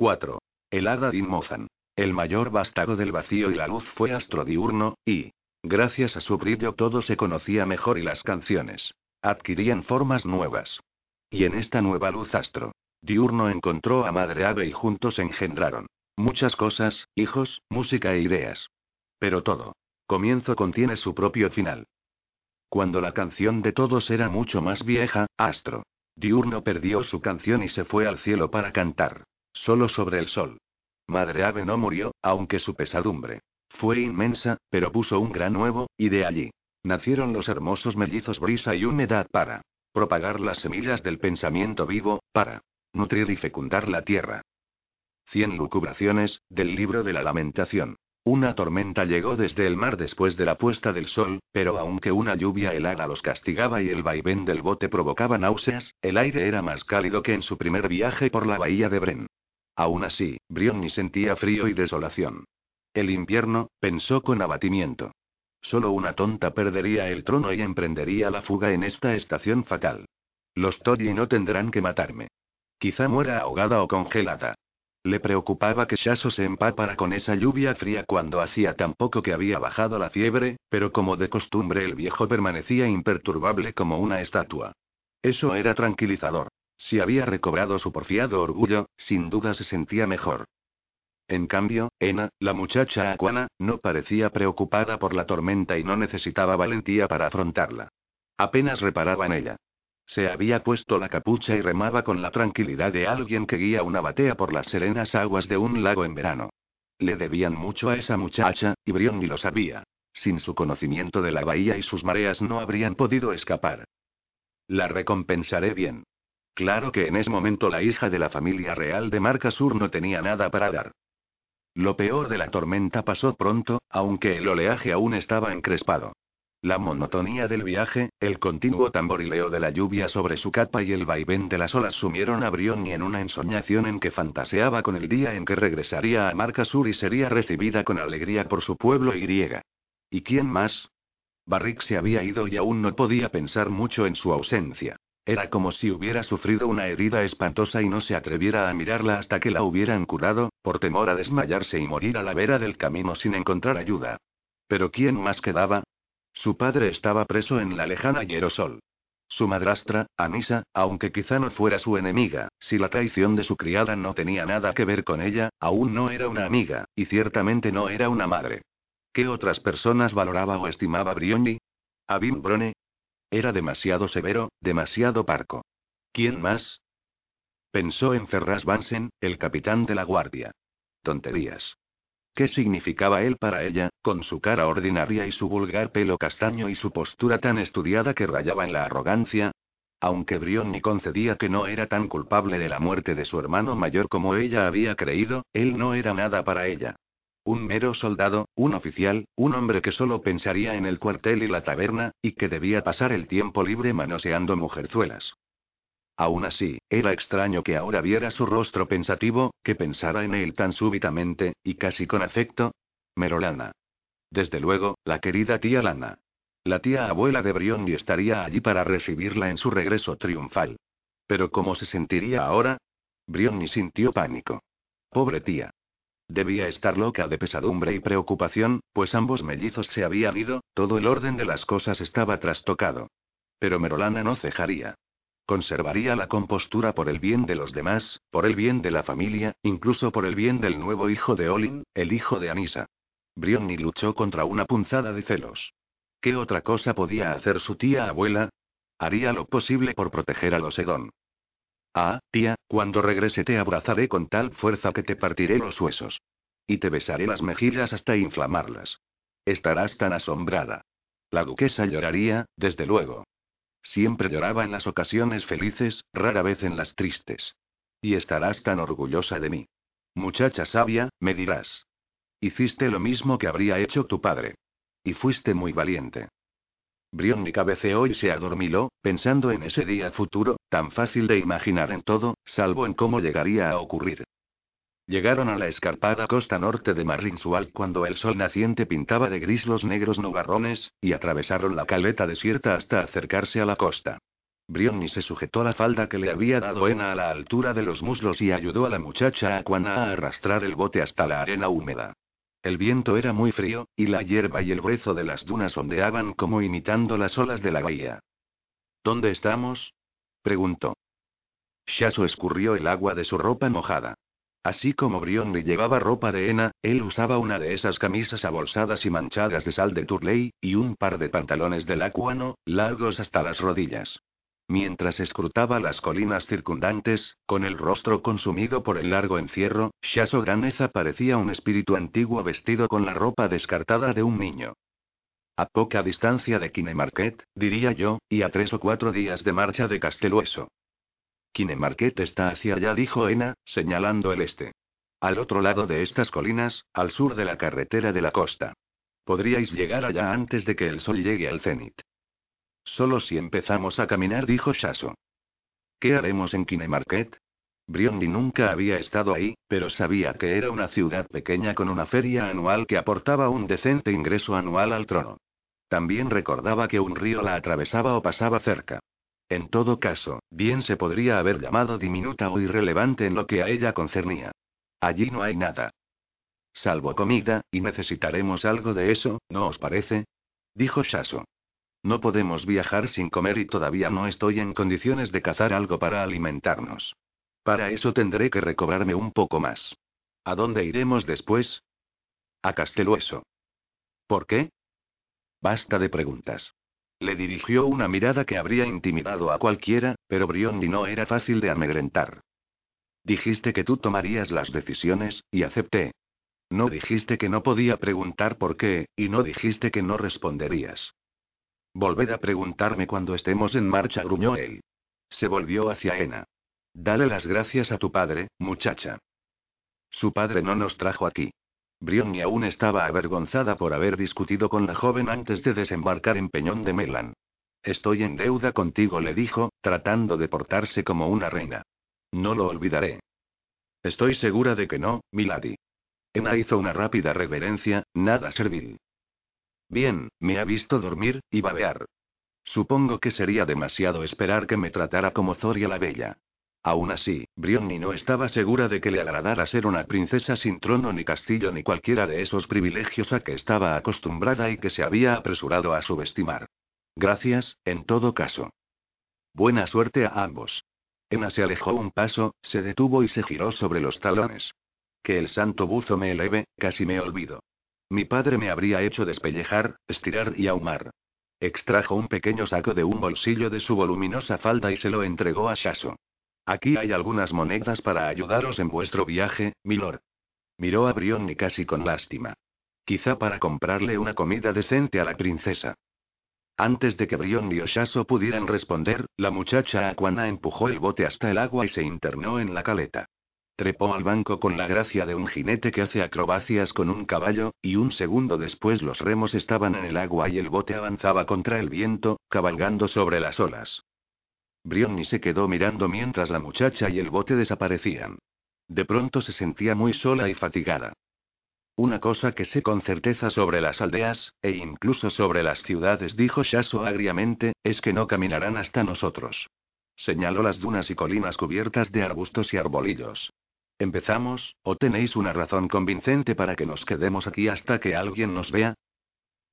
4. El hada Dinmozan. El mayor vástago del vacío y la luz fue astro diurno, y, gracias a su brillo todo se conocía mejor y las canciones adquirían formas nuevas. Y en esta nueva luz astro diurno encontró a Madre Ave y juntos engendraron muchas cosas, hijos, música e ideas. Pero todo comienzo contiene su propio final. Cuando la canción de todos era mucho más vieja, Astro Diurno perdió su canción y se fue al cielo para cantar. Solo sobre el sol. Madre Ave no murió, aunque su pesadumbre fue inmensa, pero puso un gran huevo, y de allí nacieron los hermosos mellizos brisa y humedad para propagar las semillas del pensamiento vivo, para nutrir y fecundar la tierra. Cien lucubraciones, del libro de la lamentación. Una tormenta llegó desde el mar después de la puesta del sol, pero aunque una lluvia helada los castigaba y el vaivén del bote provocaba náuseas, el aire era más cálido que en su primer viaje por la bahía de Bren. Aún así, Brionni sentía frío y desolación. El invierno, pensó con abatimiento. Solo una tonta perdería el trono y emprendería la fuga en esta estación fatal. Los Toddy no tendrán que matarme. Quizá muera ahogada o congelada. Le preocupaba que Shaso se empapara con esa lluvia fría cuando hacía tan poco que había bajado la fiebre, pero como de costumbre el viejo permanecía imperturbable como una estatua. Eso era tranquilizador. Si había recobrado su porfiado orgullo, sin duda se sentía mejor. En cambio, Ena, la muchacha acuana, no parecía preocupada por la tormenta y no necesitaba valentía para afrontarla. Apenas reparaba en ella. Se había puesto la capucha y remaba con la tranquilidad de alguien que guía una batea por las serenas aguas de un lago en verano. Le debían mucho a esa muchacha, y Brion ni lo sabía. Sin su conocimiento de la bahía y sus mareas no habrían podido escapar. La recompensaré bien. Claro que en ese momento la hija de la familia real de Marca Sur no tenía nada para dar. Lo peor de la tormenta pasó pronto, aunque el oleaje aún estaba encrespado. La monotonía del viaje, el continuo tamborileo de la lluvia sobre su capa y el vaivén de las olas sumieron a Brioni en una ensoñación en que fantaseaba con el día en que regresaría a Marca Sur y sería recibida con alegría por su pueblo y griega. ¿Y quién más? Barrick se había ido y aún no podía pensar mucho en su ausencia. Era como si hubiera sufrido una herida espantosa y no se atreviera a mirarla hasta que la hubieran curado, por temor a desmayarse y morir a la vera del camino sin encontrar ayuda. Pero ¿quién más quedaba? Su padre estaba preso en la lejana Hierosol. Su madrastra, Anisa, aunque quizá no fuera su enemiga, si la traición de su criada no tenía nada que ver con ella, aún no era una amiga, y ciertamente no era una madre. ¿Qué otras personas valoraba o estimaba Brioni? Abim Brone. Era demasiado severo, demasiado parco. ¿Quién más? Pensó en Ferraz Bansen, el capitán de la guardia. Tonterías. ¿Qué significaba él para ella, con su cara ordinaria y su vulgar pelo castaño y su postura tan estudiada que rayaba en la arrogancia? Aunque Brionni concedía que no era tan culpable de la muerte de su hermano mayor como ella había creído, él no era nada para ella. Un mero soldado, un oficial, un hombre que solo pensaría en el cuartel y la taberna, y que debía pasar el tiempo libre manoseando mujerzuelas. Aún así, era extraño que ahora viera su rostro pensativo, que pensara en él tan súbitamente, y casi con afecto. Merolana. Desde luego, la querida tía Lana. La tía abuela de Brion estaría allí para recibirla en su regreso triunfal. Pero ¿cómo se sentiría ahora? Brionni sintió pánico. Pobre tía. Debía estar loca de pesadumbre y preocupación, pues ambos mellizos se habían ido, todo el orden de las cosas estaba trastocado. Pero Merolana no cejaría. Conservaría la compostura por el bien de los demás, por el bien de la familia, incluso por el bien del nuevo hijo de Olin, el hijo de Anisa. Brionni luchó contra una punzada de celos. ¿Qué otra cosa podía hacer su tía abuela? Haría lo posible por proteger a los Edón. Ah, tía, cuando regrese te abrazaré con tal fuerza que te partiré los huesos. Y te besaré las mejillas hasta inflamarlas. Estarás tan asombrada. La duquesa lloraría, desde luego. Siempre lloraba en las ocasiones felices, rara vez en las tristes. Y estarás tan orgullosa de mí. Muchacha sabia, me dirás. Hiciste lo mismo que habría hecho tu padre. Y fuiste muy valiente. Brionni cabeceó y se adormiló, pensando en ese día futuro, tan fácil de imaginar en todo, salvo en cómo llegaría a ocurrir. Llegaron a la escarpada costa norte de Marrinsual cuando el sol naciente pintaba de gris los negros nubarrones, y atravesaron la caleta desierta hasta acercarse a la costa. Brionni se sujetó la falda que le había dado Ena a la altura de los muslos y ayudó a la muchacha Aquana a arrastrar el bote hasta la arena húmeda. El viento era muy frío, y la hierba y el brezo de las dunas ondeaban como imitando las olas de la bahía. ¿Dónde estamos? preguntó. Shaso escurrió el agua de su ropa mojada. Así como Briondi llevaba ropa de hena, él usaba una de esas camisas abolsadas y manchadas de sal de Turley, y un par de pantalones de lacuano, largos hasta las rodillas. Mientras escrutaba las colinas circundantes, con el rostro consumido por el largo encierro, Shaso Graneza parecía un espíritu antiguo vestido con la ropa descartada de un niño. A poca distancia de Kinemarket, diría yo, y a tres o cuatro días de marcha de Castelueso. Kinemarket está hacia allá, dijo Ena, señalando el este. Al otro lado de estas colinas, al sur de la carretera de la costa. Podríais llegar allá antes de que el sol llegue al cenit. Solo si empezamos a caminar, dijo Shaso. ¿Qué haremos en Kinemarket? Briondi nunca había estado ahí, pero sabía que era una ciudad pequeña con una feria anual que aportaba un decente ingreso anual al trono. También recordaba que un río la atravesaba o pasaba cerca. En todo caso, bien se podría haber llamado diminuta o irrelevante en lo que a ella concernía. Allí no hay nada. Salvo comida, y necesitaremos algo de eso, ¿no os parece? Dijo Shaso. No podemos viajar sin comer y todavía no estoy en condiciones de cazar algo para alimentarnos. Para eso tendré que recobrarme un poco más. ¿A dónde iremos después? A Castelueso. ¿Por qué? Basta de preguntas. Le dirigió una mirada que habría intimidado a cualquiera, pero Briondi no era fácil de amedrentar. Dijiste que tú tomarías las decisiones, y acepté. No dijiste que no podía preguntar por qué, y no dijiste que no responderías. Volved a preguntarme cuando estemos en marcha, gruñó él. Se volvió hacia Ena. Dale las gracias a tu padre, muchacha. Su padre no nos trajo aquí. Brionni aún estaba avergonzada por haber discutido con la joven antes de desembarcar en Peñón de Melan. Estoy en deuda contigo, le dijo, tratando de portarse como una reina. No lo olvidaré. Estoy segura de que no, Milady. Ena hizo una rápida reverencia, nada servil. Bien, me ha visto dormir, y babear. Supongo que sería demasiado esperar que me tratara como Zoria la Bella. Aún así, Brionni no estaba segura de que le agradara ser una princesa sin trono ni castillo ni cualquiera de esos privilegios a que estaba acostumbrada y que se había apresurado a subestimar. Gracias, en todo caso. Buena suerte a ambos. Emma se alejó un paso, se detuvo y se giró sobre los talones. Que el santo buzo me eleve, casi me olvido. Mi padre me habría hecho despellejar, estirar y ahumar. Extrajo un pequeño saco de un bolsillo de su voluminosa falda y se lo entregó a Shaso. Aquí hay algunas monedas para ayudaros en vuestro viaje, milord. Miró a Brionni casi con lástima. Quizá para comprarle una comida decente a la princesa. Antes de que Brion y Shaso pudieran responder, la muchacha Aquana empujó el bote hasta el agua y se internó en la caleta. Trepó al banco con la gracia de un jinete que hace acrobacias con un caballo, y un segundo después los remos estaban en el agua y el bote avanzaba contra el viento, cabalgando sobre las olas. Brionni se quedó mirando mientras la muchacha y el bote desaparecían. De pronto se sentía muy sola y fatigada. Una cosa que sé con certeza sobre las aldeas, e incluso sobre las ciudades, dijo Shaso agriamente, es que no caminarán hasta nosotros. Señaló las dunas y colinas cubiertas de arbustos y arbolillos. ¿Empezamos, o tenéis una razón convincente para que nos quedemos aquí hasta que alguien nos vea?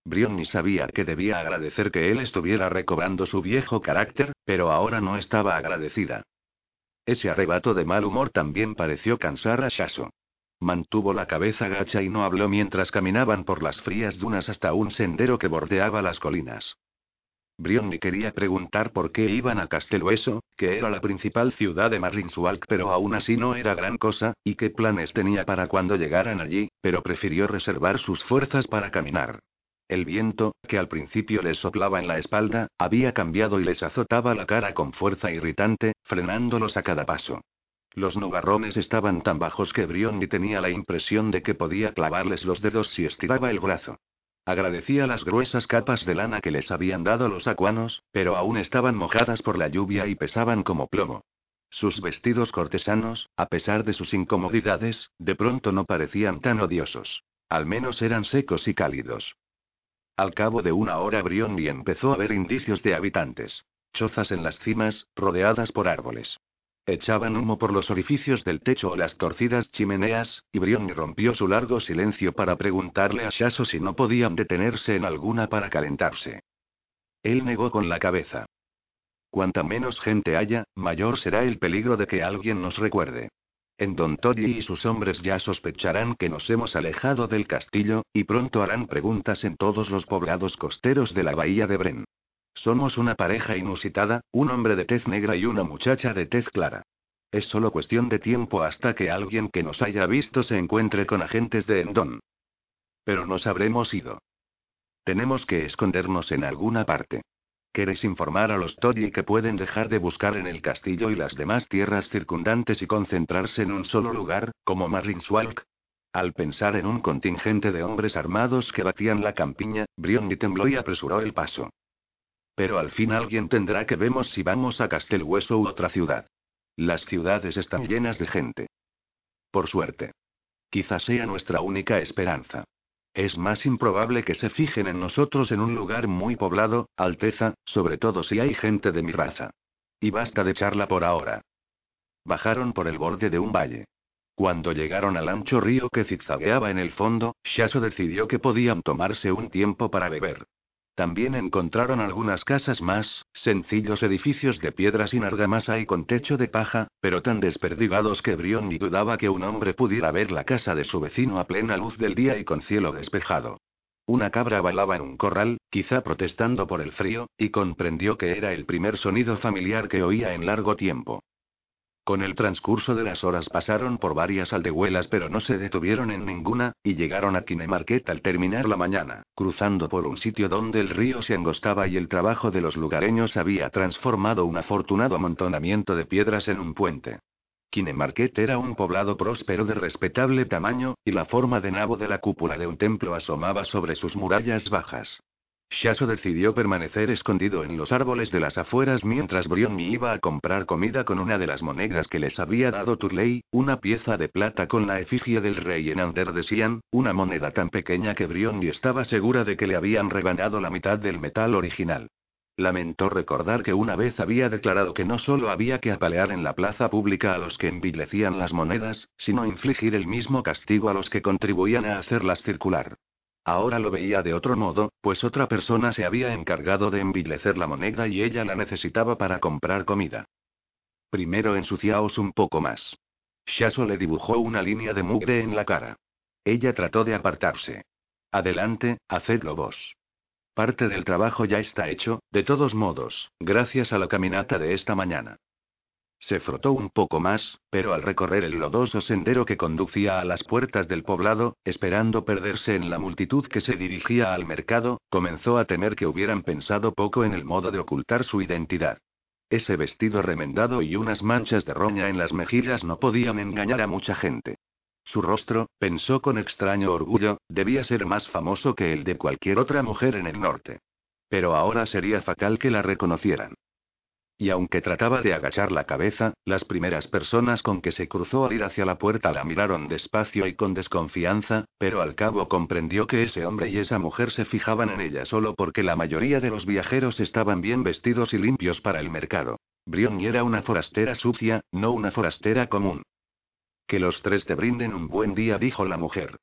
Brionni sabía que debía agradecer que él estuviera recobrando su viejo carácter, pero ahora no estaba agradecida. Ese arrebato de mal humor también pareció cansar a Shaso. Mantuvo la cabeza gacha y no habló mientras caminaban por las frías dunas hasta un sendero que bordeaba las colinas. Brionni quería preguntar por qué iban a Castelueso, que era la principal ciudad de Marlinswalk, pero aún así no era gran cosa, y qué planes tenía para cuando llegaran allí, pero prefirió reservar sus fuerzas para caminar. El viento, que al principio les soplaba en la espalda, había cambiado y les azotaba la cara con fuerza irritante, frenándolos a cada paso. Los nubarrones estaban tan bajos que Brionni tenía la impresión de que podía clavarles los dedos si estiraba el brazo. Agradecía las gruesas capas de lana que les habían dado los acuanos, pero aún estaban mojadas por la lluvia y pesaban como plomo. Sus vestidos cortesanos, a pesar de sus incomodidades, de pronto no parecían tan odiosos. Al menos eran secos y cálidos. Al cabo de una hora Briondi empezó a ver indicios de habitantes. Chozas en las cimas, rodeadas por árboles. Echaban humo por los orificios del techo o las torcidas chimeneas, y Brionni rompió su largo silencio para preguntarle a Shaso si no podían detenerse en alguna para calentarse. Él negó con la cabeza. Cuanta menos gente haya, mayor será el peligro de que alguien nos recuerde. En Don Toddy y sus hombres ya sospecharán que nos hemos alejado del castillo, y pronto harán preguntas en todos los poblados costeros de la bahía de Bren. Somos una pareja inusitada, un hombre de tez negra y una muchacha de tez clara. Es solo cuestión de tiempo hasta que alguien que nos haya visto se encuentre con agentes de Endon. Pero nos habremos ido. Tenemos que escondernos en alguna parte. ¿Queréis informar a los Toddy que pueden dejar de buscar en el castillo y las demás tierras circundantes y concentrarse en un solo lugar, como Marlinswalk? Al pensar en un contingente de hombres armados que batían la campiña, Briondi tembló y apresuró el paso. Pero al fin alguien tendrá que vemos si vamos a Castelhueso u otra ciudad. Las ciudades están llenas de gente. Por suerte. Quizás sea nuestra única esperanza. Es más improbable que se fijen en nosotros en un lugar muy poblado, Alteza, sobre todo si hay gente de mi raza. Y basta de charla por ahora. Bajaron por el borde de un valle. Cuando llegaron al ancho río que zigzagueaba en el fondo, Shaso decidió que podían tomarse un tiempo para beber. También encontraron algunas casas más, sencillos edificios de piedra sin argamasa y con techo de paja, pero tan desperdigados que Brion ni dudaba que un hombre pudiera ver la casa de su vecino a plena luz del día y con cielo despejado. Una cabra bailaba en un corral, quizá protestando por el frío, y comprendió que era el primer sonido familiar que oía en largo tiempo. Con el transcurso de las horas pasaron por varias aldehuelas pero no se detuvieron en ninguna, y llegaron a Quinemarquet al terminar la mañana, cruzando por un sitio donde el río se angostaba y el trabajo de los lugareños había transformado un afortunado amontonamiento de piedras en un puente. Quinemarquet era un poblado próspero de respetable tamaño, y la forma de nabo de la cúpula de un templo asomaba sobre sus murallas bajas. Shaso decidió permanecer escondido en los árboles de las afueras mientras Brionni iba a comprar comida con una de las monedas que les había dado Turley, una pieza de plata con la efigie del rey en Ander de Sian, una moneda tan pequeña que Brionni estaba segura de que le habían rebanado la mitad del metal original. Lamentó recordar que una vez había declarado que no solo había que apalear en la plaza pública a los que envilecían las monedas, sino infligir el mismo castigo a los que contribuían a hacerlas circular. Ahora lo veía de otro modo, pues otra persona se había encargado de envilecer la moneda y ella la necesitaba para comprar comida. Primero ensuciaos un poco más. Shaso le dibujó una línea de mugre en la cara. Ella trató de apartarse. Adelante, hacedlo vos. Parte del trabajo ya está hecho, de todos modos, gracias a la caminata de esta mañana. Se frotó un poco más, pero al recorrer el lodoso sendero que conducía a las puertas del poblado, esperando perderse en la multitud que se dirigía al mercado, comenzó a temer que hubieran pensado poco en el modo de ocultar su identidad. Ese vestido remendado y unas manchas de roña en las mejillas no podían engañar a mucha gente. Su rostro, pensó con extraño orgullo, debía ser más famoso que el de cualquier otra mujer en el norte. Pero ahora sería fatal que la reconocieran. Y aunque trataba de agachar la cabeza, las primeras personas con que se cruzó al ir hacia la puerta la miraron despacio y con desconfianza, pero al cabo comprendió que ese hombre y esa mujer se fijaban en ella solo porque la mayoría de los viajeros estaban bien vestidos y limpios para el mercado. Brion era una forastera sucia, no una forastera común. Que los tres te brinden un buen día, dijo la mujer.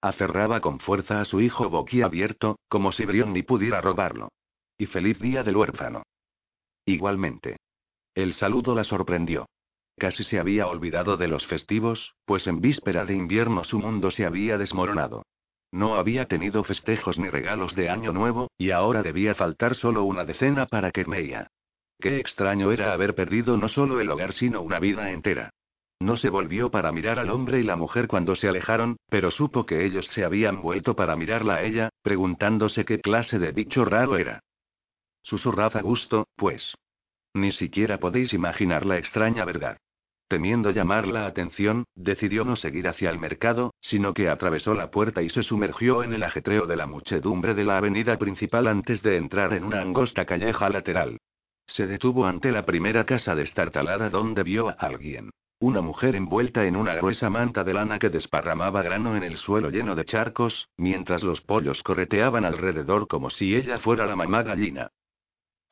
Aferraba con fuerza a su hijo boquiabierto, como si Brion ni pudiera robarlo. Y feliz día del huérfano. Igualmente. El saludo la sorprendió. Casi se había olvidado de los festivos, pues en víspera de invierno su mundo se había desmoronado. No había tenido festejos ni regalos de Año Nuevo, y ahora debía faltar solo una decena para que. Qué extraño era haber perdido no solo el hogar sino una vida entera. No se volvió para mirar al hombre y la mujer cuando se alejaron, pero supo que ellos se habían vuelto para mirarla a ella, preguntándose qué clase de bicho raro era. Susurrad a gusto, pues. Ni siquiera podéis imaginar la extraña verdad. Temiendo llamar la atención, decidió no seguir hacia el mercado, sino que atravesó la puerta y se sumergió en el ajetreo de la muchedumbre de la avenida principal antes de entrar en una angosta calleja lateral. Se detuvo ante la primera casa destartalada donde vio a alguien. Una mujer envuelta en una gruesa manta de lana que desparramaba grano en el suelo lleno de charcos, mientras los pollos correteaban alrededor como si ella fuera la mamá gallina.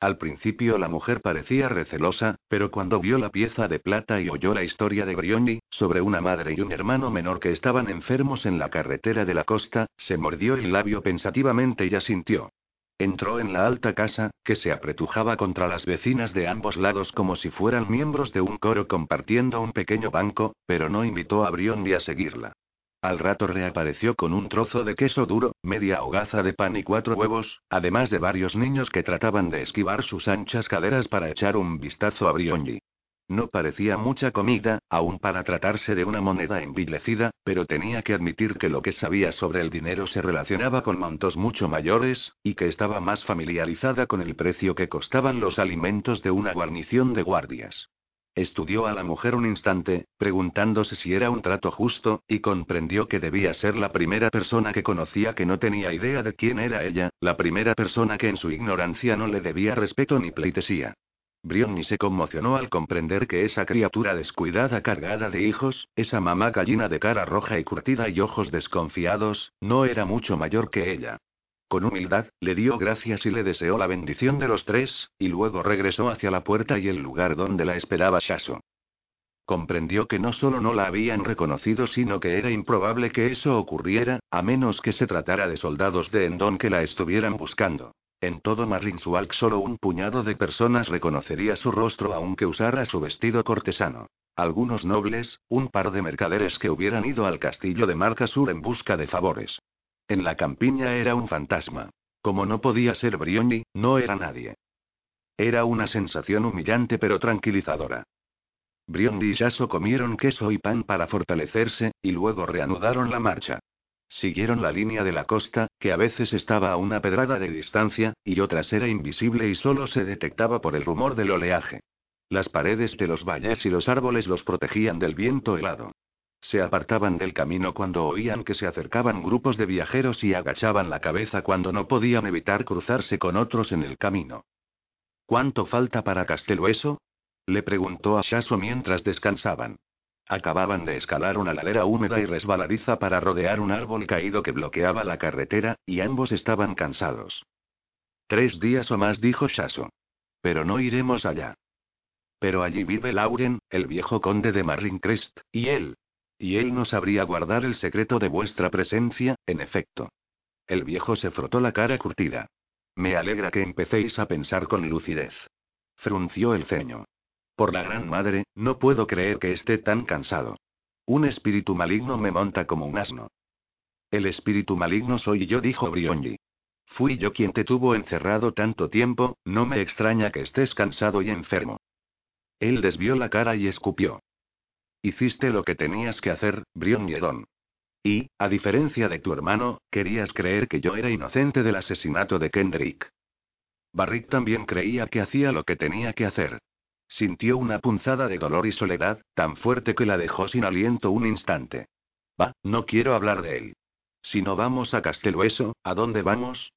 Al principio la mujer parecía recelosa, pero cuando vio la pieza de plata y oyó la historia de Brioni, sobre una madre y un hermano menor que estaban enfermos en la carretera de la costa, se mordió el labio pensativamente y asintió. Entró en la alta casa, que se apretujaba contra las vecinas de ambos lados como si fueran miembros de un coro compartiendo un pequeño banco, pero no invitó a Briondi a seguirla. Al rato reapareció con un trozo de queso duro, media hogaza de pan y cuatro huevos, además de varios niños que trataban de esquivar sus anchas caderas para echar un vistazo a Brionji. No parecía mucha comida, aún para tratarse de una moneda envilecida, pero tenía que admitir que lo que sabía sobre el dinero se relacionaba con montos mucho mayores, y que estaba más familiarizada con el precio que costaban los alimentos de una guarnición de guardias. Estudió a la mujer un instante, preguntándose si era un trato justo, y comprendió que debía ser la primera persona que conocía que no tenía idea de quién era ella, la primera persona que en su ignorancia no le debía respeto ni pleitesía. Brionni se conmocionó al comprender que esa criatura descuidada cargada de hijos, esa mamá gallina de cara roja y curtida y ojos desconfiados, no era mucho mayor que ella. Con humildad, le dio gracias y le deseó la bendición de los tres, y luego regresó hacia la puerta y el lugar donde la esperaba Shaso. Comprendió que no solo no la habían reconocido, sino que era improbable que eso ocurriera, a menos que se tratara de soldados de Endon que la estuvieran buscando. En todo Marlinsualk solo un puñado de personas reconocería su rostro aunque usara su vestido cortesano. Algunos nobles, un par de mercaderes que hubieran ido al castillo de Marcasur en busca de favores. En la campiña era un fantasma. Como no podía ser Brioni, no era nadie. Era una sensación humillante pero tranquilizadora. Briondi y Shaso comieron queso y pan para fortalecerse, y luego reanudaron la marcha. Siguieron la línea de la costa, que a veces estaba a una pedrada de distancia, y otras era invisible y solo se detectaba por el rumor del oleaje. Las paredes de los valles y los árboles los protegían del viento helado. Se apartaban del camino cuando oían que se acercaban grupos de viajeros y agachaban la cabeza cuando no podían evitar cruzarse con otros en el camino. ¿Cuánto falta para Castelueso? le preguntó a Shaso mientras descansaban. Acababan de escalar una ladera húmeda y resbaladiza para rodear un árbol caído que bloqueaba la carretera, y ambos estaban cansados. Tres días o más, dijo Shaso. Pero no iremos allá. Pero allí vive Lauren, el viejo conde de Marlincrest, y él, y él no sabría guardar el secreto de vuestra presencia, en efecto. El viejo se frotó la cara curtida. Me alegra que empecéis a pensar con lucidez. Frunció el ceño. Por la gran madre, no puedo creer que esté tan cansado. Un espíritu maligno me monta como un asno. El espíritu maligno soy yo, dijo Brionji. Fui yo quien te tuvo encerrado tanto tiempo, no me extraña que estés cansado y enfermo. Él desvió la cara y escupió. Hiciste lo que tenías que hacer, Brion Yedon. Y, a diferencia de tu hermano, querías creer que yo era inocente del asesinato de Kendrick. Barrick también creía que hacía lo que tenía que hacer. Sintió una punzada de dolor y soledad, tan fuerte que la dejó sin aliento un instante. Va, no quiero hablar de él. Si no vamos a Castelueso, ¿a dónde vamos?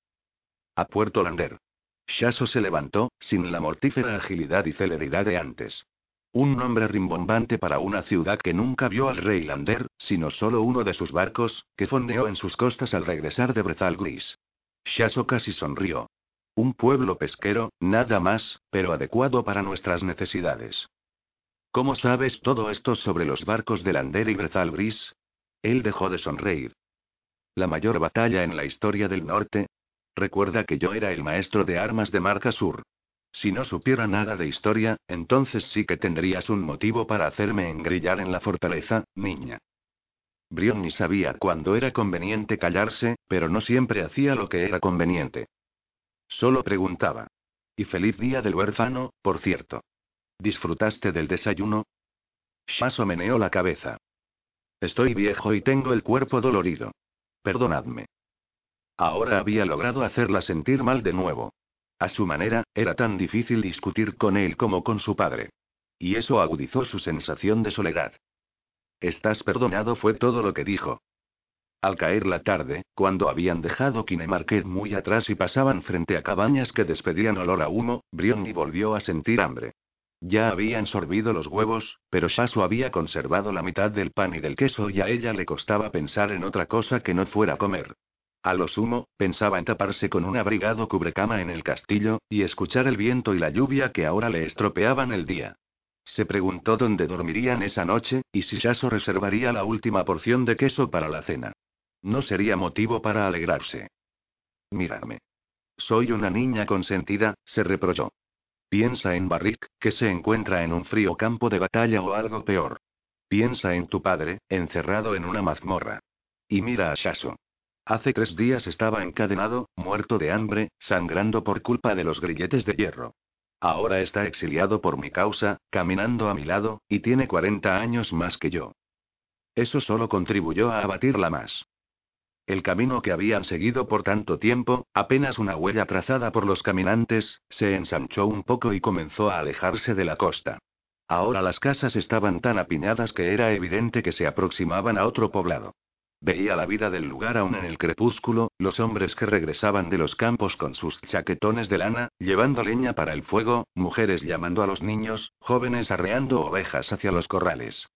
A Puerto Lander. Shaso se levantó, sin la mortífera agilidad y celeridad de antes. Un nombre rimbombante para una ciudad que nunca vio al rey Lander, sino solo uno de sus barcos, que fondeó en sus costas al regresar de Brezal Gris. Shaso casi sonrió. Un pueblo pesquero, nada más, pero adecuado para nuestras necesidades. ¿Cómo sabes todo esto sobre los barcos de Lander y Brezal Gris? Él dejó de sonreír. La mayor batalla en la historia del norte. Recuerda que yo era el maestro de armas de Marca Sur. Si no supiera nada de historia, entonces sí que tendrías un motivo para hacerme engrillar en la fortaleza, niña. Brion ni sabía cuándo era conveniente callarse, pero no siempre hacía lo que era conveniente. Solo preguntaba. Y feliz día del huérfano, por cierto. ¿Disfrutaste del desayuno? Shaso meneó la cabeza. Estoy viejo y tengo el cuerpo dolorido. Perdonadme. Ahora había logrado hacerla sentir mal de nuevo. A su manera, era tan difícil discutir con él como con su padre. Y eso agudizó su sensación de soledad. Estás perdonado fue todo lo que dijo. Al caer la tarde, cuando habían dejado Kinemarket muy atrás y pasaban frente a cabañas que despedían olor a humo, Brionni volvió a sentir hambre. Ya habían sorbido los huevos, pero Shasu había conservado la mitad del pan y del queso y a ella le costaba pensar en otra cosa que no fuera comer. A lo sumo, pensaba en taparse con un abrigado cubrecama en el castillo, y escuchar el viento y la lluvia que ahora le estropeaban el día. Se preguntó dónde dormirían esa noche, y si Shaso reservaría la última porción de queso para la cena. No sería motivo para alegrarse. Mírame. Soy una niña consentida, se reprochó. Piensa en Barrick, que se encuentra en un frío campo de batalla o algo peor. Piensa en tu padre, encerrado en una mazmorra. Y mira a Shaso. Hace tres días estaba encadenado, muerto de hambre, sangrando por culpa de los grilletes de hierro. Ahora está exiliado por mi causa, caminando a mi lado, y tiene 40 años más que yo. Eso solo contribuyó a abatirla más. El camino que habían seguido por tanto tiempo, apenas una huella trazada por los caminantes, se ensanchó un poco y comenzó a alejarse de la costa. Ahora las casas estaban tan apiñadas que era evidente que se aproximaban a otro poblado. Veía la vida del lugar aún en el crepúsculo, los hombres que regresaban de los campos con sus chaquetones de lana, llevando leña para el fuego, mujeres llamando a los niños, jóvenes arreando ovejas hacia los corrales.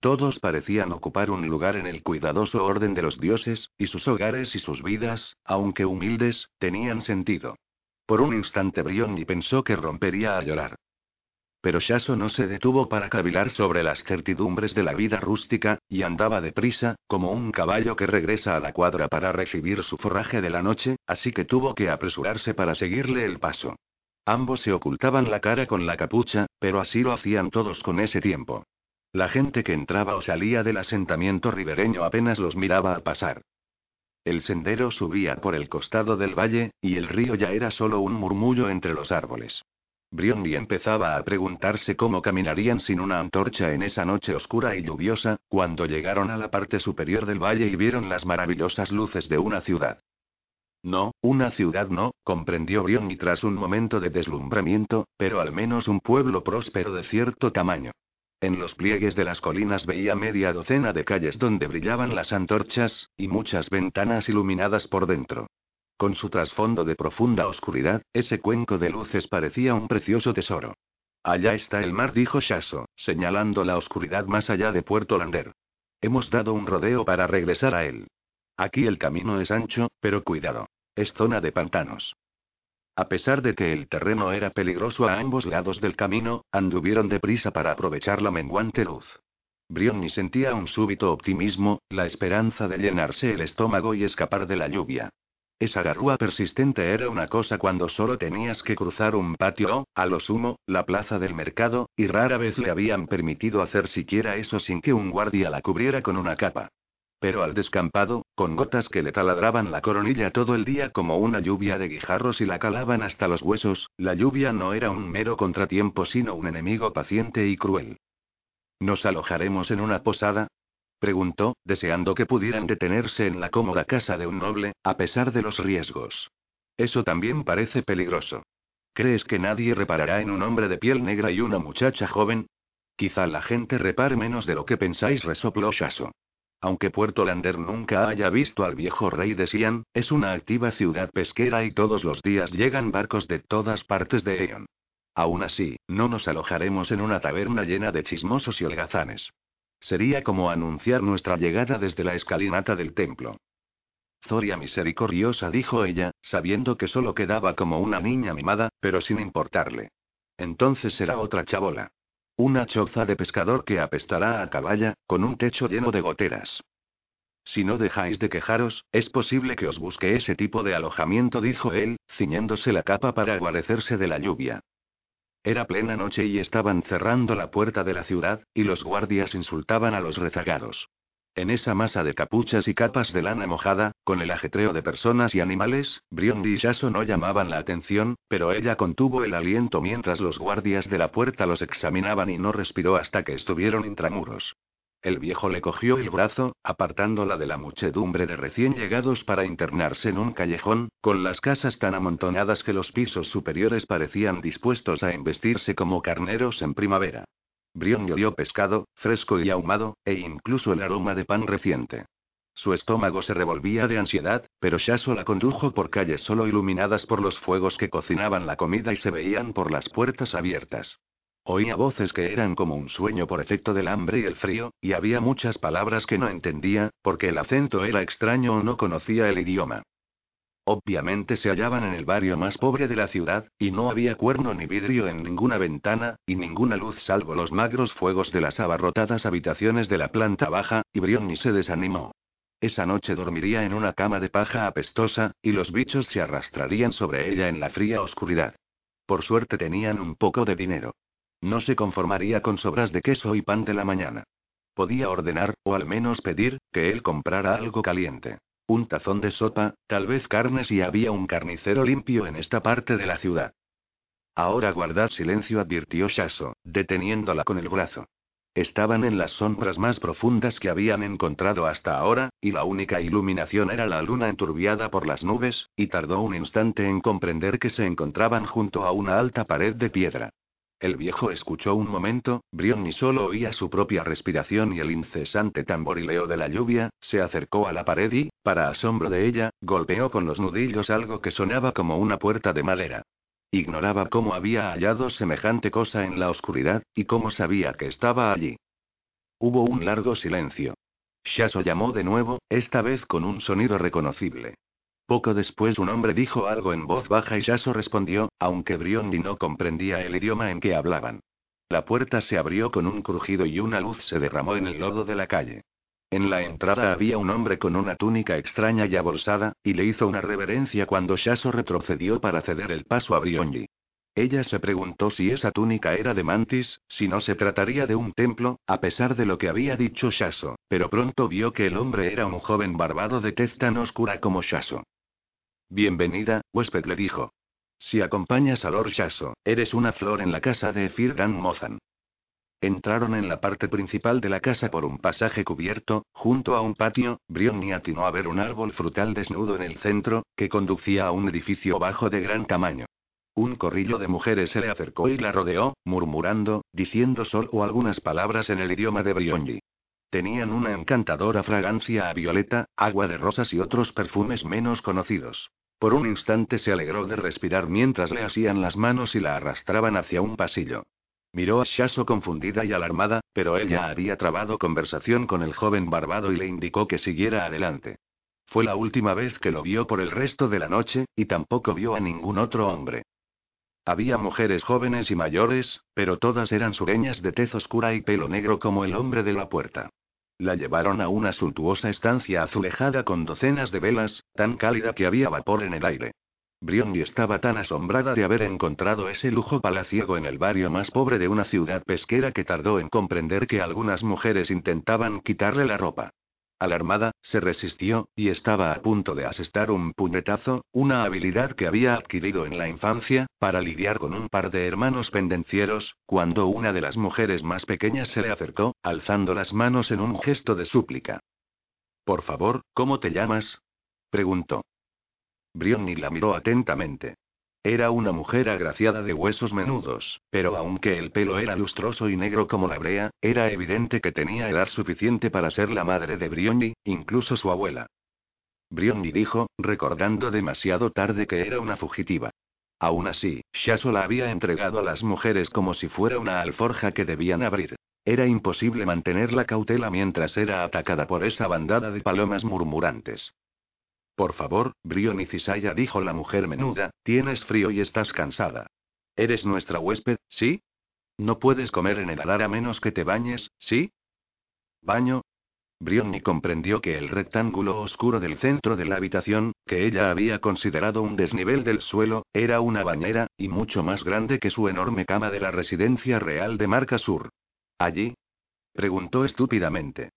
Todos parecían ocupar un lugar en el cuidadoso orden de los dioses, y sus hogares y sus vidas, aunque humildes, tenían sentido. Por un instante Brionni pensó que rompería a llorar. Pero Shaso no se detuvo para cavilar sobre las certidumbres de la vida rústica, y andaba deprisa, como un caballo que regresa a la cuadra para recibir su forraje de la noche, así que tuvo que apresurarse para seguirle el paso. Ambos se ocultaban la cara con la capucha, pero así lo hacían todos con ese tiempo. La gente que entraba o salía del asentamiento ribereño apenas los miraba al pasar. El sendero subía por el costado del valle, y el río ya era solo un murmullo entre los árboles. Briondi empezaba a preguntarse cómo caminarían sin una antorcha en esa noche oscura y lluviosa, cuando llegaron a la parte superior del valle y vieron las maravillosas luces de una ciudad. No, una ciudad no, comprendió Briondi tras un momento de deslumbramiento, pero al menos un pueblo próspero de cierto tamaño. En los pliegues de las colinas veía media docena de calles donde brillaban las antorchas, y muchas ventanas iluminadas por dentro. Con su trasfondo de profunda oscuridad, ese cuenco de luces parecía un precioso tesoro. Allá está el mar, dijo Shaso, señalando la oscuridad más allá de Puerto Lander. Hemos dado un rodeo para regresar a él. Aquí el camino es ancho, pero cuidado. Es zona de pantanos. A pesar de que el terreno era peligroso a ambos lados del camino, anduvieron deprisa para aprovechar la menguante luz. Brionni sentía un súbito optimismo, la esperanza de llenarse el estómago y escapar de la lluvia. Esa garúa persistente era una cosa cuando solo tenías que cruzar un patio o, a lo sumo, la plaza del mercado, y rara vez le habían permitido hacer siquiera eso sin que un guardia la cubriera con una capa. Pero al descampado, con gotas que le taladraban la coronilla todo el día como una lluvia de guijarros y la calaban hasta los huesos, la lluvia no era un mero contratiempo sino un enemigo paciente y cruel. ¿Nos alojaremos en una posada? Preguntó, deseando que pudieran detenerse en la cómoda casa de un noble, a pesar de los riesgos. Eso también parece peligroso. ¿Crees que nadie reparará en un hombre de piel negra y una muchacha joven? Quizá la gente repare menos de lo que pensáis, resopló Shaso. Aunque Puerto Lander nunca haya visto al viejo rey de Sian, es una activa ciudad pesquera y todos los días llegan barcos de todas partes de Eon. Aún así, no nos alojaremos en una taberna llena de chismosos y holgazanes. Sería como anunciar nuestra llegada desde la escalinata del templo. Zoria misericordiosa, dijo ella, sabiendo que solo quedaba como una niña mimada, pero sin importarle. Entonces será otra chabola. Una choza de pescador que apestará a caballa, con un techo lleno de goteras. Si no dejáis de quejaros, es posible que os busque ese tipo de alojamiento, dijo él, ciñéndose la capa para guarecerse de la lluvia. Era plena noche y estaban cerrando la puerta de la ciudad, y los guardias insultaban a los rezagados. En esa masa de capuchas y capas de lana mojada, con el ajetreo de personas y animales, Briondi y Shaso no llamaban la atención, pero ella contuvo el aliento mientras los guardias de la puerta los examinaban y no respiró hasta que estuvieron intramuros. El viejo le cogió el brazo, apartándola de la muchedumbre de recién llegados para internarse en un callejón, con las casas tan amontonadas que los pisos superiores parecían dispuestos a embestirse como carneros en primavera. Brion olió pescado, fresco y ahumado, e incluso el aroma de pan reciente. Su estómago se revolvía de ansiedad, pero Shaso la condujo por calles solo iluminadas por los fuegos que cocinaban la comida y se veían por las puertas abiertas. Oía voces que eran como un sueño por efecto del hambre y el frío, y había muchas palabras que no entendía, porque el acento era extraño o no conocía el idioma. Obviamente se hallaban en el barrio más pobre de la ciudad, y no había cuerno ni vidrio en ninguna ventana, y ninguna luz salvo los magros fuegos de las abarrotadas habitaciones de la planta baja, y Brionni se desanimó. Esa noche dormiría en una cama de paja apestosa, y los bichos se arrastrarían sobre ella en la fría oscuridad. Por suerte tenían un poco de dinero. No se conformaría con sobras de queso y pan de la mañana. Podía ordenar, o al menos pedir, que él comprara algo caliente. Un tazón de sopa, tal vez carnes y había un carnicero limpio en esta parte de la ciudad. Ahora guardad silencio, advirtió Shaso, deteniéndola con el brazo. Estaban en las sombras más profundas que habían encontrado hasta ahora, y la única iluminación era la luna enturbiada por las nubes, y tardó un instante en comprender que se encontraban junto a una alta pared de piedra. El viejo escuchó un momento, Brionni solo oía su propia respiración y el incesante tamborileo de la lluvia, se acercó a la pared y, para asombro de ella, golpeó con los nudillos algo que sonaba como una puerta de madera. Ignoraba cómo había hallado semejante cosa en la oscuridad, y cómo sabía que estaba allí. Hubo un largo silencio. Shaso llamó de nuevo, esta vez con un sonido reconocible. Poco después un hombre dijo algo en voz baja y Yaso respondió, aunque Briondi no comprendía el idioma en que hablaban. La puerta se abrió con un crujido y una luz se derramó en el lodo de la calle. En la entrada había un hombre con una túnica extraña y abolsada, y le hizo una reverencia cuando Shaso retrocedió para ceder el paso a Brionji. Ella se preguntó si esa túnica era de mantis, si no se trataría de un templo, a pesar de lo que había dicho Shaso, pero pronto vio que el hombre era un joven barbado de tez tan oscura como Shaso. Bienvenida, huésped le dijo. Si acompañas a Lord Shaso, eres una flor en la casa de Firdan Mozan. Entraron en la parte principal de la casa por un pasaje cubierto, junto a un patio, Brionni atinó a ver un árbol frutal desnudo en el centro, que conducía a un edificio bajo de gran tamaño. Un corrillo de mujeres se le acercó y la rodeó, murmurando, diciendo solo algunas palabras en el idioma de Brionni. Tenían una encantadora fragancia a violeta, agua de rosas y otros perfumes menos conocidos. Por un instante se alegró de respirar mientras le asían las manos y la arrastraban hacia un pasillo. Miró a Shaso confundida y alarmada, pero ella había trabado conversación con el joven barbado y le indicó que siguiera adelante. Fue la última vez que lo vio por el resto de la noche, y tampoco vio a ningún otro hombre. Había mujeres jóvenes y mayores, pero todas eran sureñas de tez oscura y pelo negro como el hombre de la puerta. La llevaron a una suntuosa estancia azulejada con docenas de velas, tan cálida que había vapor en el aire. Briondi estaba tan asombrada de haber encontrado ese lujo palaciego en el barrio más pobre de una ciudad pesquera que tardó en comprender que algunas mujeres intentaban quitarle la ropa. Alarmada, se resistió, y estaba a punto de asestar un puñetazo, una habilidad que había adquirido en la infancia, para lidiar con un par de hermanos pendencieros, cuando una de las mujeres más pequeñas se le acercó, alzando las manos en un gesto de súplica. Por favor, ¿cómo te llamas? preguntó. Brionni la miró atentamente. Era una mujer agraciada de huesos menudos, pero aunque el pelo era lustroso y negro como la brea, era evidente que tenía edad suficiente para ser la madre de Brionni, incluso su abuela. Brionni dijo, recordando demasiado tarde que era una fugitiva. Aún así, Shaso la había entregado a las mujeres como si fuera una alforja que debían abrir. Era imposible mantener la cautela mientras era atacada por esa bandada de palomas murmurantes. Por favor, Brion Cisaya dijo la mujer menuda, tienes frío y estás cansada. Eres nuestra huésped, ¿sí? No puedes comer en el alar a menos que te bañes, ¿sí? ¿Baño? Brionni comprendió que el rectángulo oscuro del centro de la habitación, que ella había considerado un desnivel del suelo, era una bañera, y mucho más grande que su enorme cama de la residencia real de Marca Sur. ¿Allí? preguntó estúpidamente.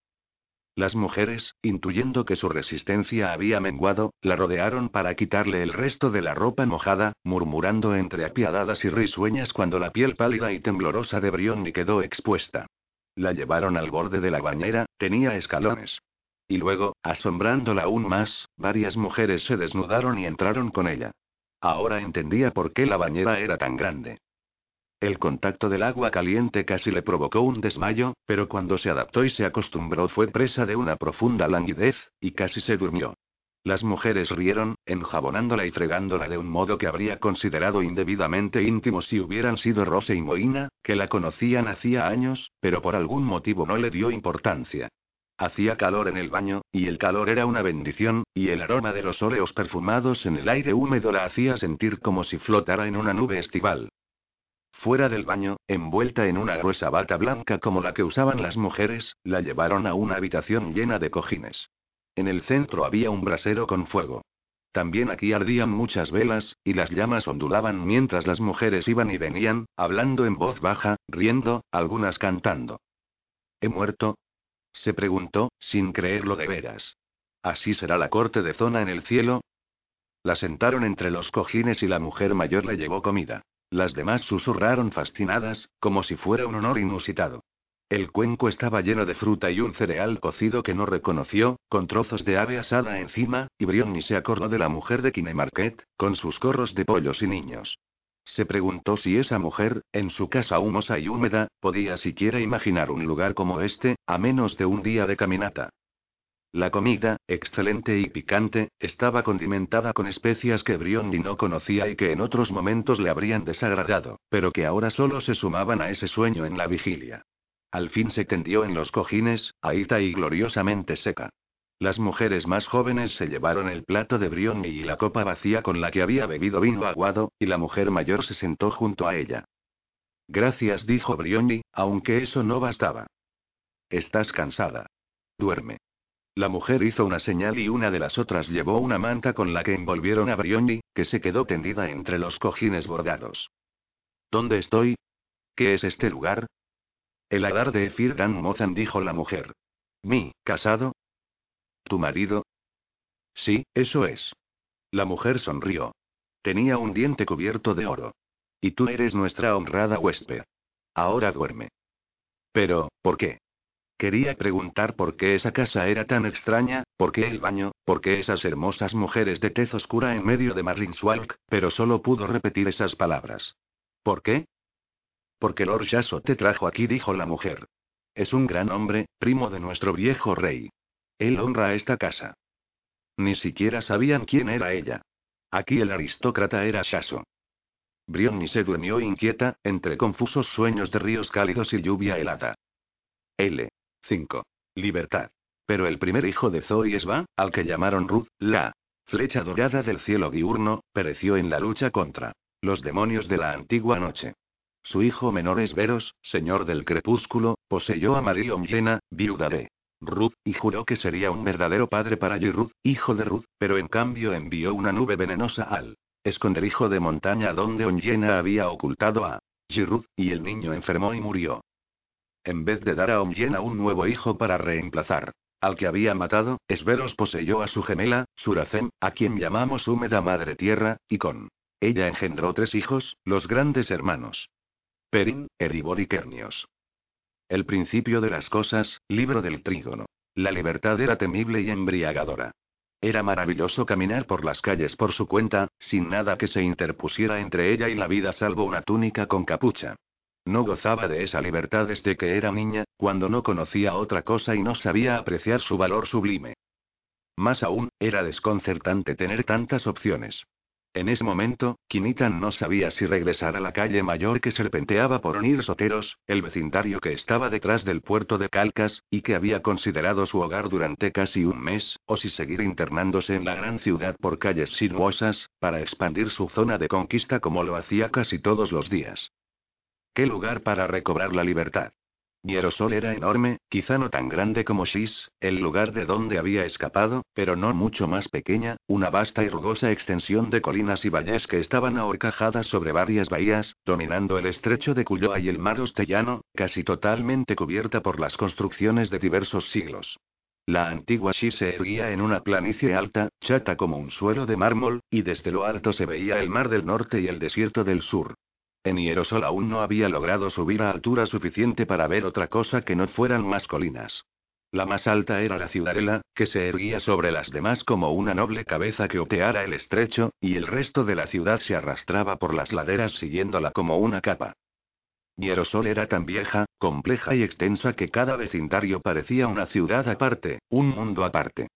Las mujeres, intuyendo que su resistencia había menguado, la rodearon para quitarle el resto de la ropa mojada, murmurando entre apiadadas y risueñas cuando la piel pálida y temblorosa de Brionni quedó expuesta. La llevaron al borde de la bañera, tenía escalones. Y luego, asombrándola aún más, varias mujeres se desnudaron y entraron con ella. Ahora entendía por qué la bañera era tan grande. El contacto del agua caliente casi le provocó un desmayo, pero cuando se adaptó y se acostumbró fue presa de una profunda languidez, y casi se durmió. Las mujeres rieron, enjabonándola y fregándola de un modo que habría considerado indebidamente íntimo si hubieran sido Rose y Moina, que la conocían hacía años, pero por algún motivo no le dio importancia. Hacía calor en el baño, y el calor era una bendición, y el aroma de los óleos perfumados en el aire húmedo la hacía sentir como si flotara en una nube estival. Fuera del baño, envuelta en una gruesa bata blanca como la que usaban las mujeres, la llevaron a una habitación llena de cojines. En el centro había un brasero con fuego. También aquí ardían muchas velas, y las llamas ondulaban mientras las mujeres iban y venían, hablando en voz baja, riendo, algunas cantando. ¿He muerto? Se preguntó, sin creerlo de veras. ¿Así será la corte de zona en el cielo? La sentaron entre los cojines y la mujer mayor le llevó comida. Las demás susurraron fascinadas, como si fuera un honor inusitado. El cuenco estaba lleno de fruta y un cereal cocido que no reconoció, con trozos de ave asada encima, y Brionni se acordó de la mujer de Kinemarket, con sus corros de pollos y niños. Se preguntó si esa mujer, en su casa humosa y húmeda, podía siquiera imaginar un lugar como este, a menos de un día de caminata. La comida, excelente y picante, estaba condimentada con especias que Briondi no conocía y que en otros momentos le habrían desagradado, pero que ahora solo se sumaban a ese sueño en la vigilia. Al fin se tendió en los cojines, ahita y gloriosamente seca. Las mujeres más jóvenes se llevaron el plato de Brionni y la copa vacía con la que había bebido vino aguado, y la mujer mayor se sentó junto a ella. Gracias, dijo Brionni, aunque eso no bastaba. Estás cansada. Duerme. La mujer hizo una señal y una de las otras llevó una manta con la que envolvieron a Brionni, que se quedó tendida entre los cojines bordados. ¿Dónde estoy? ¿Qué es este lugar? El hadar de Efir Dan Mozan dijo la mujer. Mi, casado, ¿Tu marido? Sí, eso es. La mujer sonrió. Tenía un diente cubierto de oro. Y tú eres nuestra honrada huésped. Ahora duerme. Pero, ¿por qué? Quería preguntar por qué esa casa era tan extraña, por qué el baño, por qué esas hermosas mujeres de tez oscura en medio de Marlinswalk, pero solo pudo repetir esas palabras. ¿Por qué? Porque Lord Yaso te trajo aquí, dijo la mujer. Es un gran hombre, primo de nuestro viejo rey. Él honra esta casa. Ni siquiera sabían quién era ella. Aquí el aristócrata era Shaso. Brionni se durmió inquieta, entre confusos sueños de ríos cálidos y lluvia helada. L. 5. Libertad. Pero el primer hijo de Zoe Esba, al que llamaron Ruth, la flecha dorada del cielo diurno, pereció en la lucha contra los demonios de la antigua noche. Su hijo menor Esberos, señor del crepúsculo, poseyó a Marion llena, viuda de Ruth, y juró que sería un verdadero padre para Ruth, hijo de Ruth, pero en cambio envió una nube venenosa al esconderijo de montaña donde Onyena había ocultado a Ruth, y el niño enfermó y murió. En vez de dar a Onyena un nuevo hijo para reemplazar al que había matado, Esberos poseyó a su gemela, Suracem, a quien llamamos húmeda madre tierra, y con ella engendró tres hijos, los grandes hermanos. Perin, Eribor y Kernios. El principio de las cosas, libro del trígono. La libertad era temible y embriagadora. Era maravilloso caminar por las calles por su cuenta, sin nada que se interpusiera entre ella y la vida salvo una túnica con capucha. No gozaba de esa libertad desde que era niña, cuando no conocía otra cosa y no sabía apreciar su valor sublime. Más aún, era desconcertante tener tantas opciones. En ese momento, Kinitan no sabía si regresar a la calle mayor que serpenteaba por Onir Soteros, el vecindario que estaba detrás del puerto de Calcas, y que había considerado su hogar durante casi un mes, o si seguir internándose en la gran ciudad por calles sinuosas, para expandir su zona de conquista como lo hacía casi todos los días. ¿Qué lugar para recobrar la libertad? Hierosol era enorme, quizá no tan grande como Shis, el lugar de donde había escapado, pero no mucho más pequeña, una vasta y rugosa extensión de colinas y valles que estaban ahorcajadas sobre varias bahías, dominando el estrecho de Cuyoa y el mar Ostellano, casi totalmente cubierta por las construcciones de diversos siglos. La antigua Shis se erguía en una planicie alta, chata como un suelo de mármol, y desde lo alto se veía el mar del norte y el desierto del sur. En Hierosol aún no había logrado subir a altura suficiente para ver otra cosa que no fueran más colinas. La más alta era la ciudadela, que se erguía sobre las demás como una noble cabeza que oteara el estrecho, y el resto de la ciudad se arrastraba por las laderas siguiéndola como una capa. Hierosol era tan vieja, compleja y extensa que cada vecindario parecía una ciudad aparte, un mundo aparte.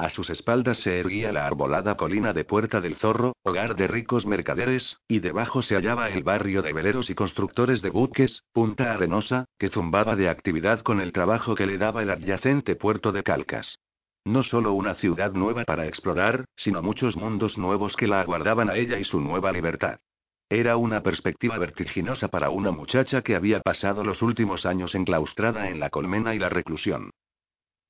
A sus espaldas se erguía la arbolada colina de Puerta del Zorro, hogar de ricos mercaderes, y debajo se hallaba el barrio de veleros y constructores de buques, Punta Arenosa, que zumbaba de actividad con el trabajo que le daba el adyacente puerto de Calcas. No solo una ciudad nueva para explorar, sino muchos mundos nuevos que la aguardaban a ella y su nueva libertad. Era una perspectiva vertiginosa para una muchacha que había pasado los últimos años enclaustrada en la colmena y la reclusión.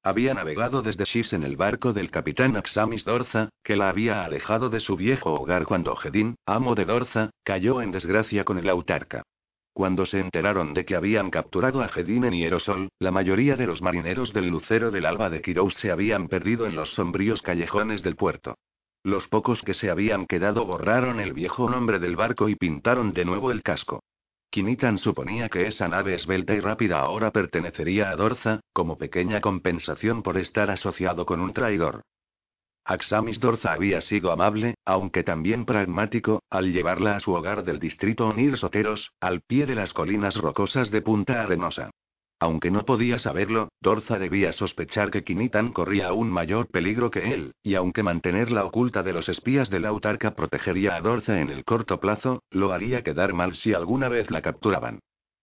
Había navegado desde Shis en el barco del capitán Axamis Dorza, que la había alejado de su viejo hogar cuando Gedín, amo de Dorza, cayó en desgracia con el autarca. Cuando se enteraron de que habían capturado a Gedín en Hierosol, la mayoría de los marineros del Lucero del Alba de Kirous se habían perdido en los sombríos callejones del puerto. Los pocos que se habían quedado borraron el viejo nombre del barco y pintaron de nuevo el casco. Kinitan suponía que esa nave esbelta y rápida ahora pertenecería a Dorza, como pequeña compensación por estar asociado con un traidor. Axamis Dorza había sido amable, aunque también pragmático, al llevarla a su hogar del distrito Onir Soteros, al pie de las colinas rocosas de Punta Arenosa. Aunque no podía saberlo, Dorza debía sospechar que Kinitan corría aún mayor peligro que él, y aunque mantenerla oculta de los espías de la autarca protegería a Dorza en el corto plazo, lo haría quedar mal si alguna vez la capturaban.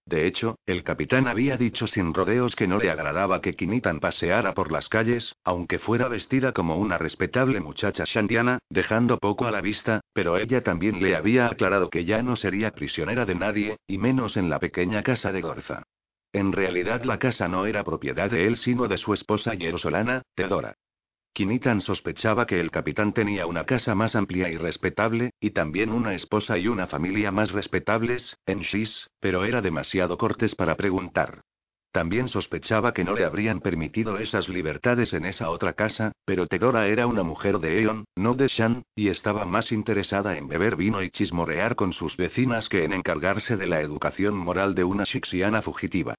De hecho, el capitán había dicho sin rodeos que no le agradaba que Kinitan paseara por las calles, aunque fuera vestida como una respetable muchacha shandiana, dejando poco a la vista, pero ella también le había aclarado que ya no sería prisionera de nadie, y menos en la pequeña casa de Gorza. En realidad la casa no era propiedad de él sino de su esposa yerosolana, Teodora. Kinitan sospechaba que el capitán tenía una casa más amplia y respetable, y también una esposa y una familia más respetables, en Shis, pero era demasiado cortés para preguntar. También sospechaba que no le habrían permitido esas libertades en esa otra casa, pero Teodora era una mujer de Eon, no de Shan, y estaba más interesada en beber vino y chismorrear con sus vecinas que en encargarse de la educación moral de una shixiana fugitiva.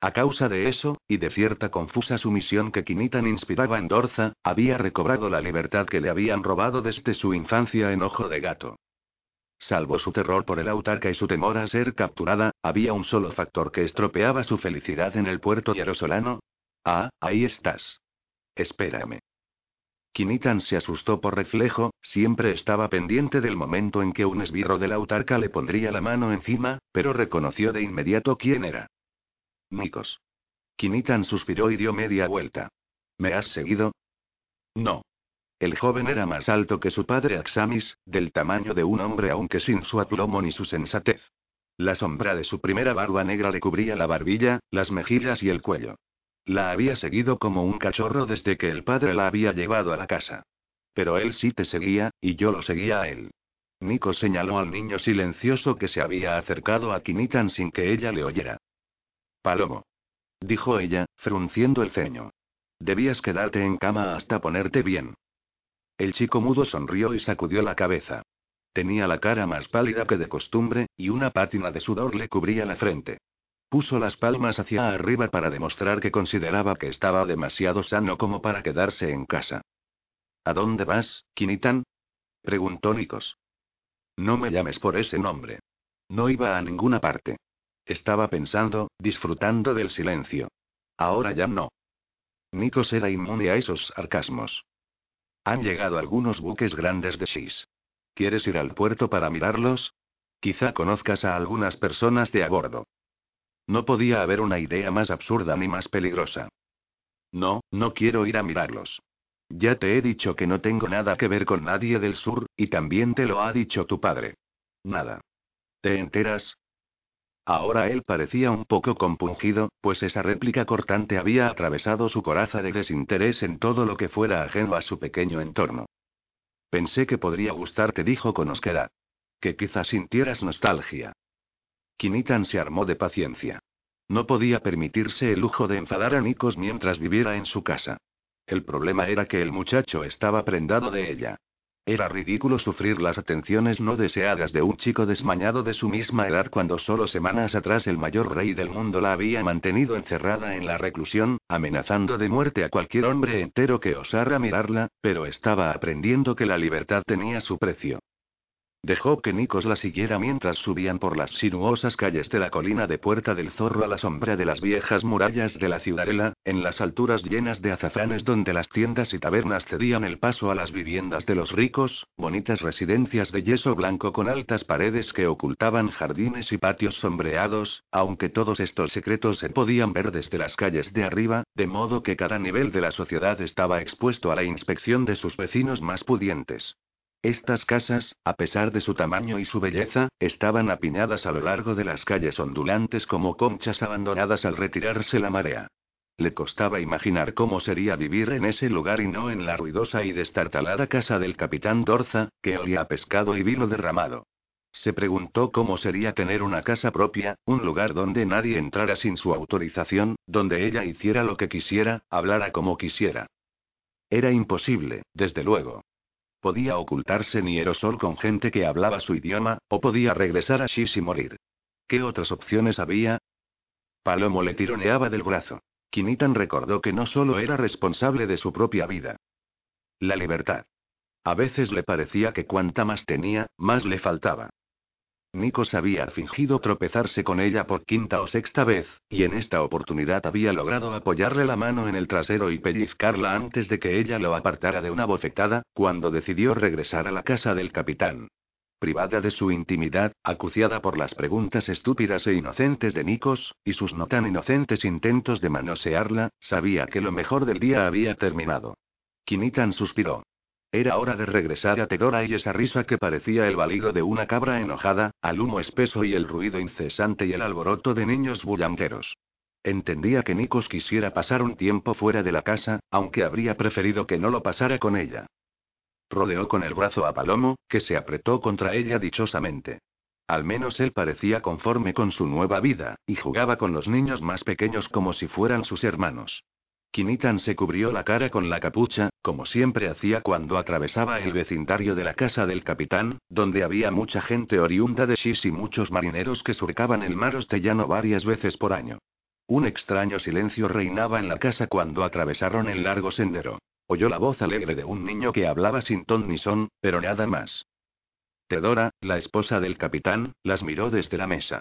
A causa de eso, y de cierta confusa sumisión que Kinitan inspiraba en Dorza, había recobrado la libertad que le habían robado desde su infancia en Ojo de Gato. Salvo su terror por el autarca y su temor a ser capturada, había un solo factor que estropeaba su felicidad en el puerto yerosolano. Ah, ahí estás. Espérame. Kinitan se asustó por reflejo, siempre estaba pendiente del momento en que un esbirro del autarca le pondría la mano encima, pero reconoció de inmediato quién era. Nikos. Kinitan suspiró y dio media vuelta. ¿Me has seguido? No. El joven era más alto que su padre Axamis, del tamaño de un hombre aunque sin su aplomo ni su sensatez. La sombra de su primera barba negra le cubría la barbilla, las mejillas y el cuello. La había seguido como un cachorro desde que el padre la había llevado a la casa. Pero él sí te seguía, y yo lo seguía a él. Nico señaló al niño silencioso que se había acercado a Kinitan sin que ella le oyera. Palomo. Dijo ella, frunciendo el ceño. Debías quedarte en cama hasta ponerte bien. El chico mudo sonrió y sacudió la cabeza. Tenía la cara más pálida que de costumbre, y una pátina de sudor le cubría la frente. Puso las palmas hacia arriba para demostrar que consideraba que estaba demasiado sano como para quedarse en casa. ¿A dónde vas, Kinitan? preguntó Nikos. No me llames por ese nombre. No iba a ninguna parte. Estaba pensando, disfrutando del silencio. Ahora ya no. Nikos era inmune a esos sarcasmos. Han llegado algunos buques grandes de Shis. ¿Quieres ir al puerto para mirarlos? Quizá conozcas a algunas personas de a bordo. No podía haber una idea más absurda ni más peligrosa. No, no quiero ir a mirarlos. Ya te he dicho que no tengo nada que ver con nadie del sur, y también te lo ha dicho tu padre. Nada. ¿Te enteras? Ahora él parecía un poco compungido, pues esa réplica cortante había atravesado su coraza de desinterés en todo lo que fuera ajeno a su pequeño entorno. Pensé que podría gustarte, dijo con osquedad. Que quizás sintieras nostalgia. Kinitan se armó de paciencia. No podía permitirse el lujo de enfadar a Nikos mientras viviera en su casa. El problema era que el muchacho estaba prendado de ella. Era ridículo sufrir las atenciones no deseadas de un chico desmañado de su misma edad cuando solo semanas atrás el mayor rey del mundo la había mantenido encerrada en la reclusión, amenazando de muerte a cualquier hombre entero que osara mirarla, pero estaba aprendiendo que la libertad tenía su precio. Dejó que Nikos la siguiera mientras subían por las sinuosas calles de la colina de Puerta del Zorro a la sombra de las viejas murallas de la ciudadela, en las alturas llenas de azafranes donde las tiendas y tabernas cedían el paso a las viviendas de los ricos, bonitas residencias de yeso blanco con altas paredes que ocultaban jardines y patios sombreados, aunque todos estos secretos se podían ver desde las calles de arriba, de modo que cada nivel de la sociedad estaba expuesto a la inspección de sus vecinos más pudientes. Estas casas, a pesar de su tamaño y su belleza, estaban apiñadas a lo largo de las calles ondulantes como conchas abandonadas al retirarse la marea. Le costaba imaginar cómo sería vivir en ese lugar y no en la ruidosa y destartalada casa del capitán Dorza, que olía a pescado y vino derramado. Se preguntó cómo sería tener una casa propia, un lugar donde nadie entrara sin su autorización, donde ella hiciera lo que quisiera, hablara como quisiera. Era imposible, desde luego. Podía ocultarse en Hierosol con gente que hablaba su idioma, o podía regresar a Shish y morir. ¿Qué otras opciones había? Palomo le tironeaba del brazo. Kinitan recordó que no solo era responsable de su propia vida. La libertad. A veces le parecía que cuanta más tenía, más le faltaba. Nikos había fingido tropezarse con ella por quinta o sexta vez, y en esta oportunidad había logrado apoyarle la mano en el trasero y pellizcarla antes de que ella lo apartara de una bofetada, cuando decidió regresar a la casa del capitán. Privada de su intimidad, acuciada por las preguntas estúpidas e inocentes de Nikos, y sus no tan inocentes intentos de manosearla, sabía que lo mejor del día había terminado. Kinitan suspiró. Era hora de regresar a Tedora y esa risa que parecía el balido de una cabra enojada, al humo espeso y el ruido incesante y el alboroto de niños bullanteros. Entendía que Nikos quisiera pasar un tiempo fuera de la casa, aunque habría preferido que no lo pasara con ella. Rodeó con el brazo a Palomo, que se apretó contra ella dichosamente. Al menos él parecía conforme con su nueva vida, y jugaba con los niños más pequeños como si fueran sus hermanos. Kinitan se cubrió la cara con la capucha, como siempre hacía cuando atravesaba el vecindario de la casa del capitán, donde había mucha gente oriunda de Shish y muchos marineros que surcaban el mar ostellano varias veces por año. Un extraño silencio reinaba en la casa cuando atravesaron el largo sendero. Oyó la voz alegre de un niño que hablaba sin ton ni son, pero nada más. Tedora, la esposa del capitán, las miró desde la mesa.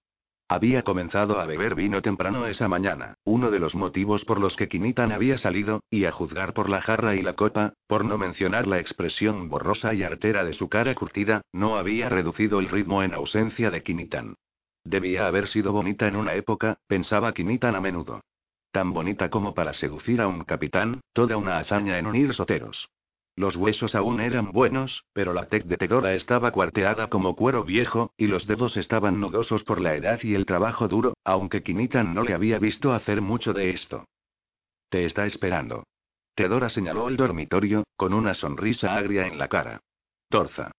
Había comenzado a beber vino temprano esa mañana, uno de los motivos por los que Kinitan había salido, y a juzgar por la jarra y la copa, por no mencionar la expresión borrosa y artera de su cara curtida, no había reducido el ritmo en ausencia de Kinitan. Debía haber sido bonita en una época, pensaba Kinitan a menudo. Tan bonita como para seducir a un capitán, toda una hazaña en unir soteros. Los huesos aún eran buenos, pero la tec de Tedora estaba cuarteada como cuero viejo, y los dedos estaban nudosos por la edad y el trabajo duro, aunque Kinitan no le había visto hacer mucho de esto. Te está esperando. Tedora señaló el dormitorio, con una sonrisa agria en la cara. Torza.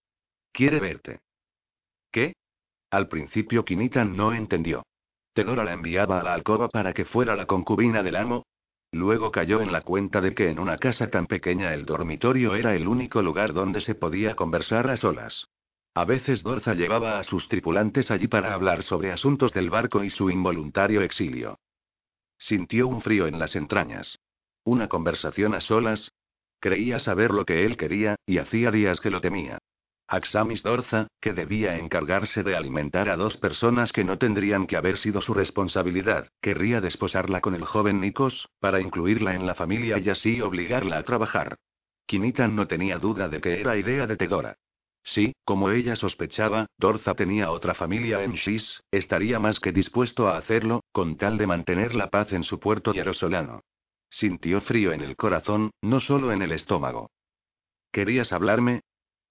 Quiere verte. ¿Qué? Al principio Kinitan no entendió. Tedora la enviaba a la alcoba para que fuera la concubina del amo, Luego cayó en la cuenta de que en una casa tan pequeña el dormitorio era el único lugar donde se podía conversar a solas. A veces Dorza llevaba a sus tripulantes allí para hablar sobre asuntos del barco y su involuntario exilio. Sintió un frío en las entrañas. ¿Una conversación a solas? Creía saber lo que él quería, y hacía días que lo temía. Axamis Dorza, que debía encargarse de alimentar a dos personas que no tendrían que haber sido su responsabilidad, querría desposarla con el joven Nikos, para incluirla en la familia y así obligarla a trabajar. Kinitan no tenía duda de que era idea de Tedora. Sí, como ella sospechaba, Dorza tenía otra familia en Shis, estaría más que dispuesto a hacerlo, con tal de mantener la paz en su puerto yerosolano. Sintió frío en el corazón, no solo en el estómago. ¿Querías hablarme?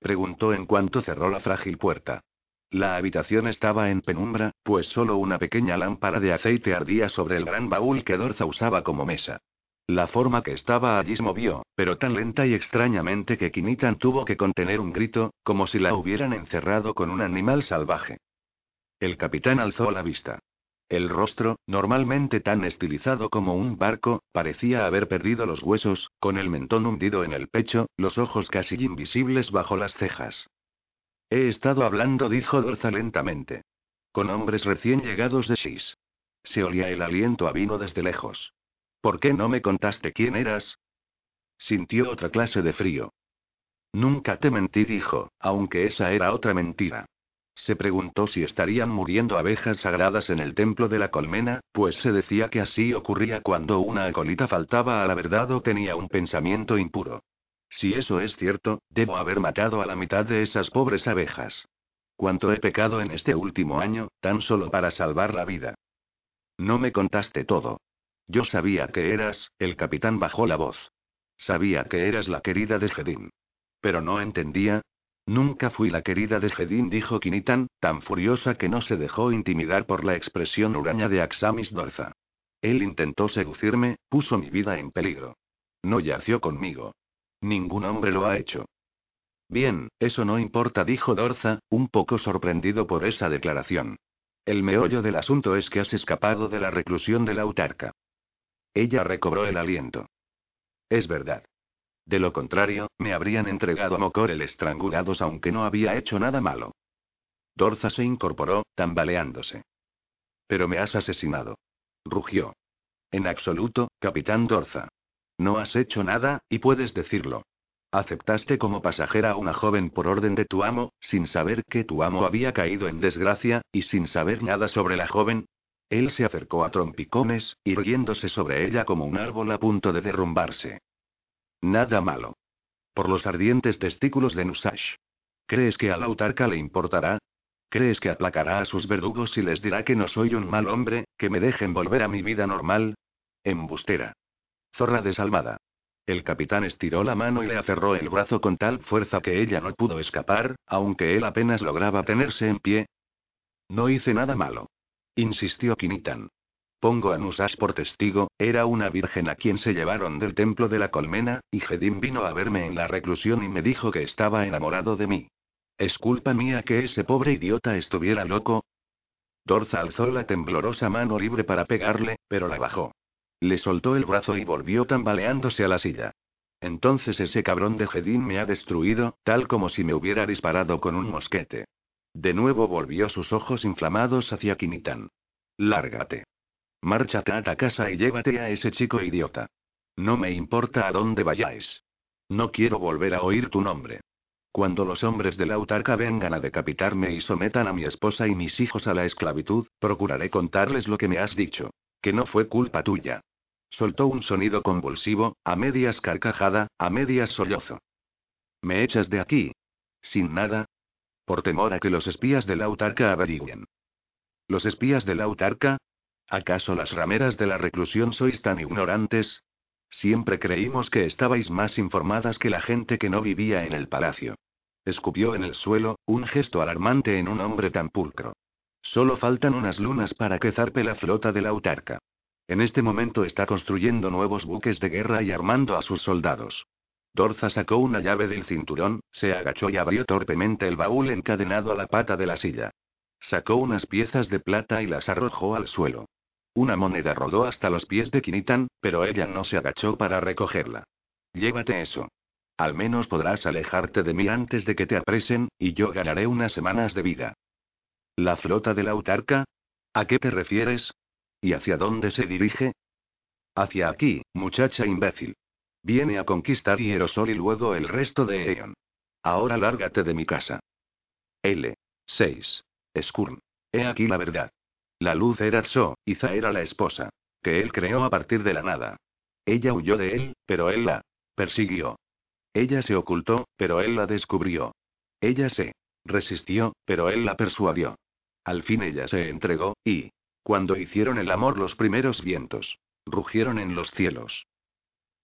Preguntó en cuanto cerró la frágil puerta. La habitación estaba en penumbra, pues solo una pequeña lámpara de aceite ardía sobre el gran baúl que Dorza usaba como mesa. La forma que estaba allí se movió, pero tan lenta y extrañamente que Kinitan tuvo que contener un grito, como si la hubieran encerrado con un animal salvaje. El capitán alzó la vista. El rostro, normalmente tan estilizado como un barco, parecía haber perdido los huesos, con el mentón hundido en el pecho, los ojos casi invisibles bajo las cejas. He estado hablando, dijo Dorza lentamente. Con hombres recién llegados de Shis. Se olía el aliento a vino desde lejos. ¿Por qué no me contaste quién eras? Sintió otra clase de frío. Nunca te mentí, dijo, aunque esa era otra mentira. Se preguntó si estarían muriendo abejas sagradas en el templo de la colmena, pues se decía que así ocurría cuando una acolita faltaba a la verdad o tenía un pensamiento impuro. Si eso es cierto, debo haber matado a la mitad de esas pobres abejas. Cuánto he pecado en este último año, tan solo para salvar la vida. No me contaste todo. Yo sabía que eras, el capitán bajó la voz. Sabía que eras la querida de Jedin. Pero no entendía, Nunca fui la querida de Jedin, dijo Kinitan, tan furiosa que no se dejó intimidar por la expresión huraña de Axamis Dorza. Él intentó seducirme, puso mi vida en peligro. No yació conmigo. Ningún hombre lo ha hecho. Bien, eso no importa, dijo Dorza, un poco sorprendido por esa declaración. El meollo del asunto es que has escapado de la reclusión de la autarca. Ella recobró el aliento. Es verdad. De lo contrario, me habrían entregado a Mokor estrangulados aunque no había hecho nada malo. Dorza se incorporó, tambaleándose. Pero me has asesinado. Rugió. En absoluto, capitán Dorza. No has hecho nada, y puedes decirlo. Aceptaste como pasajera a una joven por orden de tu amo, sin saber que tu amo había caído en desgracia, y sin saber nada sobre la joven. Él se acercó a trompicones, irguiéndose sobre ella como un árbol a punto de derrumbarse. Nada malo. Por los ardientes testículos de Nusash. ¿Crees que a la autarca le importará? ¿Crees que aplacará a sus verdugos y les dirá que no soy un mal hombre, que me dejen volver a mi vida normal? Embustera. Zorra desalmada. El capitán estiró la mano y le aferró el brazo con tal fuerza que ella no pudo escapar, aunque él apenas lograba tenerse en pie. No hice nada malo. Insistió Kinitan. Pongo a Nusas por testigo, era una virgen a quien se llevaron del templo de la colmena, y Jedim vino a verme en la reclusión y me dijo que estaba enamorado de mí. ¿Es culpa mía que ese pobre idiota estuviera loco? Dorza alzó la temblorosa mano libre para pegarle, pero la bajó. Le soltó el brazo y volvió tambaleándose a la silla. Entonces ese cabrón de Jedín me ha destruido, tal como si me hubiera disparado con un mosquete. De nuevo volvió sus ojos inflamados hacia Kinitan. Lárgate. Márchate a casa y llévate a ese chico idiota. No me importa a dónde vayáis. No quiero volver a oír tu nombre. Cuando los hombres de la autarca vengan a decapitarme y sometan a mi esposa y mis hijos a la esclavitud, procuraré contarles lo que me has dicho. Que no fue culpa tuya. Soltó un sonido convulsivo, a medias carcajada, a medias sollozo. ¿Me echas de aquí? ¿Sin nada? Por temor a que los espías de la autarca averigüen. ¿Los espías de la autarca? ¿Acaso las rameras de la reclusión sois tan ignorantes? Siempre creímos que estabais más informadas que la gente que no vivía en el palacio. Escupió en el suelo, un gesto alarmante en un hombre tan pulcro. Solo faltan unas lunas para que zarpe la flota de la autarca. En este momento está construyendo nuevos buques de guerra y armando a sus soldados. Dorza sacó una llave del cinturón, se agachó y abrió torpemente el baúl encadenado a la pata de la silla. Sacó unas piezas de plata y las arrojó al suelo. Una moneda rodó hasta los pies de Kinitan, pero ella no se agachó para recogerla. Llévate eso. Al menos podrás alejarte de mí antes de que te apresen, y yo ganaré unas semanas de vida. ¿La flota de la autarca? ¿A qué te refieres? ¿Y hacia dónde se dirige? Hacia aquí, muchacha imbécil. Viene a conquistar Hierosol y luego el resto de Eon. Ahora lárgate de mi casa. L. 6. Skurn. He aquí la verdad. La luz era Tso, Iza era la esposa. Que él creó a partir de la nada. Ella huyó de él, pero él la persiguió. Ella se ocultó, pero él la descubrió. Ella se resistió, pero él la persuadió. Al fin ella se entregó, y, cuando hicieron el amor los primeros vientos, rugieron en los cielos.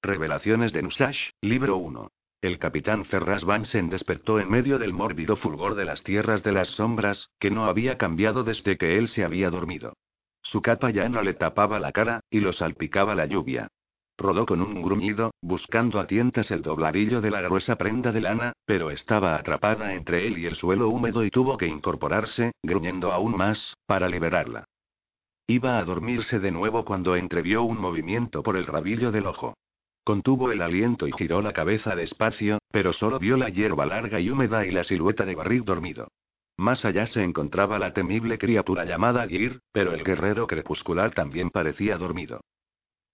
Revelaciones de Nusash, libro 1. El capitán Ferraz Vansen despertó en medio del mórbido fulgor de las tierras de las sombras, que no había cambiado desde que él se había dormido. Su capa ya no le tapaba la cara, y lo salpicaba la lluvia. Rodó con un gruñido, buscando a tientas el dobladillo de la gruesa prenda de lana, pero estaba atrapada entre él y el suelo húmedo y tuvo que incorporarse, gruñendo aún más, para liberarla. Iba a dormirse de nuevo cuando entrevió un movimiento por el rabillo del ojo. Contuvo el aliento y giró la cabeza despacio, pero solo vio la hierba larga y húmeda y la silueta de Barril dormido. Más allá se encontraba la temible criatura llamada Gir, pero el guerrero crepuscular también parecía dormido.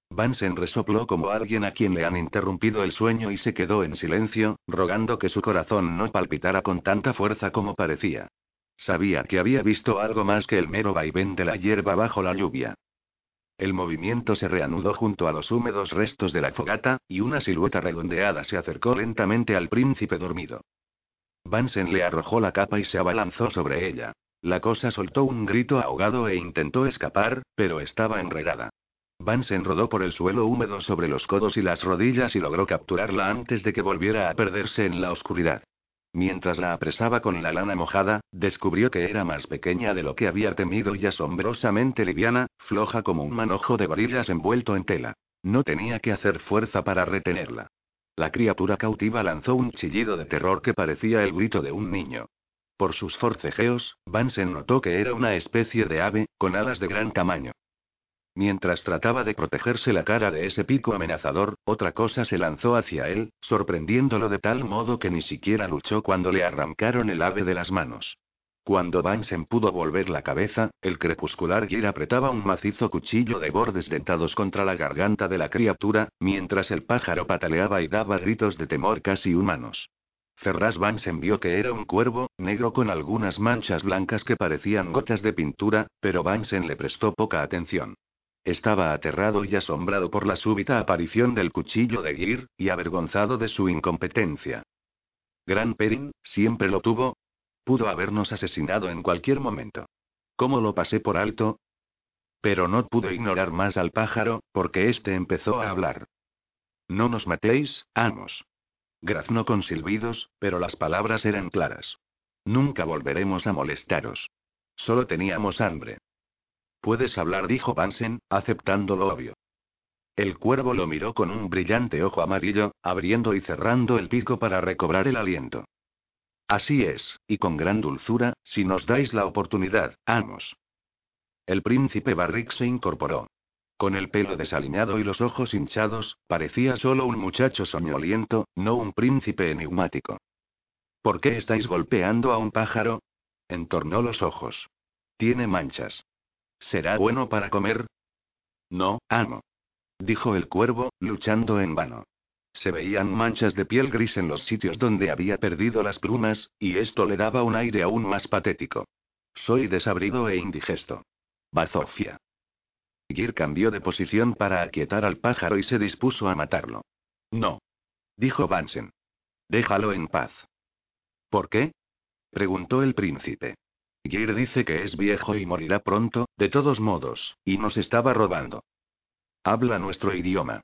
Vansen resopló como alguien a quien le han interrumpido el sueño y se quedó en silencio, rogando que su corazón no palpitara con tanta fuerza como parecía. Sabía que había visto algo más que el mero vaivén de la hierba bajo la lluvia. El movimiento se reanudó junto a los húmedos restos de la fogata, y una silueta redondeada se acercó lentamente al príncipe dormido. Vansen le arrojó la capa y se abalanzó sobre ella. La cosa soltó un grito ahogado e intentó escapar, pero estaba enredada. Vansen rodó por el suelo húmedo sobre los codos y las rodillas y logró capturarla antes de que volviera a perderse en la oscuridad. Mientras la apresaba con la lana mojada, descubrió que era más pequeña de lo que había temido y asombrosamente liviana, floja como un manojo de varillas envuelto en tela. No tenía que hacer fuerza para retenerla. La criatura cautiva lanzó un chillido de terror que parecía el grito de un niño. Por sus forcejeos, Vansen notó que era una especie de ave, con alas de gran tamaño. Mientras trataba de protegerse la cara de ese pico amenazador, otra cosa se lanzó hacia él, sorprendiéndolo de tal modo que ni siquiera luchó cuando le arrancaron el ave de las manos. Cuando Vansen pudo volver la cabeza, el crepuscular Gir apretaba un macizo cuchillo de bordes dentados contra la garganta de la criatura, mientras el pájaro pataleaba y daba gritos de temor casi humanos. Ferraz Vansen vio que era un cuervo, negro con algunas manchas blancas que parecían gotas de pintura, pero Vansen le prestó poca atención. Estaba aterrado y asombrado por la súbita aparición del cuchillo de Gir, y avergonzado de su incompetencia. Gran Perin, siempre lo tuvo. Pudo habernos asesinado en cualquier momento. ¿Cómo lo pasé por alto? Pero no pudo ignorar más al pájaro, porque éste empezó a hablar. No nos matéis, amos. Graznó con silbidos, pero las palabras eran claras. Nunca volveremos a molestaros. Solo teníamos hambre. Puedes hablar, dijo Vansen, aceptando lo obvio. El cuervo lo miró con un brillante ojo amarillo, abriendo y cerrando el pico para recobrar el aliento. Así es, y con gran dulzura, si nos dais la oportunidad, amos. El príncipe Barrick se incorporó. Con el pelo desaliñado y los ojos hinchados, parecía solo un muchacho soñoliento, no un príncipe enigmático. ¿Por qué estáis golpeando a un pájaro? Entornó los ojos. Tiene manchas. ¿Será bueno para comer? No, amo. Dijo el cuervo, luchando en vano. Se veían manchas de piel gris en los sitios donde había perdido las plumas, y esto le daba un aire aún más patético. Soy desabrido e indigesto. Bazofia. Gir cambió de posición para aquietar al pájaro y se dispuso a matarlo. No. Dijo Vansen. Déjalo en paz. ¿Por qué? preguntó el príncipe. Gir dice que es viejo y morirá pronto, de todos modos, y nos estaba robando. Habla nuestro idioma.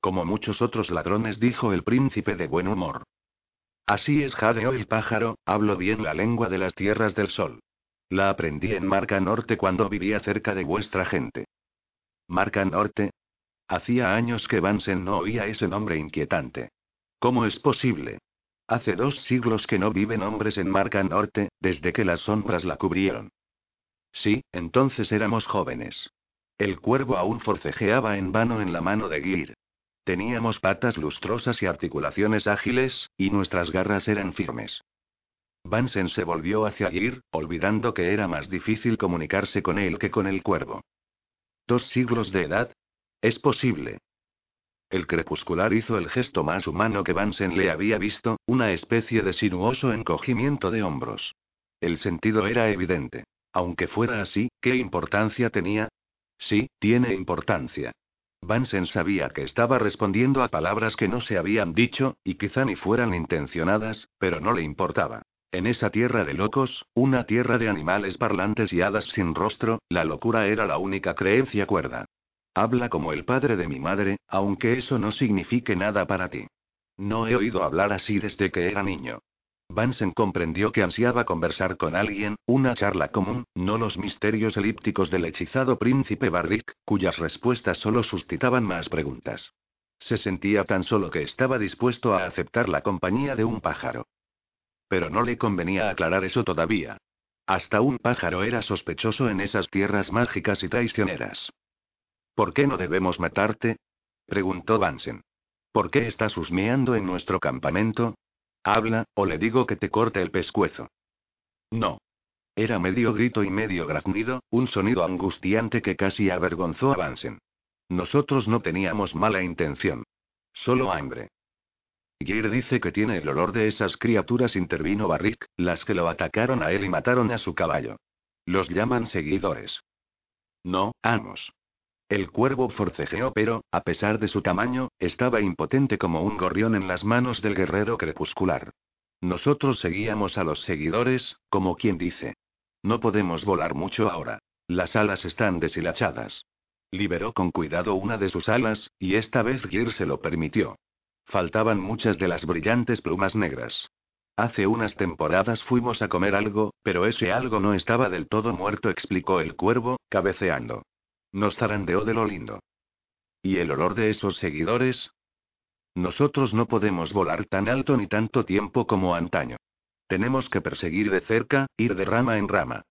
Como muchos otros ladrones, dijo el príncipe de buen humor. Así es, Jadeo el pájaro, hablo bien la lengua de las tierras del sol. La aprendí en Marca Norte cuando vivía cerca de vuestra gente. ¿Marca Norte? Hacía años que Vansen no oía ese nombre inquietante. ¿Cómo es posible? Hace dos siglos que no viven hombres en Marca Norte, desde que las sombras la cubrieron. Sí, entonces éramos jóvenes. El cuervo aún forcejeaba en vano en la mano de Gir. Teníamos patas lustrosas y articulaciones ágiles, y nuestras garras eran firmes. Vansen se volvió hacia Gir, olvidando que era más difícil comunicarse con él que con el cuervo. ¿Dos siglos de edad? Es posible. El crepuscular hizo el gesto más humano que Vansen le había visto, una especie de sinuoso encogimiento de hombros. El sentido era evidente. Aunque fuera así, ¿qué importancia tenía? Sí, tiene importancia. Vansen sabía que estaba respondiendo a palabras que no se habían dicho, y quizá ni fueran intencionadas, pero no le importaba. En esa tierra de locos, una tierra de animales parlantes y hadas sin rostro, la locura era la única creencia cuerda. Habla como el padre de mi madre, aunque eso no signifique nada para ti. No he oído hablar así desde que era niño. Vansen comprendió que ansiaba conversar con alguien, una charla común, no los misterios elípticos del hechizado príncipe Barrick, cuyas respuestas solo suscitaban más preguntas. Se sentía tan solo que estaba dispuesto a aceptar la compañía de un pájaro. Pero no le convenía aclarar eso todavía. Hasta un pájaro era sospechoso en esas tierras mágicas y traicioneras. ¿Por qué no debemos matarte? preguntó Vansen. ¿Por qué estás husmeando en nuestro campamento? Habla, o le digo que te corte el pescuezo. No. Era medio grito y medio graznido, un sonido angustiante que casi avergonzó a Vansen. Nosotros no teníamos mala intención. Solo hambre. Gear dice que tiene el olor de esas criaturas, intervino Barrick, las que lo atacaron a él y mataron a su caballo. Los llaman seguidores. No, amos. El cuervo forcejeó, pero, a pesar de su tamaño, estaba impotente como un gorrión en las manos del guerrero crepuscular. Nosotros seguíamos a los seguidores, como quien dice. No podemos volar mucho ahora. Las alas están deshilachadas. Liberó con cuidado una de sus alas, y esta vez Gear se lo permitió. Faltaban muchas de las brillantes plumas negras. Hace unas temporadas fuimos a comer algo, pero ese algo no estaba del todo muerto, explicó el cuervo, cabeceando. Nos zarandeó de lo lindo. ¿Y el olor de esos seguidores? Nosotros no podemos volar tan alto ni tanto tiempo como antaño. Tenemos que perseguir de cerca, ir de rama en rama.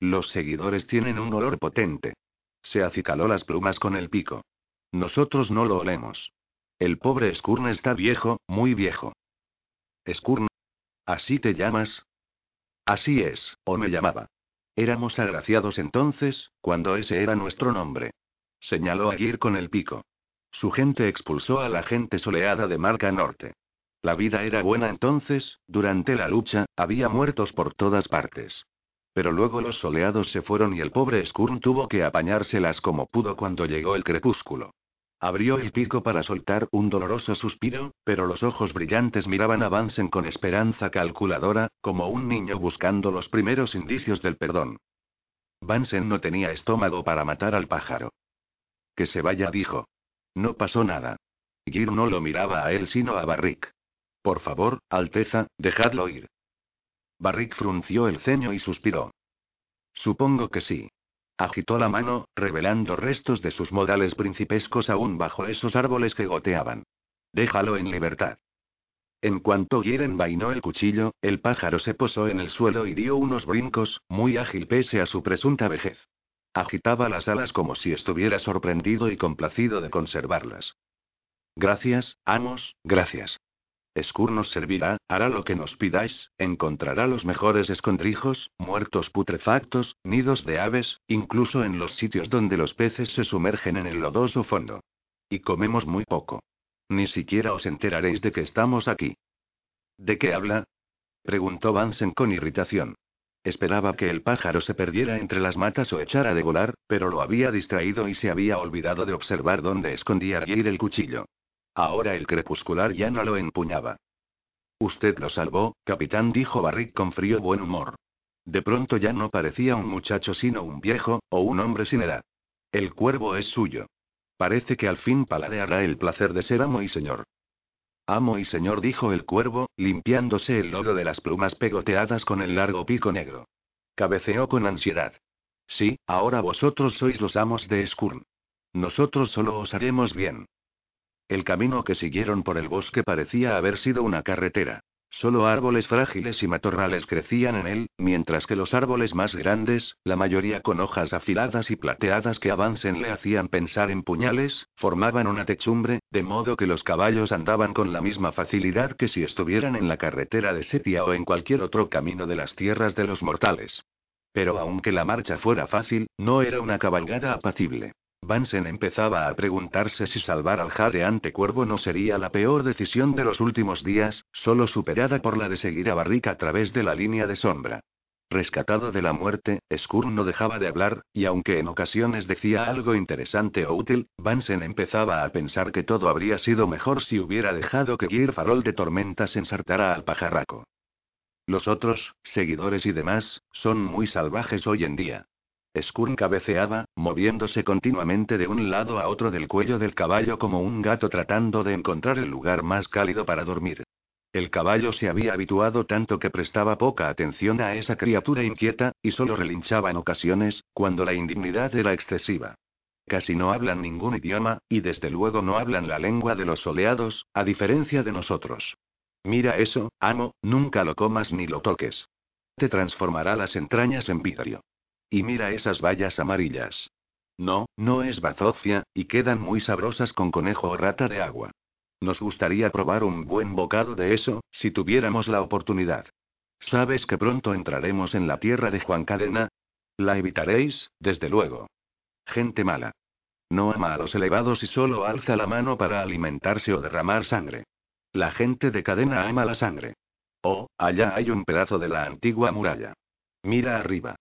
Los seguidores tienen un olor potente. Se acicaló las plumas con el pico. Nosotros no lo olemos. El pobre Skurn está viejo, muy viejo. Skurn. ¿Así te llamas? Así es, o me llamaba. Éramos agraciados entonces, cuando ese era nuestro nombre. Señaló a Gir con el pico. Su gente expulsó a la gente soleada de Marca Norte. La vida era buena entonces, durante la lucha, había muertos por todas partes. Pero luego los soleados se fueron y el pobre Skurn tuvo que apañárselas como pudo cuando llegó el crepúsculo. Abrió el pico para soltar un doloroso suspiro, pero los ojos brillantes miraban a Vansen con esperanza calculadora, como un niño buscando los primeros indicios del perdón. Vansen no tenía estómago para matar al pájaro. Que se vaya, dijo. No pasó nada. Gir no lo miraba a él sino a Barrick. Por favor, Alteza, dejadlo ir. Barrick frunció el ceño y suspiró. Supongo que sí. Agitó la mano, revelando restos de sus modales principescos aún bajo esos árboles que goteaban. Déjalo en libertad. En cuanto Gieren vainó el cuchillo, el pájaro se posó en el suelo y dio unos brincos, muy ágil pese a su presunta vejez. Agitaba las alas como si estuviera sorprendido y complacido de conservarlas. Gracias, amos, gracias. Skur nos servirá, hará lo que nos pidáis, encontrará los mejores escondrijos, muertos putrefactos, nidos de aves, incluso en los sitios donde los peces se sumergen en el lodoso fondo. Y comemos muy poco. Ni siquiera os enteraréis de que estamos aquí. ¿De qué habla? preguntó Vansen con irritación. Esperaba que el pájaro se perdiera entre las matas o echara de volar, pero lo había distraído y se había olvidado de observar dónde escondía Geir el cuchillo. Ahora el crepuscular ya no lo empuñaba. Usted lo salvó, capitán, dijo Barrick con frío buen humor. De pronto ya no parecía un muchacho sino un viejo, o un hombre sin edad. El cuervo es suyo. Parece que al fin paladeará el placer de ser amo y señor. Amo y señor, dijo el cuervo, limpiándose el lodo de las plumas pegoteadas con el largo pico negro. Cabeceó con ansiedad. Sí, ahora vosotros sois los amos de Skurn. Nosotros solo os haremos bien. El camino que siguieron por el bosque parecía haber sido una carretera. Solo árboles frágiles y matorrales crecían en él, mientras que los árboles más grandes, la mayoría con hojas afiladas y plateadas que avancen le hacían pensar en puñales, formaban una techumbre, de modo que los caballos andaban con la misma facilidad que si estuvieran en la carretera de Setia o en cualquier otro camino de las tierras de los mortales. Pero aunque la marcha fuera fácil, no era una cabalgada apacible. Vansen empezaba a preguntarse si salvar al jadeante cuervo no sería la peor decisión de los últimos días, solo superada por la de seguir a Barrick a través de la línea de sombra. Rescatado de la muerte, Skurn no dejaba de hablar, y aunque en ocasiones decía algo interesante o útil, Vansen empezaba a pensar que todo habría sido mejor si hubiera dejado que Gear Farol de Tormentas ensartara al pajarraco. Los otros, seguidores y demás, son muy salvajes hoy en día. Skurn cabeceaba, moviéndose continuamente de un lado a otro del cuello del caballo como un gato tratando de encontrar el lugar más cálido para dormir. El caballo se había habituado tanto que prestaba poca atención a esa criatura inquieta, y solo relinchaba en ocasiones, cuando la indignidad era excesiva. Casi no hablan ningún idioma, y desde luego no hablan la lengua de los soleados, a diferencia de nosotros. Mira eso, amo, nunca lo comas ni lo toques. Te transformará las entrañas en vidrio. Y mira esas bayas amarillas. No, no es bazofia, y quedan muy sabrosas con conejo o rata de agua. Nos gustaría probar un buen bocado de eso, si tuviéramos la oportunidad. ¿Sabes que pronto entraremos en la tierra de Juan Cadena? La evitaréis, desde luego. Gente mala. No ama a los elevados y solo alza la mano para alimentarse o derramar sangre. La gente de cadena ama la sangre. Oh, allá hay un pedazo de la antigua muralla. Mira arriba.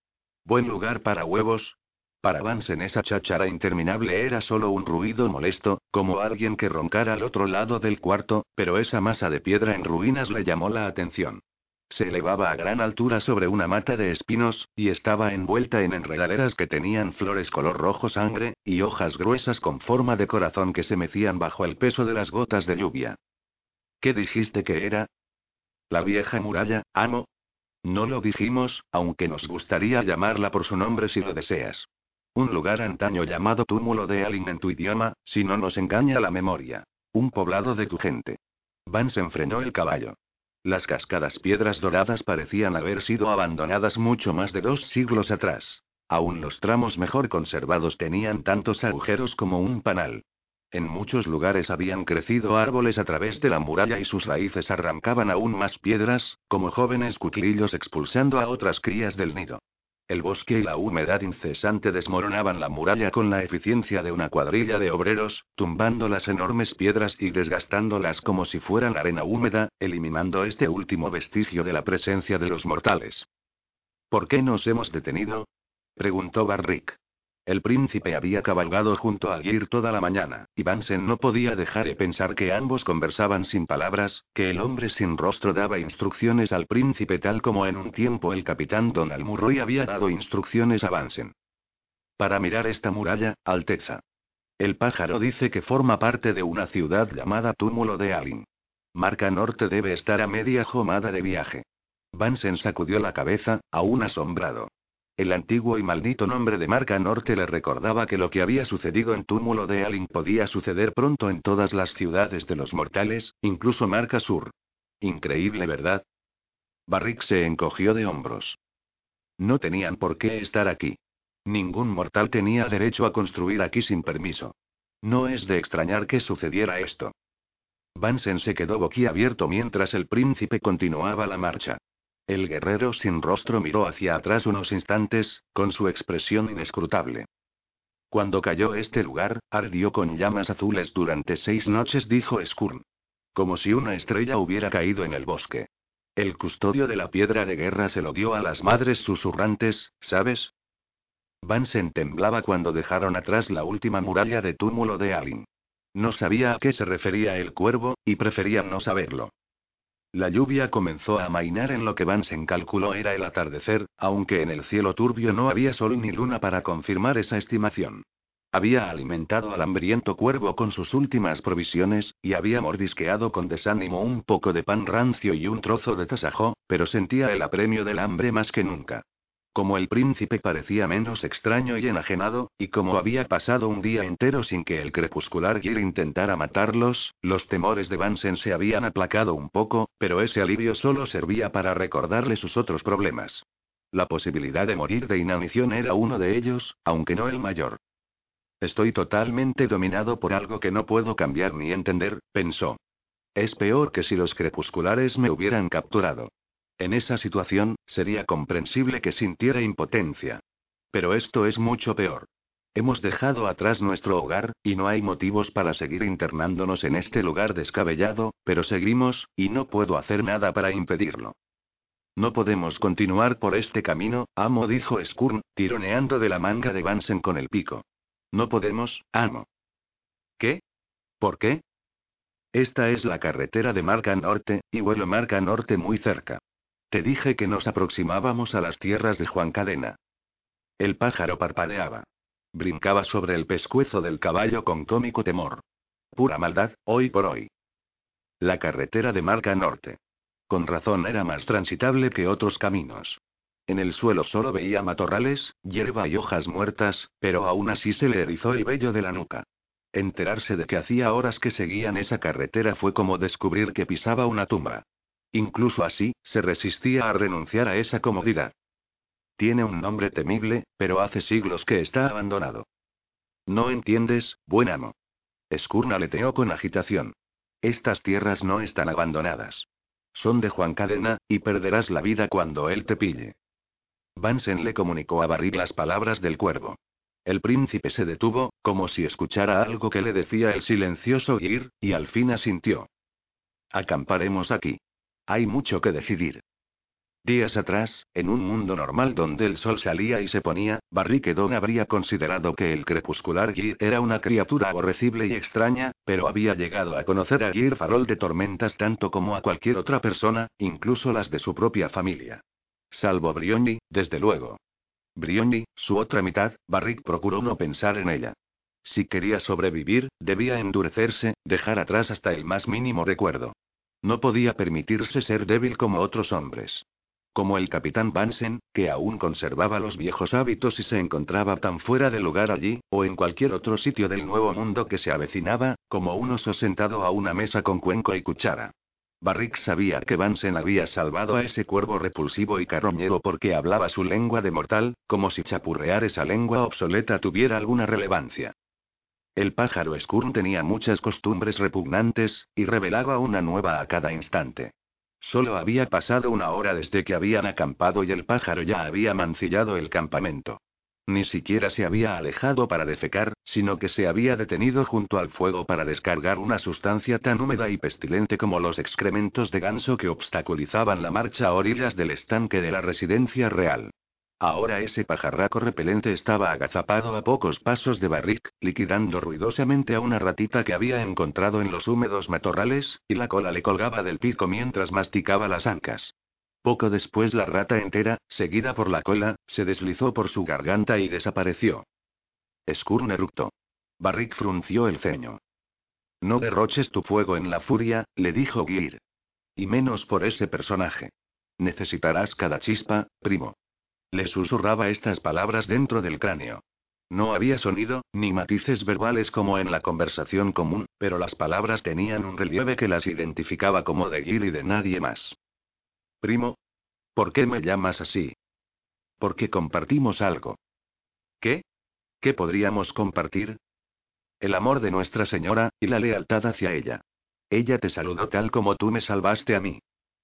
Buen lugar para huevos. Para Vance en esa cháchara interminable era solo un ruido molesto, como alguien que roncara al otro lado del cuarto, pero esa masa de piedra en ruinas le llamó la atención. Se elevaba a gran altura sobre una mata de espinos, y estaba envuelta en enredaderas que tenían flores color rojo sangre, y hojas gruesas con forma de corazón que se mecían bajo el peso de las gotas de lluvia. ¿Qué dijiste que era? La vieja muralla, amo. No lo dijimos, aunque nos gustaría llamarla por su nombre si lo deseas. Un lugar antaño llamado túmulo de Alin en tu idioma, si no nos engaña la memoria. Un poblado de tu gente. Van se enfrenó el caballo. Las cascadas piedras doradas parecían haber sido abandonadas mucho más de dos siglos atrás. Aún los tramos mejor conservados tenían tantos agujeros como un panal. En muchos lugares habían crecido árboles a través de la muralla y sus raíces arrancaban aún más piedras, como jóvenes cuclillos expulsando a otras crías del nido. El bosque y la humedad incesante desmoronaban la muralla con la eficiencia de una cuadrilla de obreros, tumbando las enormes piedras y desgastándolas como si fueran arena húmeda, eliminando este último vestigio de la presencia de los mortales. ¿Por qué nos hemos detenido? preguntó Barrick. El príncipe había cabalgado junto a Gir toda la mañana, y Vansen no podía dejar de pensar que ambos conversaban sin palabras, que el hombre sin rostro daba instrucciones al príncipe tal como en un tiempo el capitán Donald Murray había dado instrucciones a Vansen. Para mirar esta muralla, Alteza. El pájaro dice que forma parte de una ciudad llamada Túmulo de Alin. Marca Norte debe estar a media jomada de viaje. Vansen sacudió la cabeza, aún asombrado. El antiguo y maldito nombre de Marca Norte le recordaba que lo que había sucedido en Túmulo de Alin podía suceder pronto en todas las ciudades de los mortales, incluso Marca Sur. Increíble, ¿verdad? Barrick se encogió de hombros. No tenían por qué estar aquí. Ningún mortal tenía derecho a construir aquí sin permiso. No es de extrañar que sucediera esto. Vansen se quedó boquiabierto mientras el príncipe continuaba la marcha. El guerrero sin rostro miró hacia atrás unos instantes, con su expresión inescrutable. Cuando cayó este lugar, ardió con llamas azules durante seis noches, dijo Skurn. Como si una estrella hubiera caído en el bosque. El custodio de la piedra de guerra se lo dio a las madres susurrantes, ¿sabes? Vansen temblaba cuando dejaron atrás la última muralla de túmulo de Alin. No sabía a qué se refería el cuervo, y prefería no saberlo. La lluvia comenzó a amainar en lo que Vansen calculó era el atardecer, aunque en el cielo turbio no había sol ni luna para confirmar esa estimación. Había alimentado al hambriento cuervo con sus últimas provisiones, y había mordisqueado con desánimo un poco de pan rancio y un trozo de tasajo, pero sentía el apremio del hambre más que nunca. Como el príncipe parecía menos extraño y enajenado, y como había pasado un día entero sin que el crepuscular Gir intentara matarlos, los temores de Vansen se habían aplacado un poco, pero ese alivio solo servía para recordarle sus otros problemas. La posibilidad de morir de inanición era uno de ellos, aunque no el mayor. Estoy totalmente dominado por algo que no puedo cambiar ni entender, pensó. Es peor que si los crepusculares me hubieran capturado. En esa situación, sería comprensible que sintiera impotencia. Pero esto es mucho peor. Hemos dejado atrás nuestro hogar, y no hay motivos para seguir internándonos en este lugar descabellado, pero seguimos, y no puedo hacer nada para impedirlo. No podemos continuar por este camino, amo, dijo Skurn, tironeando de la manga de Vansen con el pico. No podemos, amo. ¿Qué? ¿Por qué? Esta es la carretera de Marca Norte, y vuelo Marca Norte muy cerca. Te dije que nos aproximábamos a las tierras de Juan Cadena. El pájaro parpadeaba. Brincaba sobre el pescuezo del caballo con cómico temor. Pura maldad, hoy por hoy. La carretera de marca norte. Con razón era más transitable que otros caminos. En el suelo solo veía matorrales, hierba y hojas muertas, pero aún así se le erizó el vello de la nuca. Enterarse de que hacía horas que seguían esa carretera fue como descubrir que pisaba una tumba. Incluso así, se resistía a renunciar a esa comodidad. Tiene un nombre temible, pero hace siglos que está abandonado. No entiendes, buen amo. Skurna aleteó con agitación. Estas tierras no están abandonadas. Son de Juan Cadena, y perderás la vida cuando él te pille. Vansen le comunicó a Barry las palabras del cuervo. El príncipe se detuvo, como si escuchara algo que le decía el silencioso Gir, y al fin asintió. Acamparemos aquí. Hay mucho que decidir. Días atrás, en un mundo normal donde el sol salía y se ponía, Barriquedón habría considerado que el crepuscular Gir era una criatura aborrecible y extraña, pero había llegado a conocer a Gir Farol de tormentas tanto como a cualquier otra persona, incluso las de su propia familia. Salvo Brioni, desde luego. Brioni, su otra mitad, Barrick procuró no pensar en ella. Si quería sobrevivir, debía endurecerse, dejar atrás hasta el más mínimo recuerdo. No podía permitirse ser débil como otros hombres como el capitán Bansen, que aún conservaba los viejos hábitos y se encontraba tan fuera de lugar allí, o en cualquier otro sitio del nuevo mundo que se avecinaba, como un oso sentado a una mesa con cuenco y cuchara. Barrick sabía que Bansen había salvado a ese cuervo repulsivo y carroñero porque hablaba su lengua de mortal, como si chapurrear esa lengua obsoleta tuviera alguna relevancia. El pájaro Skurn tenía muchas costumbres repugnantes, y revelaba una nueva a cada instante. Solo había pasado una hora desde que habían acampado y el pájaro ya había mancillado el campamento. Ni siquiera se había alejado para defecar, sino que se había detenido junto al fuego para descargar una sustancia tan húmeda y pestilente como los excrementos de ganso que obstaculizaban la marcha a orillas del estanque de la residencia real. Ahora ese pajarraco repelente estaba agazapado a pocos pasos de Barrick, liquidando ruidosamente a una ratita que había encontrado en los húmedos matorrales, y la cola le colgaba del pico mientras masticaba las ancas. Poco después la rata entera, seguida por la cola, se deslizó por su garganta y desapareció. Skurn eructó. Barrick frunció el ceño. No derroches tu fuego en la furia, le dijo Gir. Y menos por ese personaje. Necesitarás cada chispa, primo. Le susurraba estas palabras dentro del cráneo. No había sonido, ni matices verbales como en la conversación común, pero las palabras tenían un relieve que las identificaba como de Gil y de nadie más. Primo. ¿Por qué me llamas así? Porque compartimos algo. ¿Qué? ¿Qué podríamos compartir? El amor de Nuestra Señora, y la lealtad hacia ella. Ella te saludó tal como tú me salvaste a mí.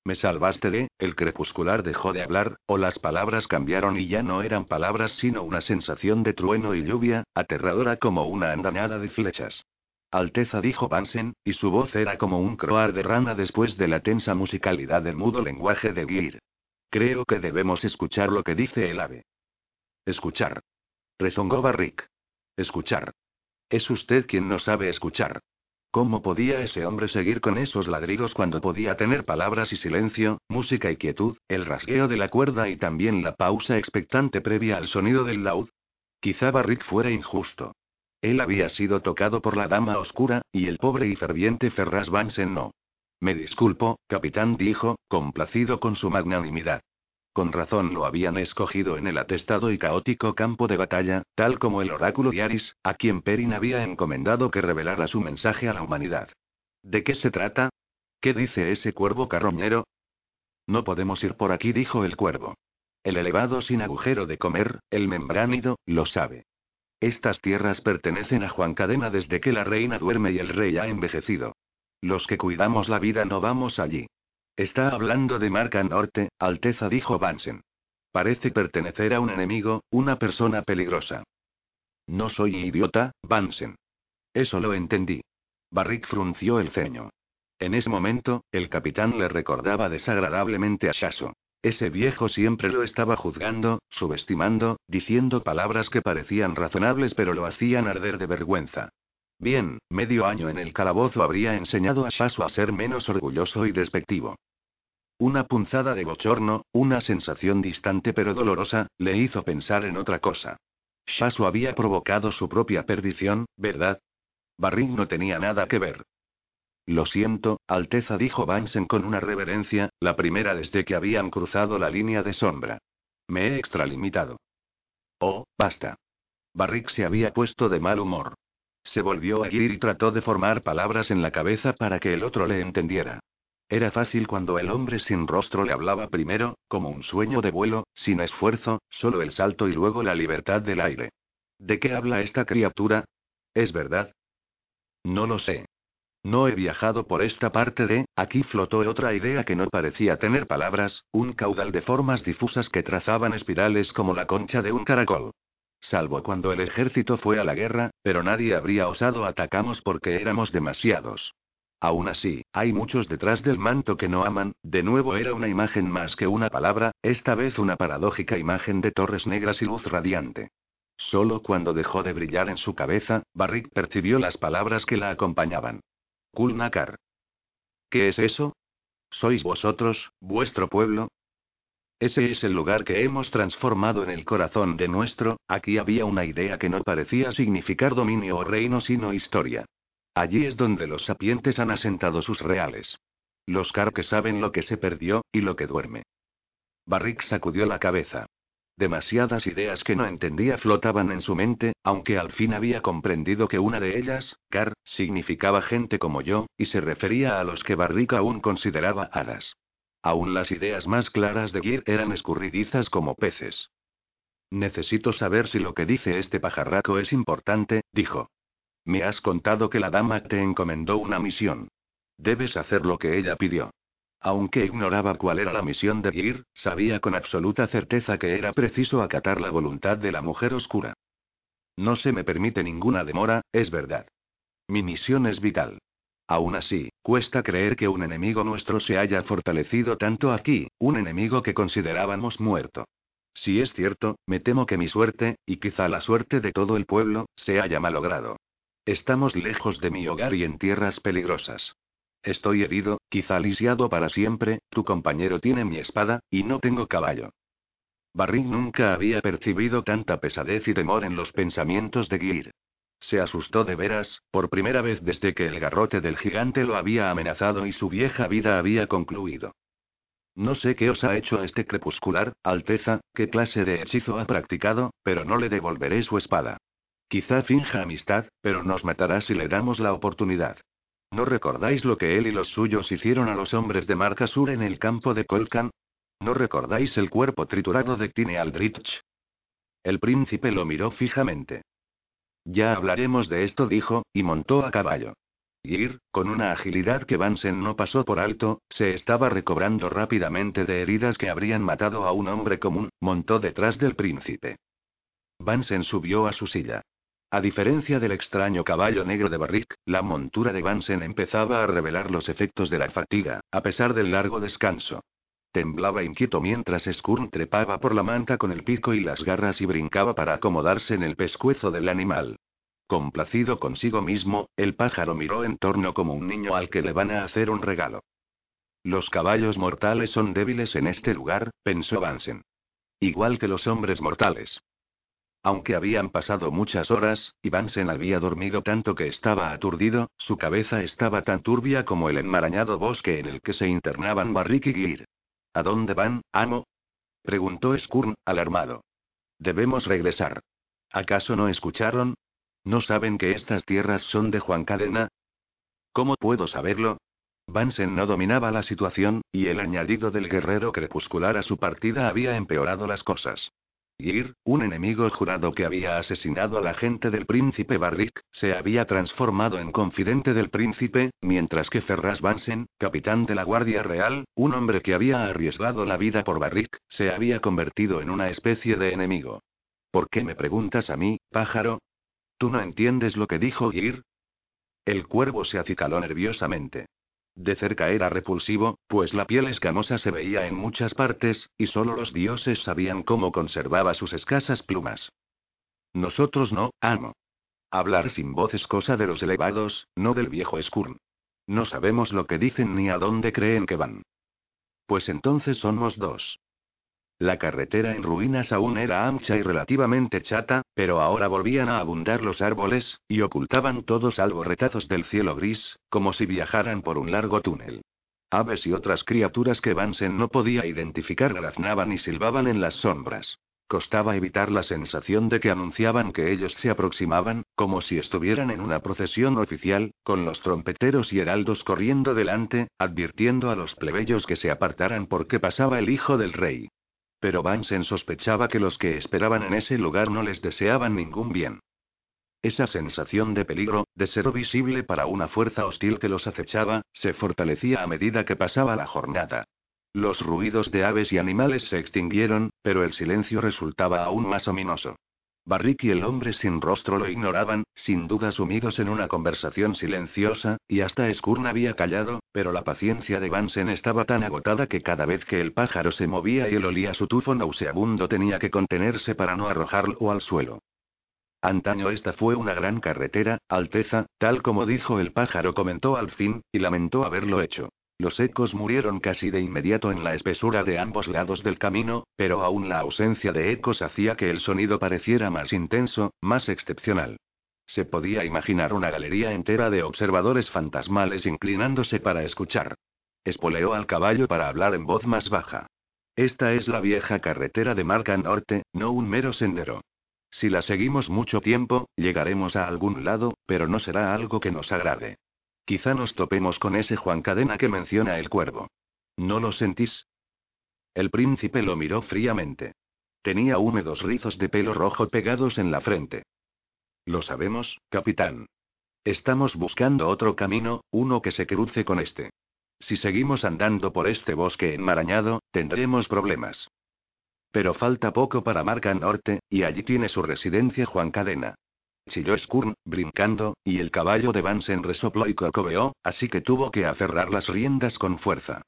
Me salvaste de, el crepuscular dejó de hablar, o las palabras cambiaron y ya no eran palabras sino una sensación de trueno y lluvia, aterradora como una andanada de flechas. Alteza dijo Bansen, y su voz era como un croar de rana después de la tensa musicalidad del mudo lenguaje de Gir. Creo que debemos escuchar lo que dice el ave. Escuchar. Rezongó Barrick. Escuchar. Es usted quien no sabe escuchar. ¿Cómo podía ese hombre seguir con esos ladridos cuando podía tener palabras y silencio, música y quietud, el rasgueo de la cuerda y también la pausa expectante previa al sonido del laúd? Quizá Barrick fuera injusto. Él había sido tocado por la dama oscura, y el pobre y ferviente Ferraz Vansen no. Me disculpo, capitán dijo, complacido con su magnanimidad. Con razón lo habían escogido en el atestado y caótico campo de batalla, tal como el oráculo de Aris, a quien Perin había encomendado que revelara su mensaje a la humanidad. ¿De qué se trata? ¿Qué dice ese cuervo carroñero? No podemos ir por aquí, dijo el cuervo. El elevado sin agujero de comer, el membránido, lo sabe. Estas tierras pertenecen a Juan Cadena desde que la reina duerme y el rey ha envejecido. Los que cuidamos la vida no vamos allí. Está hablando de Marca Norte, Alteza dijo Bansen. Parece pertenecer a un enemigo, una persona peligrosa. No soy idiota, Bansen. Eso lo entendí. Barrick frunció el ceño. En ese momento, el capitán le recordaba desagradablemente a Shaso. Ese viejo siempre lo estaba juzgando, subestimando, diciendo palabras que parecían razonables pero lo hacían arder de vergüenza. Bien, medio año en el calabozo habría enseñado a Shasu a ser menos orgulloso y despectivo. Una punzada de bochorno, una sensación distante pero dolorosa, le hizo pensar en otra cosa. Shasu había provocado su propia perdición, ¿verdad? Barring no tenía nada que ver. Lo siento, Alteza dijo Bansen con una reverencia, la primera desde que habían cruzado la línea de sombra. Me he extralimitado. Oh, basta. Barrick se había puesto de mal humor. Se volvió a ir y trató de formar palabras en la cabeza para que el otro le entendiera. Era fácil cuando el hombre sin rostro le hablaba primero, como un sueño de vuelo, sin esfuerzo, solo el salto y luego la libertad del aire. ¿De qué habla esta criatura? ¿Es verdad? No lo sé. No he viajado por esta parte de, aquí flotó otra idea que no parecía tener palabras, un caudal de formas difusas que trazaban espirales como la concha de un caracol. Salvo cuando el ejército fue a la guerra, pero nadie habría osado atacamos porque éramos demasiados. Aún así, hay muchos detrás del manto que no aman, de nuevo era una imagen más que una palabra, esta vez una paradójica imagen de torres negras y luz radiante. Solo cuando dejó de brillar en su cabeza, Barrick percibió las palabras que la acompañaban. Kulnakar. ¿Qué es eso? ¿Sois vosotros, vuestro pueblo? Ese es el lugar que hemos transformado en el corazón de nuestro, aquí había una idea que no parecía significar dominio o reino sino historia. Allí es donde los sapientes han asentado sus reales. Los Kar que saben lo que se perdió, y lo que duerme. Barrick sacudió la cabeza. Demasiadas ideas que no entendía flotaban en su mente, aunque al fin había comprendido que una de ellas, Kar, significaba gente como yo, y se refería a los que Barrick aún consideraba hadas. Aún las ideas más claras de Gir eran escurridizas como peces. Necesito saber si lo que dice este pajarraco es importante, dijo. Me has contado que la dama te encomendó una misión. Debes hacer lo que ella pidió. Aunque ignoraba cuál era la misión de Gir, sabía con absoluta certeza que era preciso acatar la voluntad de la mujer oscura. No se me permite ninguna demora, es verdad. Mi misión es vital. Aún así, cuesta creer que un enemigo nuestro se haya fortalecido tanto aquí, un enemigo que considerábamos muerto. Si es cierto, me temo que mi suerte, y quizá la suerte de todo el pueblo, se haya malogrado. Estamos lejos de mi hogar y en tierras peligrosas. Estoy herido, quizá lisiado para siempre, tu compañero tiene mi espada, y no tengo caballo. Barry nunca había percibido tanta pesadez y temor en los pensamientos de Gir. Se asustó de veras, por primera vez desde que el garrote del gigante lo había amenazado y su vieja vida había concluido. No sé qué os ha hecho este crepuscular, Alteza, qué clase de hechizo ha practicado, pero no le devolveré su espada. Quizá finja amistad, pero nos matará si le damos la oportunidad. ¿No recordáis lo que él y los suyos hicieron a los hombres de Marca Sur en el campo de Colcan? ¿No recordáis el cuerpo triturado de Tine Aldrich? El príncipe lo miró fijamente. Ya hablaremos de esto, dijo, y montó a caballo. Ir, con una agilidad que Vansen no pasó por alto, se estaba recobrando rápidamente de heridas que habrían matado a un hombre común, montó detrás del príncipe. Vansen subió a su silla. A diferencia del extraño caballo negro de Barrick, la montura de Vansen empezaba a revelar los efectos de la fatiga, a pesar del largo descanso. Temblaba inquieto mientras Skurn trepaba por la manta con el pico y las garras y brincaba para acomodarse en el pescuezo del animal. Complacido consigo mismo, el pájaro miró en torno como un niño al que le van a hacer un regalo. Los caballos mortales son débiles en este lugar, pensó Vansen. Igual que los hombres mortales. Aunque habían pasado muchas horas, y Vansen había dormido tanto que estaba aturdido, su cabeza estaba tan turbia como el enmarañado bosque en el que se internaban Barrick y Gir. ¿A dónde van, amo? preguntó Skurn, alarmado. Debemos regresar. ¿Acaso no escucharon? ¿No saben que estas tierras son de Juan Cadena? ¿Cómo puedo saberlo? Vansen no dominaba la situación, y el añadido del guerrero crepuscular a su partida había empeorado las cosas. Gir, un enemigo jurado que había asesinado a la gente del príncipe Barrick, se había transformado en confidente del príncipe, mientras que Ferraz Vansen, capitán de la Guardia Real, un hombre que había arriesgado la vida por Barrick, se había convertido en una especie de enemigo. ¿Por qué me preguntas a mí, pájaro? ¿Tú no entiendes lo que dijo Gir? El cuervo se acicaló nerviosamente. De cerca era repulsivo, pues la piel escamosa se veía en muchas partes, y solo los dioses sabían cómo conservaba sus escasas plumas. Nosotros no, amo. Hablar sin voz es cosa de los elevados, no del viejo Skurn. No sabemos lo que dicen ni a dónde creen que van. Pues entonces somos dos. La carretera en ruinas aún era ancha y relativamente chata, pero ahora volvían a abundar los árboles, y ocultaban todos salvo retazos del cielo gris, como si viajaran por un largo túnel. Aves y otras criaturas que Vansen no podía identificar graznaban y silbaban en las sombras. Costaba evitar la sensación de que anunciaban que ellos se aproximaban, como si estuvieran en una procesión oficial, con los trompeteros y heraldos corriendo delante, advirtiendo a los plebeyos que se apartaran porque pasaba el hijo del rey. Pero Vansen sospechaba que los que esperaban en ese lugar no les deseaban ningún bien. Esa sensación de peligro, de ser visible para una fuerza hostil que los acechaba, se fortalecía a medida que pasaba la jornada. Los ruidos de aves y animales se extinguieron, pero el silencio resultaba aún más ominoso. Barrick y el hombre sin rostro lo ignoraban, sin duda sumidos en una conversación silenciosa, y hasta Skurn había callado, pero la paciencia de Vansen estaba tan agotada que cada vez que el pájaro se movía y él olía su tufo nauseabundo tenía que contenerse para no arrojarlo al suelo. Antaño esta fue una gran carretera, Alteza, tal como dijo el pájaro comentó al fin, y lamentó haberlo hecho. Los ecos murieron casi de inmediato en la espesura de ambos lados del camino, pero aún la ausencia de ecos hacía que el sonido pareciera más intenso, más excepcional. Se podía imaginar una galería entera de observadores fantasmales inclinándose para escuchar. Espoleó al caballo para hablar en voz más baja. Esta es la vieja carretera de Marca Norte, no un mero sendero. Si la seguimos mucho tiempo, llegaremos a algún lado, pero no será algo que nos agrade. Quizá nos topemos con ese Juan Cadena que menciona el cuervo. ¿No lo sentís? El príncipe lo miró fríamente. Tenía húmedos rizos de pelo rojo pegados en la frente. Lo sabemos, capitán. Estamos buscando otro camino, uno que se cruce con este. Si seguimos andando por este bosque enmarañado, tendremos problemas. Pero falta poco para Marca Norte, y allí tiene su residencia Juan Cadena. Chilló Skurn, brincando, y el caballo de Vansen resopló y corcoveó, así que tuvo que aferrar las riendas con fuerza.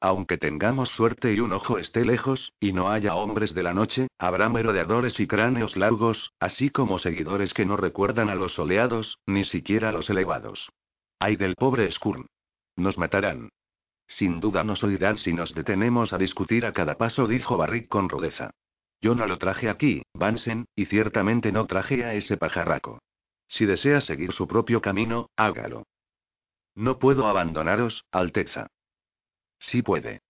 Aunque tengamos suerte y un ojo esté lejos, y no haya hombres de la noche, habrá merodeadores y cráneos largos, así como seguidores que no recuerdan a los soleados, ni siquiera a los elevados. Ay del pobre Skurn. Nos matarán. Sin duda nos oirán si nos detenemos a discutir a cada paso, dijo Barrick con rudeza. Yo no lo traje aquí, Vansen, y ciertamente no traje a ese pajarraco. Si desea seguir su propio camino, hágalo. No puedo abandonaros, Alteza. Sí puede.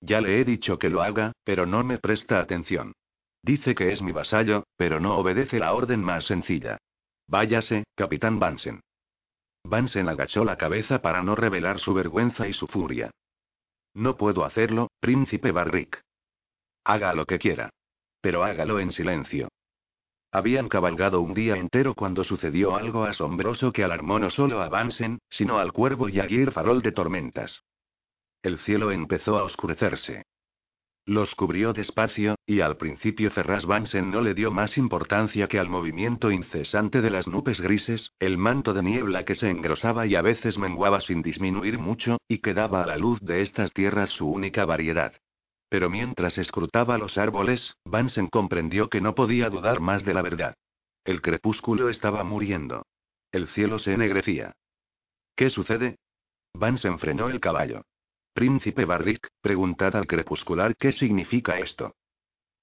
Ya le he dicho que lo haga, pero no me presta atención. Dice que es mi vasallo, pero no obedece la orden más sencilla. Váyase, capitán Vansen. Vansen agachó la cabeza para no revelar su vergüenza y su furia. No puedo hacerlo, príncipe Barrick. Haga lo que quiera. Pero hágalo en silencio. Habían cabalgado un día entero cuando sucedió algo asombroso que alarmó no solo a Vansen, sino al cuervo y a Gear Farol de tormentas. El cielo empezó a oscurecerse. Los cubrió despacio, y al principio Ferraz Vansen no le dio más importancia que al movimiento incesante de las nubes grises, el manto de niebla que se engrosaba y a veces menguaba sin disminuir mucho, y que daba a la luz de estas tierras su única variedad. Pero mientras escrutaba los árboles, Vansen comprendió que no podía dudar más de la verdad. El crepúsculo estaba muriendo. El cielo se ennegrecía. ¿Qué sucede? Vansen frenó el caballo. Príncipe Barrick, preguntad al crepuscular qué significa esto.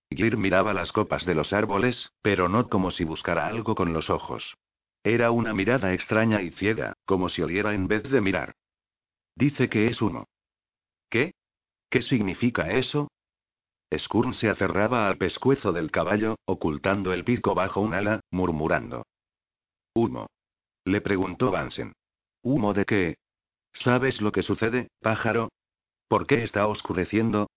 Gir miraba las copas de los árboles, pero no como si buscara algo con los ojos. Era una mirada extraña y ciega, como si oliera en vez de mirar. Dice que es humo. ¿Qué? ¿Qué significa eso? Skurn se aferraba al pescuezo del caballo, ocultando el pico bajo un ala, murmurando. Humo. Le preguntó Vansen. ¿Humo de qué? ¿Sabes lo que sucede, pájaro? ¿Por qué está oscureciendo?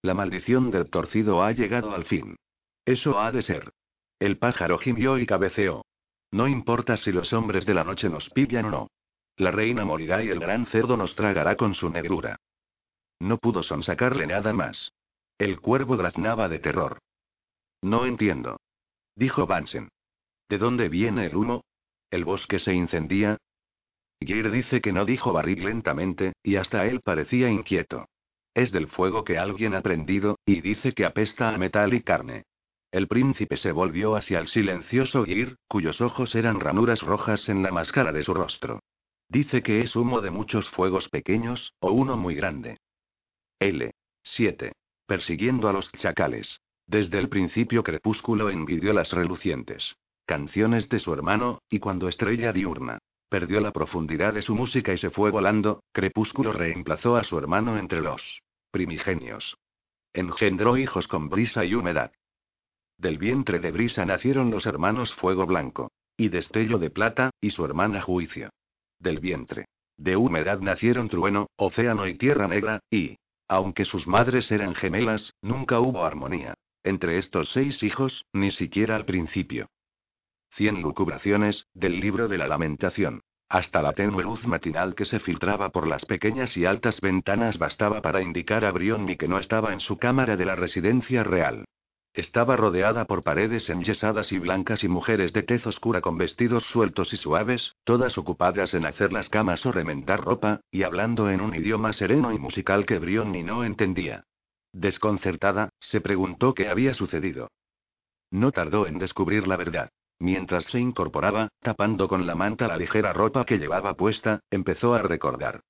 La maldición del torcido ha llegado al fin. Eso ha de ser. El pájaro gimió y cabeceó. No importa si los hombres de la noche nos pillan o no. La reina morirá y el gran cerdo nos tragará con su negrura. No pudo sonsacarle nada más. El cuervo graznaba de terror. No entiendo. Dijo Vansen. ¿De dónde viene el humo? ¿El bosque se incendia? Geir dice que no dijo Barrick lentamente, y hasta él parecía inquieto. Es del fuego que alguien ha prendido, y dice que apesta a metal y carne. El príncipe se volvió hacia el silencioso Geir, cuyos ojos eran ranuras rojas en la máscara de su rostro. Dice que es humo de muchos fuegos pequeños, o uno muy grande. L. 7. Persiguiendo a los chacales. Desde el principio Crepúsculo envidió las relucientes canciones de su hermano, y cuando Estrella Diurna perdió la profundidad de su música y se fue volando, Crepúsculo reemplazó a su hermano entre los primigenios. Engendró hijos con brisa y humedad. Del vientre de brisa nacieron los hermanos Fuego Blanco, y Destello de Plata, y su hermana Juicio. Del vientre de humedad nacieron Trueno, Océano y Tierra Negra, y, aunque sus madres eran gemelas, nunca hubo armonía. Entre estos seis hijos, ni siquiera al principio. Cien lucubraciones, del libro de la lamentación. Hasta la tenue luz matinal que se filtraba por las pequeñas y altas ventanas bastaba para indicar a Brionni que no estaba en su cámara de la residencia real. Estaba rodeada por paredes enyesadas y blancas y mujeres de tez oscura con vestidos sueltos y suaves, todas ocupadas en hacer las camas o remendar ropa, y hablando en un idioma sereno y musical que Brionni no entendía. Desconcertada, se preguntó qué había sucedido. No tardó en descubrir la verdad. Mientras se incorporaba, tapando con la manta la ligera ropa que llevaba puesta, empezó a recordar.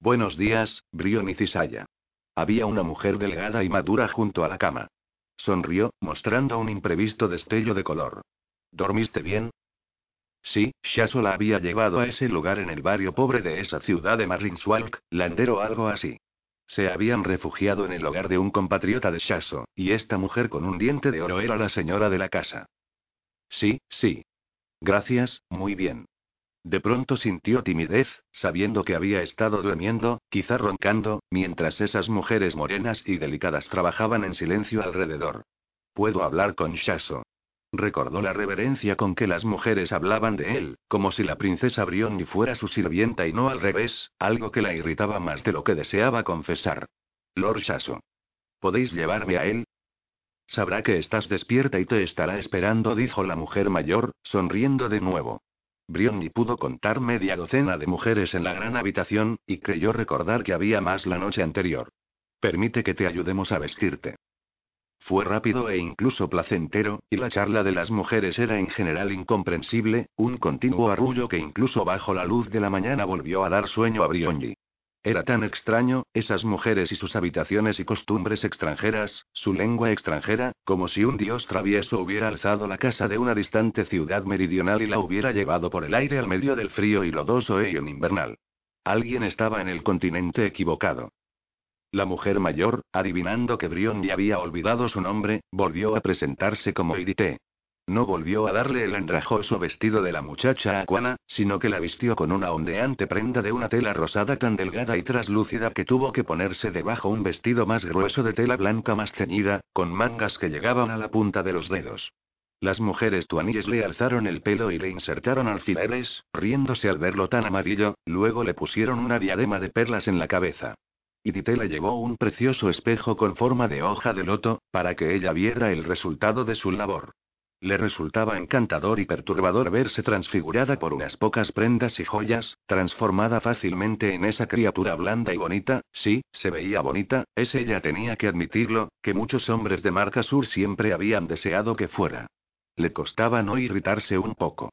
Buenos días, Brion Cisaya. Había una mujer delgada y madura junto a la cama. Sonrió, mostrando un imprevisto destello de color. ¿Dormiste bien? Sí, Shaso la había llevado a ese lugar en el barrio pobre de esa ciudad de Marlinswalk, Landero o algo así. Se habían refugiado en el hogar de un compatriota de Shaso, y esta mujer con un diente de oro era la señora de la casa. Sí, sí. Gracias, muy bien. De pronto sintió timidez, sabiendo que había estado durmiendo, quizá roncando, mientras esas mujeres morenas y delicadas trabajaban en silencio alrededor. Puedo hablar con Shaso. Recordó la reverencia con que las mujeres hablaban de él, como si la princesa Brionni fuera su sirvienta y no al revés, algo que la irritaba más de lo que deseaba confesar. Lord Shaso. ¿Podéis llevarme a él? Sabrá que estás despierta y te estará esperando, dijo la mujer mayor, sonriendo de nuevo. Brionni pudo contar media docena de mujeres en la gran habitación, y creyó recordar que había más la noche anterior. Permite que te ayudemos a vestirte. Fue rápido e incluso placentero, y la charla de las mujeres era en general incomprensible, un continuo arrullo que incluso bajo la luz de la mañana volvió a dar sueño a Brionni. Era tan extraño, esas mujeres y sus habitaciones y costumbres extranjeras, su lengua extranjera, como si un dios travieso hubiera alzado la casa de una distante ciudad meridional y la hubiera llevado por el aire al medio del frío y lodoso Eion invernal. Alguien estaba en el continente equivocado. La mujer mayor, adivinando que Brion ya había olvidado su nombre, volvió a presentarse como Idite. No volvió a darle el andrajoso vestido de la muchacha Aquana, sino que la vistió con una ondeante prenda de una tela rosada tan delgada y traslúcida que tuvo que ponerse debajo un vestido más grueso de tela blanca más ceñida, con mangas que llegaban a la punta de los dedos. Las mujeres tuaníes le alzaron el pelo y le insertaron alfileres, riéndose al verlo tan amarillo, luego le pusieron una diadema de perlas en la cabeza. Y Dite le llevó un precioso espejo con forma de hoja de loto, para que ella viera el resultado de su labor. Le resultaba encantador y perturbador verse transfigurada por unas pocas prendas y joyas, transformada fácilmente en esa criatura blanda y bonita, sí, se veía bonita, es ella tenía que admitirlo, que muchos hombres de marca sur siempre habían deseado que fuera. Le costaba no irritarse un poco.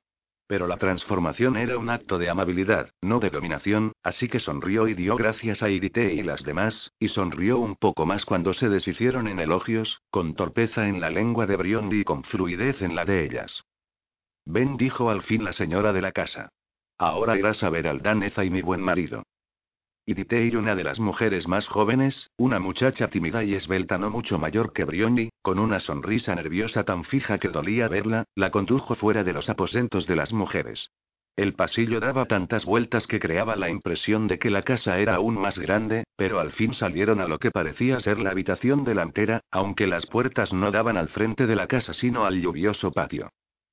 Pero la transformación era un acto de amabilidad, no de dominación, así que sonrió y dio gracias a Irite y las demás, y sonrió un poco más cuando se deshicieron en elogios, con torpeza en la lengua de Briondi y con fluidez en la de ellas. Ven, dijo al fin la señora de la casa. Ahora irás a ver al Daneza y mi buen marido. Y una de las mujeres más jóvenes, una muchacha tímida y esbelta no mucho mayor que Brioni, con una sonrisa nerviosa tan fija que dolía verla, la condujo fuera de los aposentos de las mujeres. El pasillo daba tantas vueltas que creaba la impresión de que la casa era aún más grande, pero al fin salieron a lo que parecía ser la habitación delantera, aunque las puertas no daban al frente de la casa sino al lluvioso patio.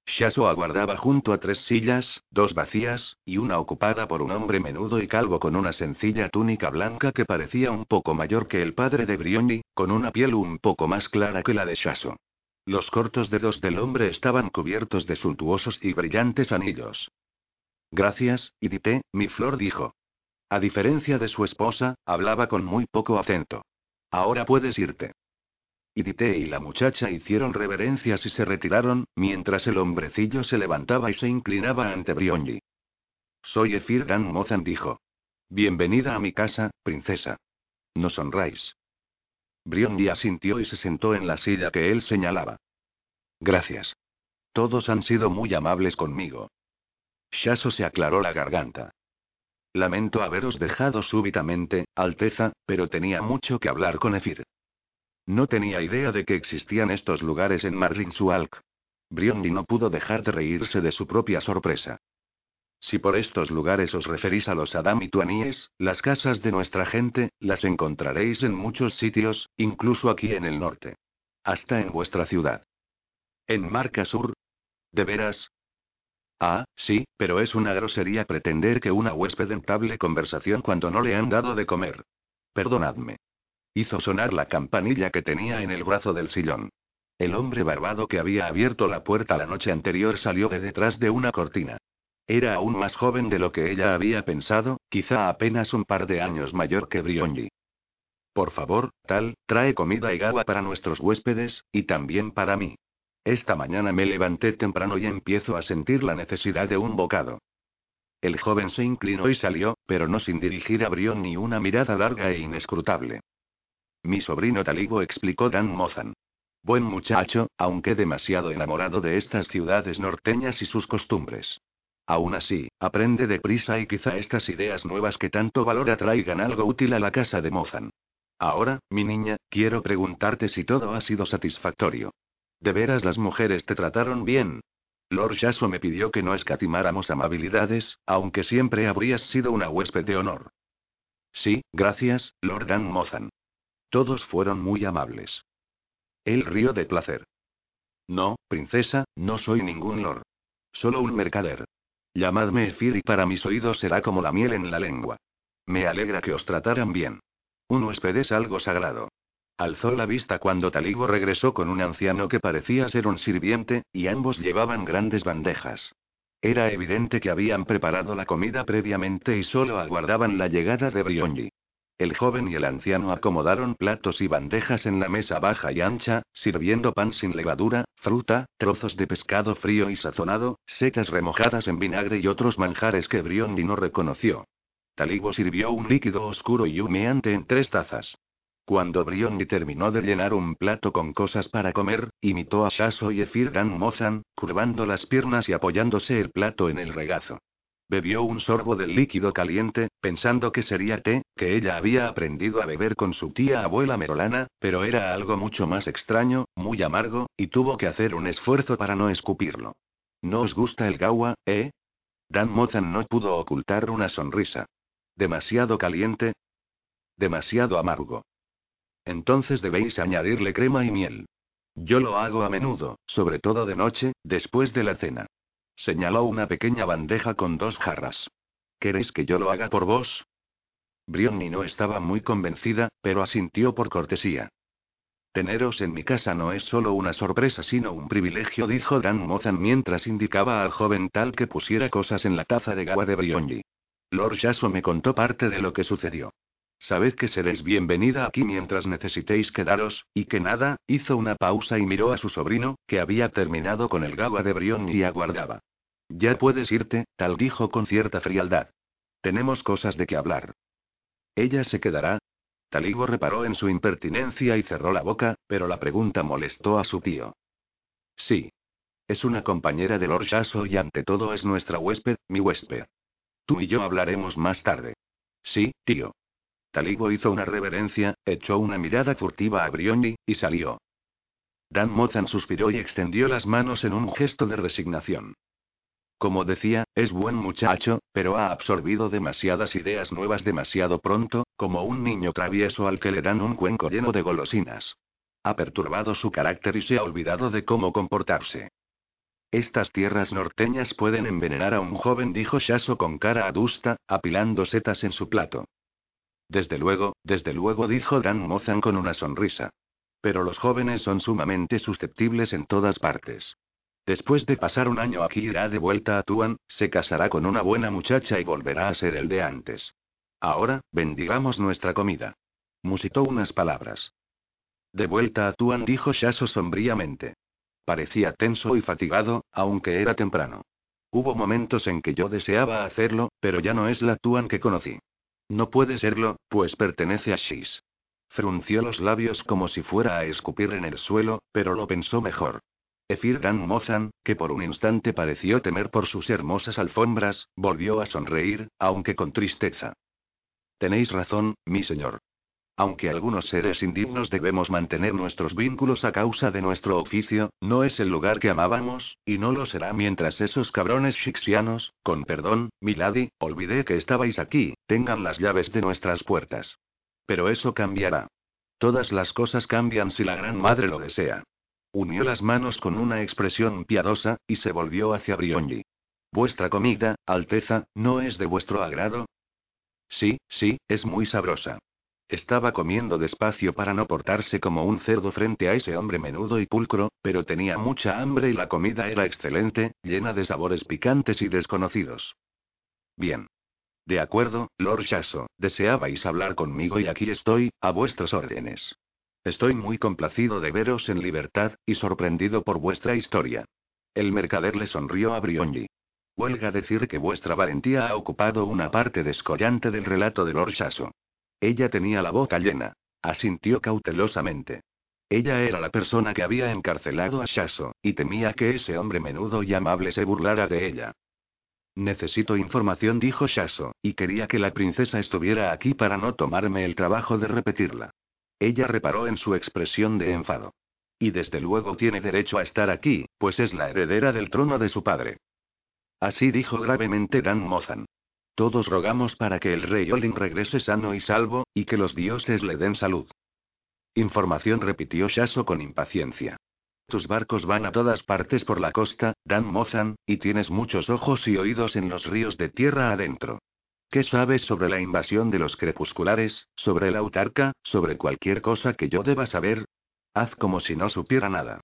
Shaso aguardaba junto a tres sillas, dos vacías, y una ocupada por un hombre menudo y calvo con una sencilla túnica blanca que parecía un poco mayor que el padre de Brioni, con una piel un poco más clara que la de Shaso. Los cortos dedos del hombre estaban cubiertos de suntuosos y brillantes anillos. Gracias, Idite, mi flor dijo. A diferencia de su esposa, hablaba con muy poco acento. Ahora puedes irte. Idite y la muchacha hicieron reverencias y se retiraron, mientras el hombrecillo se levantaba y se inclinaba ante Brionji. Soy Efir Dan Mozan dijo. Bienvenida a mi casa, princesa. Nos honráis. Brionji asintió y se sentó en la silla que él señalaba. Gracias. Todos han sido muy amables conmigo. Shaso se aclaró la garganta. Lamento haberos dejado súbitamente, Alteza, pero tenía mucho que hablar con Efir. No tenía idea de que existían estos lugares en Marlinsualk. Briondi no pudo dejar de reírse de su propia sorpresa. Si por estos lugares os referís a los Adam y Tuaníes, las casas de nuestra gente, las encontraréis en muchos sitios, incluso aquí en el norte. Hasta en vuestra ciudad. ¿En Marca Sur? ¿De veras? Ah, sí, pero es una grosería pretender que una huésped entable conversación cuando no le han dado de comer. Perdonadme. Hizo sonar la campanilla que tenía en el brazo del sillón. El hombre barbado que había abierto la puerta la noche anterior salió de detrás de una cortina. Era aún más joven de lo que ella había pensado, quizá apenas un par de años mayor que Brionji. Por favor, tal, trae comida y agua para nuestros huéspedes, y también para mí. Esta mañana me levanté temprano y empiezo a sentir la necesidad de un bocado. El joven se inclinó y salió, pero no sin dirigir a Brion ni una mirada larga e inescrutable. Mi sobrino Talibo explicó Dan Mozan. Buen muchacho, aunque demasiado enamorado de estas ciudades norteñas y sus costumbres. Aún así, aprende deprisa y quizá estas ideas nuevas que tanto valora traigan algo útil a la casa de Mozan. Ahora, mi niña, quiero preguntarte si todo ha sido satisfactorio. ¿De veras las mujeres te trataron bien? Lord Yaso me pidió que no escatimáramos amabilidades, aunque siempre habrías sido una huésped de honor. Sí, gracias, Lord Dan Mozan. Todos fueron muy amables. Él rió de placer. No, princesa, no soy ningún lord. Solo un mercader. Llamadme Efir y para mis oídos será como la miel en la lengua. Me alegra que os trataran bien. Un huésped es algo sagrado. Alzó la vista cuando Talibo regresó con un anciano que parecía ser un sirviente, y ambos llevaban grandes bandejas. Era evidente que habían preparado la comida previamente y solo aguardaban la llegada de Brionji. El joven y el anciano acomodaron platos y bandejas en la mesa baja y ancha, sirviendo pan sin levadura, fruta, trozos de pescado frío y sazonado, setas remojadas en vinagre y otros manjares que Brionji no reconoció. Talibo sirvió un líquido oscuro y humeante en tres tazas. Cuando Brionji terminó de llenar un plato con cosas para comer, imitó a Shaso y Efir Dan Mozan, curvando las piernas y apoyándose el plato en el regazo. Bebió un sorbo del líquido caliente, pensando que sería té, que ella había aprendido a beber con su tía abuela Merolana, pero era algo mucho más extraño, muy amargo, y tuvo que hacer un esfuerzo para no escupirlo. ¿No os gusta el gawa, eh? Dan Mozan no pudo ocultar una sonrisa. ¿Demasiado caliente? Demasiado amargo. Entonces debéis añadirle crema y miel. Yo lo hago a menudo, sobre todo de noche, después de la cena. Señaló una pequeña bandeja con dos jarras. ¿Queréis que yo lo haga por vos? Brionni no estaba muy convencida, pero asintió por cortesía. Teneros en mi casa no es solo una sorpresa, sino un privilegio, dijo Dan Mozan mientras indicaba al joven tal que pusiera cosas en la taza de agua de Brionji. Lord Yaso me contó parte de lo que sucedió. Sabed que seréis bienvenida aquí mientras necesitéis quedaros, y que nada, hizo una pausa y miró a su sobrino, que había terminado con el gagua de Brión y aguardaba. Ya puedes irte, tal dijo con cierta frialdad. Tenemos cosas de que hablar. ¿Ella se quedará? Talibo reparó en su impertinencia y cerró la boca, pero la pregunta molestó a su tío. Sí. Es una compañera de Lord Yaso y ante todo es nuestra huésped, mi huésped. Tú y yo hablaremos más tarde. Sí, tío. Talibo hizo una reverencia, echó una mirada furtiva a Brioni, y salió. Dan Mozan suspiró y extendió las manos en un gesto de resignación. Como decía, es buen muchacho, pero ha absorbido demasiadas ideas nuevas demasiado pronto, como un niño travieso al que le dan un cuenco lleno de golosinas. Ha perturbado su carácter y se ha olvidado de cómo comportarse. Estas tierras norteñas pueden envenenar a un joven, dijo Shaso con cara adusta, apilando setas en su plato. Desde luego, desde luego, dijo Dan Mozan con una sonrisa. Pero los jóvenes son sumamente susceptibles en todas partes. Después de pasar un año aquí irá de vuelta a Tuan, se casará con una buena muchacha y volverá a ser el de antes. Ahora, bendigamos nuestra comida. Musitó unas palabras. De vuelta a Tuan, dijo Shaso sombríamente. Parecía tenso y fatigado, aunque era temprano. Hubo momentos en que yo deseaba hacerlo, pero ya no es la Tuan que conocí. No puede serlo, pues pertenece a Shis. Frunció los labios como si fuera a escupir en el suelo, pero lo pensó mejor. Efir Dan Mozan, que por un instante pareció temer por sus hermosas alfombras, volvió a sonreír, aunque con tristeza. Tenéis razón, mi señor. Aunque algunos seres indignos debemos mantener nuestros vínculos a causa de nuestro oficio, no es el lugar que amábamos, y no lo será mientras esos cabrones shixianos, con perdón, Milady, olvidé que estabais aquí, tengan las llaves de nuestras puertas. Pero eso cambiará. Todas las cosas cambian si la Gran Madre lo desea. Unió las manos con una expresión piadosa, y se volvió hacia Brionji. Vuestra comida, Alteza, ¿no es de vuestro agrado? Sí, sí, es muy sabrosa. Estaba comiendo despacio para no portarse como un cerdo frente a ese hombre menudo y pulcro, pero tenía mucha hambre y la comida era excelente, llena de sabores picantes y desconocidos. Bien. De acuerdo, Lord Shaso, deseabais hablar conmigo y aquí estoy, a vuestras órdenes. Estoy muy complacido de veros en libertad, y sorprendido por vuestra historia. El mercader le sonrió a Brionji. Huelga decir que vuestra valentía ha ocupado una parte descollante del relato de Lord Shaso. Ella tenía la boca llena. Asintió cautelosamente. Ella era la persona que había encarcelado a Shaso, y temía que ese hombre menudo y amable se burlara de ella. Necesito información, dijo Shaso, y quería que la princesa estuviera aquí para no tomarme el trabajo de repetirla. Ella reparó en su expresión de enfado. Y desde luego tiene derecho a estar aquí, pues es la heredera del trono de su padre. Así dijo gravemente Dan Mozan. Todos rogamos para que el rey Olin regrese sano y salvo, y que los dioses le den salud. Información repitió Shaso con impaciencia. Tus barcos van a todas partes por la costa, Dan Mozan, y tienes muchos ojos y oídos en los ríos de tierra adentro. ¿Qué sabes sobre la invasión de los crepusculares, sobre la autarca, sobre cualquier cosa que yo deba saber? Haz como si no supiera nada.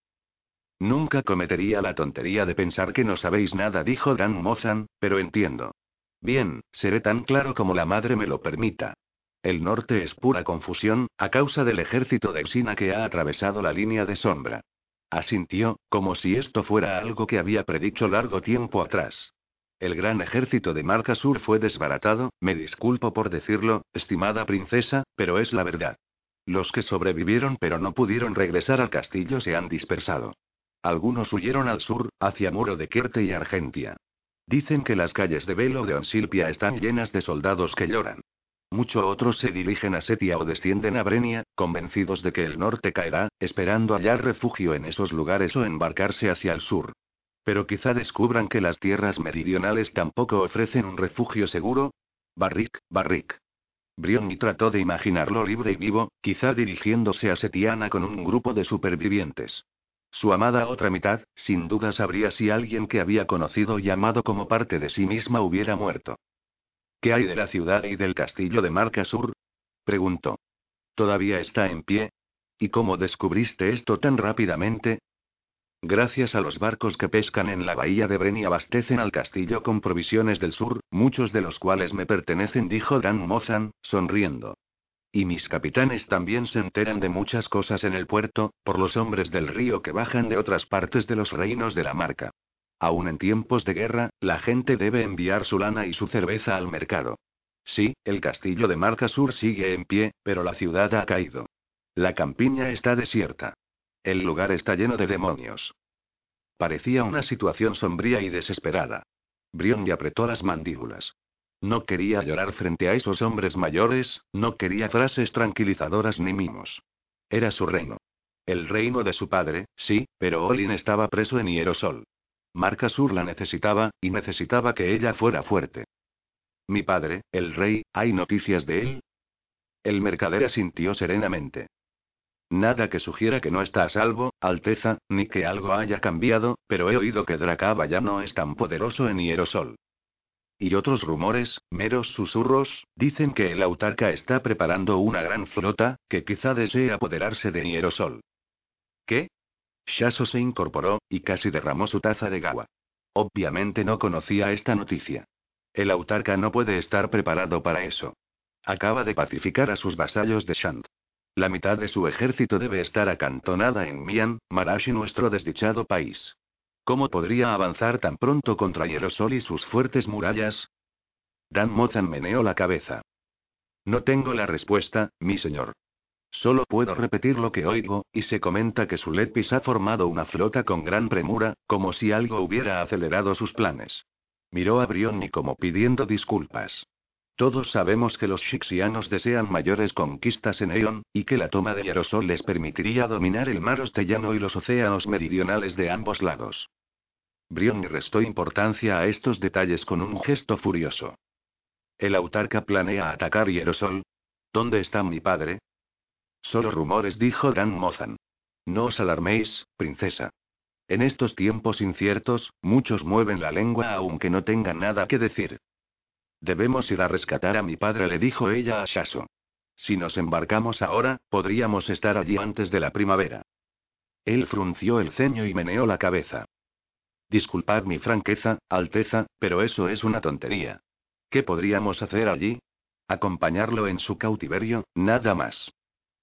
Nunca cometería la tontería de pensar que no sabéis nada, dijo Dan Mozan, pero entiendo. Bien, seré tan claro como la madre me lo permita. El norte es pura confusión, a causa del ejército de Xina que ha atravesado la línea de sombra. Asintió, como si esto fuera algo que había predicho largo tiempo atrás. El gran ejército de Marca Sur fue desbaratado, me disculpo por decirlo, estimada princesa, pero es la verdad. Los que sobrevivieron pero no pudieron regresar al castillo se han dispersado. Algunos huyeron al sur, hacia Muro de Querte y Argentia. Dicen que las calles de Velo de Onsilpia están llenas de soldados que lloran. Muchos otros se dirigen a Setia o descienden a Brenia, convencidos de que el norte caerá, esperando hallar refugio en esos lugares o embarcarse hacia el sur. Pero quizá descubran que las tierras meridionales tampoco ofrecen un refugio seguro. Barrick, Barrick. Brionni trató de imaginarlo libre y vivo, quizá dirigiéndose a Setiana con un grupo de supervivientes. Su amada otra mitad, sin duda sabría si alguien que había conocido y amado como parte de sí misma hubiera muerto. ¿Qué hay de la ciudad y del castillo de Marca Sur? preguntó. ¿Todavía está en pie? ¿Y cómo descubriste esto tan rápidamente? Gracias a los barcos que pescan en la bahía de Bren y abastecen al castillo con provisiones del sur, muchos de los cuales me pertenecen, dijo Dan Mozan, sonriendo. Y mis capitanes también se enteran de muchas cosas en el puerto, por los hombres del río que bajan de otras partes de los reinos de la marca. Aún en tiempos de guerra, la gente debe enviar su lana y su cerveza al mercado. Sí, el castillo de Marca Sur sigue en pie, pero la ciudad ha caído. La campiña está desierta. El lugar está lleno de demonios. Parecía una situación sombría y desesperada. Brion apretó las mandíbulas. No quería llorar frente a esos hombres mayores, no quería frases tranquilizadoras ni mimos. Era su reino. El reino de su padre, sí, pero Olin estaba preso en Hierosol. Marca Sur la necesitaba, y necesitaba que ella fuera fuerte. Mi padre, el rey, ¿hay noticias de él? El mercader asintió serenamente. Nada que sugiera que no está a salvo, Alteza, ni que algo haya cambiado, pero he oído que Dracaba ya no es tan poderoso en Hierosol. Y otros rumores, meros susurros, dicen que el autarca está preparando una gran flota, que quizá desee apoderarse de Hierosol. ¿Qué? Shaso se incorporó, y casi derramó su taza de agua. Obviamente no conocía esta noticia. El autarca no puede estar preparado para eso. Acaba de pacificar a sus vasallos de Shant. La mitad de su ejército debe estar acantonada en Mian, Marashi, nuestro desdichado país. ¿Cómo podría avanzar tan pronto contra Hierosol y sus fuertes murallas? Dan Mozan meneó la cabeza. No tengo la respuesta, mi señor. Solo puedo repetir lo que oigo, y se comenta que Sulepis ha formado una flota con gran premura, como si algo hubiera acelerado sus planes. Miró a Brionni como pidiendo disculpas. Todos sabemos que los Shixianos desean mayores conquistas en Eon, y que la toma de Yarosol les permitiría dominar el mar Ostellano y los océanos meridionales de ambos lados. Brion restó importancia a estos detalles con un gesto furioso. ¿El autarca planea atacar Hierosol? ¿Dónde está mi padre? Solo rumores, dijo Dan Mozan. No os alarméis, princesa. En estos tiempos inciertos, muchos mueven la lengua aunque no tengan nada que decir. Debemos ir a rescatar a mi padre, le dijo ella a Shaso. Si nos embarcamos ahora, podríamos estar allí antes de la primavera. Él frunció el ceño y meneó la cabeza. Disculpad mi franqueza, Alteza, pero eso es una tontería. ¿Qué podríamos hacer allí? Acompañarlo en su cautiverio, nada más.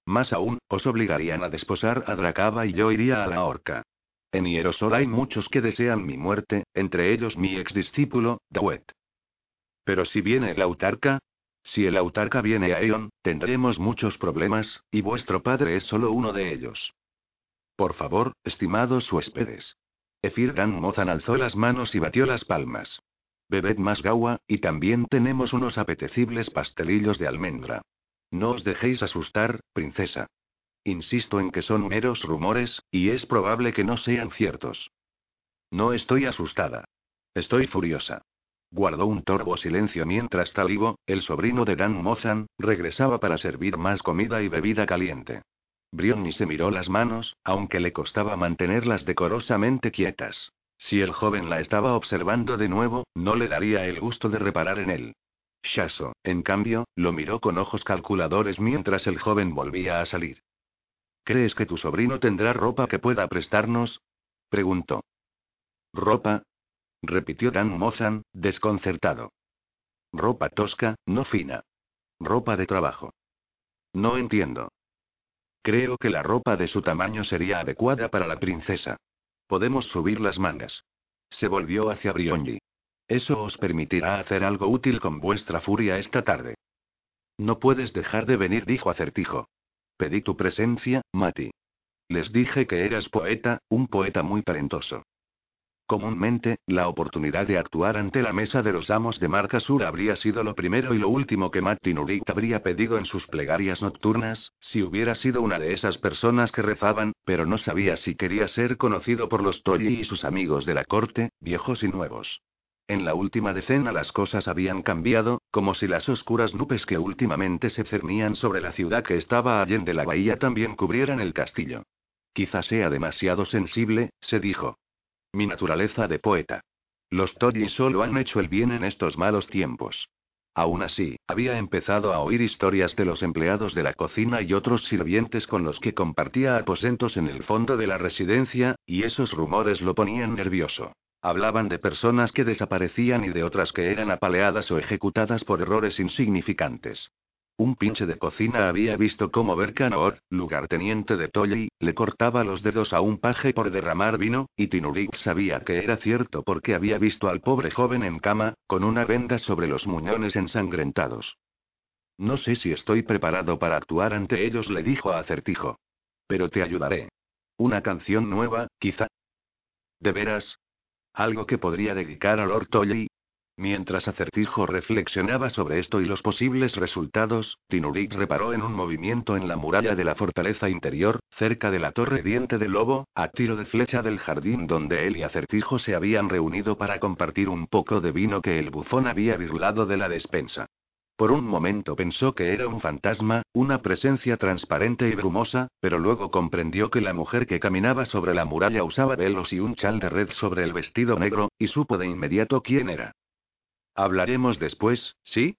Más aún, os obligarían a desposar a Dracaba y yo iría a la horca. En Hierosol hay muchos que desean mi muerte, entre ellos mi exdiscípulo, Dawet. Pero si viene el autarca, si el autarca viene a Eon, tendremos muchos problemas, y vuestro padre es solo uno de ellos. Por favor, estimados huéspedes. Efir Dan Mozan alzó las manos y batió las palmas. Bebed más gawa, y también tenemos unos apetecibles pastelillos de almendra. No os dejéis asustar, princesa. Insisto en que son meros rumores, y es probable que no sean ciertos. No estoy asustada. Estoy furiosa. Guardó un torvo silencio mientras Talibo, el sobrino de Dan Mozan, regresaba para servir más comida y bebida caliente. Brionni se miró las manos, aunque le costaba mantenerlas decorosamente quietas. Si el joven la estaba observando de nuevo, no le daría el gusto de reparar en él. Shaso, en cambio, lo miró con ojos calculadores mientras el joven volvía a salir. ¿Crees que tu sobrino tendrá ropa que pueda prestarnos? preguntó. ¿Ropa? Repitió Dan Mozan, desconcertado. Ropa tosca, no fina. Ropa de trabajo. No entiendo. Creo que la ropa de su tamaño sería adecuada para la princesa. Podemos subir las mangas. Se volvió hacia Brionji. Eso os permitirá hacer algo útil con vuestra furia esta tarde. No puedes dejar de venir, dijo Acertijo. Pedí tu presencia, Mati. Les dije que eras poeta, un poeta muy talentoso. Comúnmente, la oportunidad de actuar ante la mesa de los amos de Marca Sur habría sido lo primero y lo último que Matti Nurit habría pedido en sus plegarias nocturnas, si hubiera sido una de esas personas que rezaban, pero no sabía si quería ser conocido por los Tolli y sus amigos de la corte, viejos y nuevos. En la última decena las cosas habían cambiado, como si las oscuras nubes que últimamente se cernían sobre la ciudad que estaba allende la bahía también cubrieran el castillo. Quizá sea demasiado sensible, se dijo. Mi naturaleza de poeta. Los Toddy solo han hecho el bien en estos malos tiempos. Aún así, había empezado a oír historias de los empleados de la cocina y otros sirvientes con los que compartía aposentos en el fondo de la residencia, y esos rumores lo ponían nervioso. Hablaban de personas que desaparecían y de otras que eran apaleadas o ejecutadas por errores insignificantes. Un pinche de cocina había visto cómo Berkanor, lugarteniente de Tolly, le cortaba los dedos a un paje por derramar vino, y Tinurik sabía que era cierto porque había visto al pobre joven en cama, con una venda sobre los muñones ensangrentados. No sé si estoy preparado para actuar ante ellos, le dijo a Acertijo. Pero te ayudaré. Una canción nueva, quizá. ¿De veras? ¿Algo que podría dedicar a Lord Tolly? Mientras Acertijo reflexionaba sobre esto y los posibles resultados, Tinurik reparó en un movimiento en la muralla de la fortaleza interior, cerca de la torre diente del lobo, a tiro de flecha del jardín donde él y Acertijo se habían reunido para compartir un poco de vino que el bufón había virlado de la despensa. Por un momento pensó que era un fantasma, una presencia transparente y brumosa, pero luego comprendió que la mujer que caminaba sobre la muralla usaba velos y un chal de red sobre el vestido negro, y supo de inmediato quién era. Hablaremos después, ¿sí?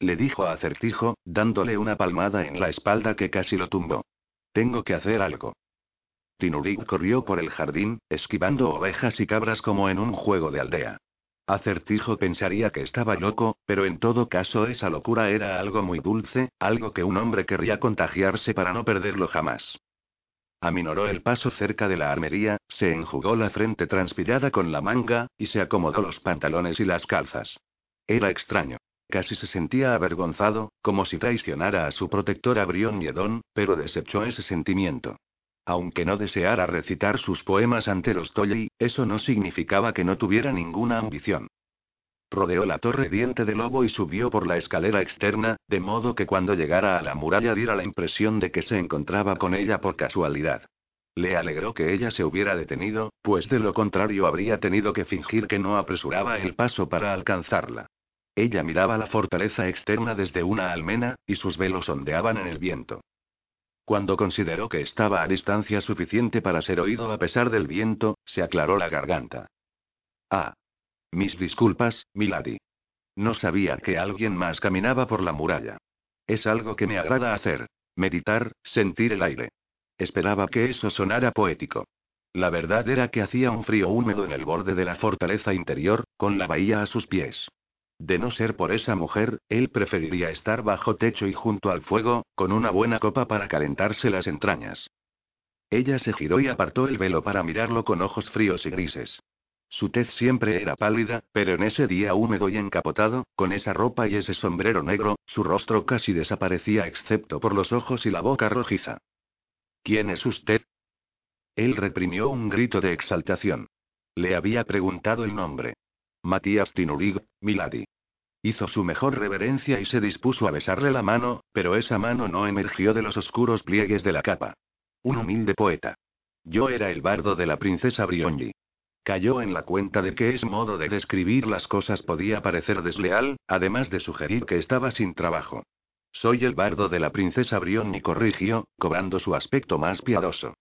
Le dijo a Acertijo, dándole una palmada en la espalda que casi lo tumbó. Tengo que hacer algo. Tinurik corrió por el jardín, esquivando ovejas y cabras como en un juego de aldea. Acertijo pensaría que estaba loco, pero en todo caso esa locura era algo muy dulce, algo que un hombre querría contagiarse para no perderlo jamás. Aminoró el paso cerca de la armería, se enjugó la frente transpirada con la manga, y se acomodó los pantalones y las calzas. Era extraño. Casi se sentía avergonzado, como si traicionara a su protector Brión Yedón, pero desechó ese sentimiento. Aunque no deseara recitar sus poemas ante los Tolly, eso no significaba que no tuviera ninguna ambición. Rodeó la torre diente de lobo y subió por la escalera externa, de modo que cuando llegara a la muralla diera la impresión de que se encontraba con ella por casualidad. Le alegró que ella se hubiera detenido, pues de lo contrario habría tenido que fingir que no apresuraba el paso para alcanzarla. Ella miraba la fortaleza externa desde una almena, y sus velos ondeaban en el viento. Cuando consideró que estaba a distancia suficiente para ser oído a pesar del viento, se aclaró la garganta. Ah. Mis disculpas, Milady. No sabía que alguien más caminaba por la muralla. Es algo que me agrada hacer. Meditar, sentir el aire. Esperaba que eso sonara poético. La verdad era que hacía un frío húmedo en el borde de la fortaleza interior, con la bahía a sus pies. De no ser por esa mujer, él preferiría estar bajo techo y junto al fuego, con una buena copa para calentarse las entrañas. Ella se giró y apartó el velo para mirarlo con ojos fríos y grises. Su tez siempre era pálida, pero en ese día húmedo y encapotado, con esa ropa y ese sombrero negro, su rostro casi desaparecía excepto por los ojos y la boca rojiza. ¿Quién es usted? Él reprimió un grito de exaltación. Le había preguntado el nombre. Matías Tinurig, Milady. Hizo su mejor reverencia y se dispuso a besarle la mano, pero esa mano no emergió de los oscuros pliegues de la capa. Un humilde poeta. Yo era el bardo de la princesa Brionji. Cayó en la cuenta de que ese modo de describir las cosas podía parecer desleal, además de sugerir que estaba sin trabajo. Soy el bardo de la princesa Brionji corrigió, cobrando su aspecto más piadoso.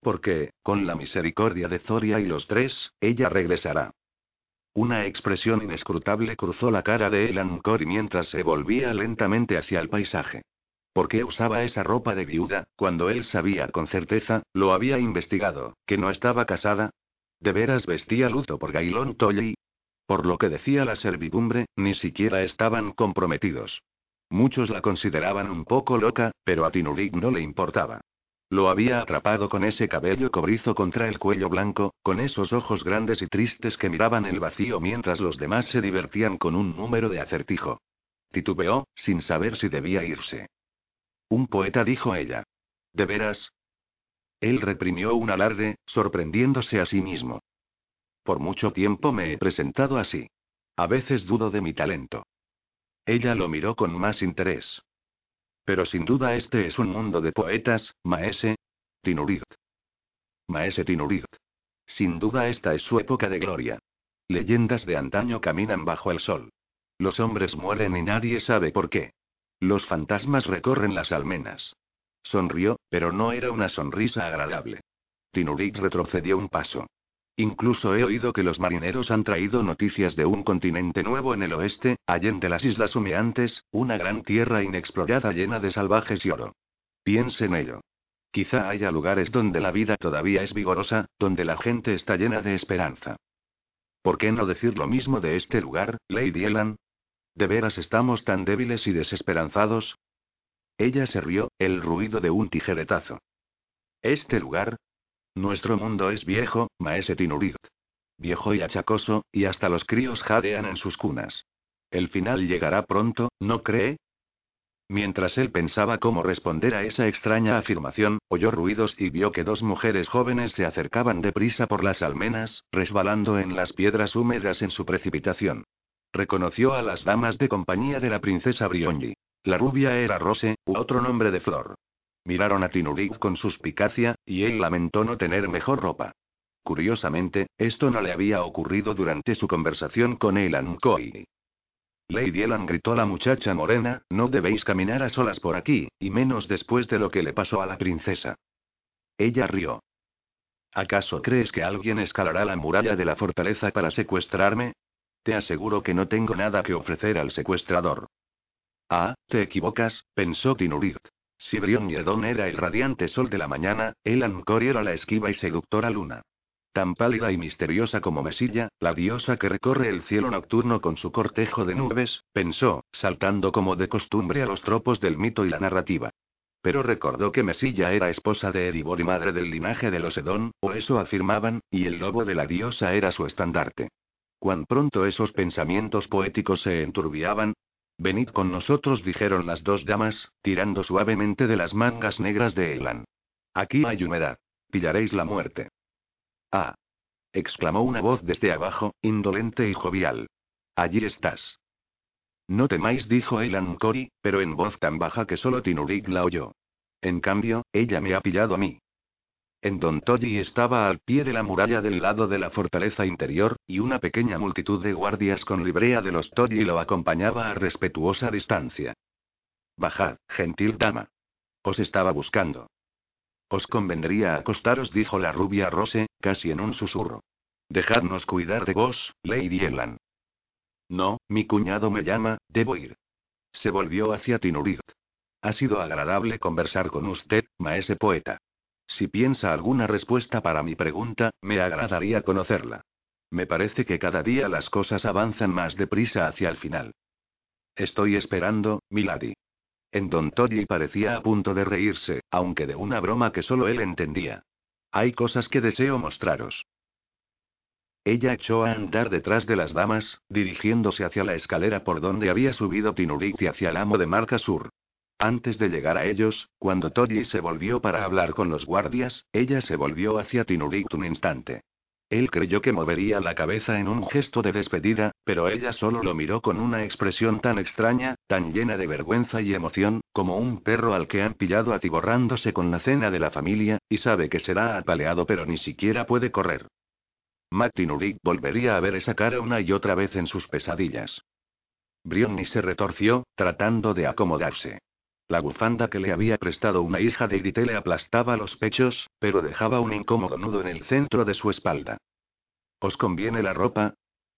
Porque, con la misericordia de Zoria y los tres, ella regresará. Una expresión inescrutable cruzó la cara de Elan Cory mientras se volvía lentamente hacia el paisaje. ¿Por qué usaba esa ropa de viuda, cuando él sabía con certeza, lo había investigado, que no estaba casada? ¿De veras vestía luto por Gailón Tolly? Por lo que decía la servidumbre, ni siquiera estaban comprometidos. Muchos la consideraban un poco loca, pero a Tinurik no le importaba. Lo había atrapado con ese cabello cobrizo contra el cuello blanco, con esos ojos grandes y tristes que miraban el vacío mientras los demás se divertían con un número de acertijo. Titubeó, sin saber si debía irse. Un poeta dijo ella. ¿De veras? Él reprimió un alarde, sorprendiéndose a sí mismo. Por mucho tiempo me he presentado así. A veces dudo de mi talento. Ella lo miró con más interés. Pero sin duda este es un mundo de poetas, Maese. Tinurit. Maese Tinurit. Sin duda esta es su época de gloria. Leyendas de antaño caminan bajo el sol. Los hombres mueren y nadie sabe por qué. Los fantasmas recorren las almenas. Sonrió, pero no era una sonrisa agradable. Tinurik retrocedió un paso. Incluso he oído que los marineros han traído noticias de un continente nuevo en el oeste, allende las islas humeantes, una gran tierra inexplorada llena de salvajes y oro. Piense en ello. Quizá haya lugares donde la vida todavía es vigorosa, donde la gente está llena de esperanza. ¿Por qué no decir lo mismo de este lugar, Lady Elan? ¿De veras estamos tan débiles y desesperanzados? Ella se rió, el ruido de un tijeretazo. Este lugar. Nuestro mundo es viejo, Maese Tinurit. Viejo y achacoso, y hasta los críos jadean en sus cunas. El final llegará pronto, ¿no cree? Mientras él pensaba cómo responder a esa extraña afirmación, oyó ruidos y vio que dos mujeres jóvenes se acercaban deprisa por las almenas, resbalando en las piedras húmedas en su precipitación. Reconoció a las damas de compañía de la princesa Brionji. La rubia era Rose, u otro nombre de flor. Miraron a Tinurik con suspicacia, y él lamentó no tener mejor ropa. Curiosamente, esto no le había ocurrido durante su conversación con Elan Koi. Lady Elan gritó a la muchacha morena, no debéis caminar a solas por aquí, y menos después de lo que le pasó a la princesa. Ella rió. ¿Acaso crees que alguien escalará la muralla de la fortaleza para secuestrarme? Te aseguro que no tengo nada que ofrecer al secuestrador. Ah, te equivocas, pensó Tinurit. Si Brion Yedon era el radiante sol de la mañana, Elan Cori era la esquiva y seductora luna. Tan pálida y misteriosa como Mesilla, la diosa que recorre el cielo nocturno con su cortejo de nubes, pensó, saltando como de costumbre a los tropos del mito y la narrativa. Pero recordó que Mesilla era esposa de Edibor y madre del linaje de los Edón, o eso afirmaban, y el lobo de la diosa era su estandarte. Cuán pronto esos pensamientos poéticos se enturbiaban, Venid con nosotros, dijeron las dos damas, tirando suavemente de las mangas negras de Elan. Aquí hay humedad. Pillaréis la muerte. Ah. exclamó una voz desde abajo, indolente y jovial. Allí estás. No temáis, dijo Elan Cory, pero en voz tan baja que solo Tinurik la oyó. En cambio, ella me ha pillado a mí. En Don Tolly estaba al pie de la muralla del lado de la fortaleza interior, y una pequeña multitud de guardias con librea de los Tolly lo acompañaba a respetuosa distancia. Bajad, gentil dama. Os estaba buscando. Os convendría acostaros, dijo la rubia Rose, casi en un susurro. Dejadnos cuidar de vos, Lady Elan. No, mi cuñado me llama, debo ir. Se volvió hacia Tinurit. Ha sido agradable conversar con usted, maese poeta. Si piensa alguna respuesta para mi pregunta, me agradaría conocerla. Me parece que cada día las cosas avanzan más deprisa hacia el final. Estoy esperando, Milady. En Don Tolly parecía a punto de reírse, aunque de una broma que solo él entendía. Hay cosas que deseo mostraros. Ella echó a andar detrás de las damas, dirigiéndose hacia la escalera por donde había subido Tinurik y hacia el amo de Marca Sur. Antes de llegar a ellos, cuando Tolly se volvió para hablar con los guardias, ella se volvió hacia Tinurik un instante. Él creyó que movería la cabeza en un gesto de despedida, pero ella solo lo miró con una expresión tan extraña, tan llena de vergüenza y emoción, como un perro al que han pillado atiborrándose con la cena de la familia, y sabe que será apaleado pero ni siquiera puede correr. Martin volvería a ver esa cara una y otra vez en sus pesadillas. Brionni se retorció, tratando de acomodarse. La bufanda que le había prestado una hija de Irite le aplastaba los pechos, pero dejaba un incómodo nudo en el centro de su espalda. ¿Os conviene la ropa?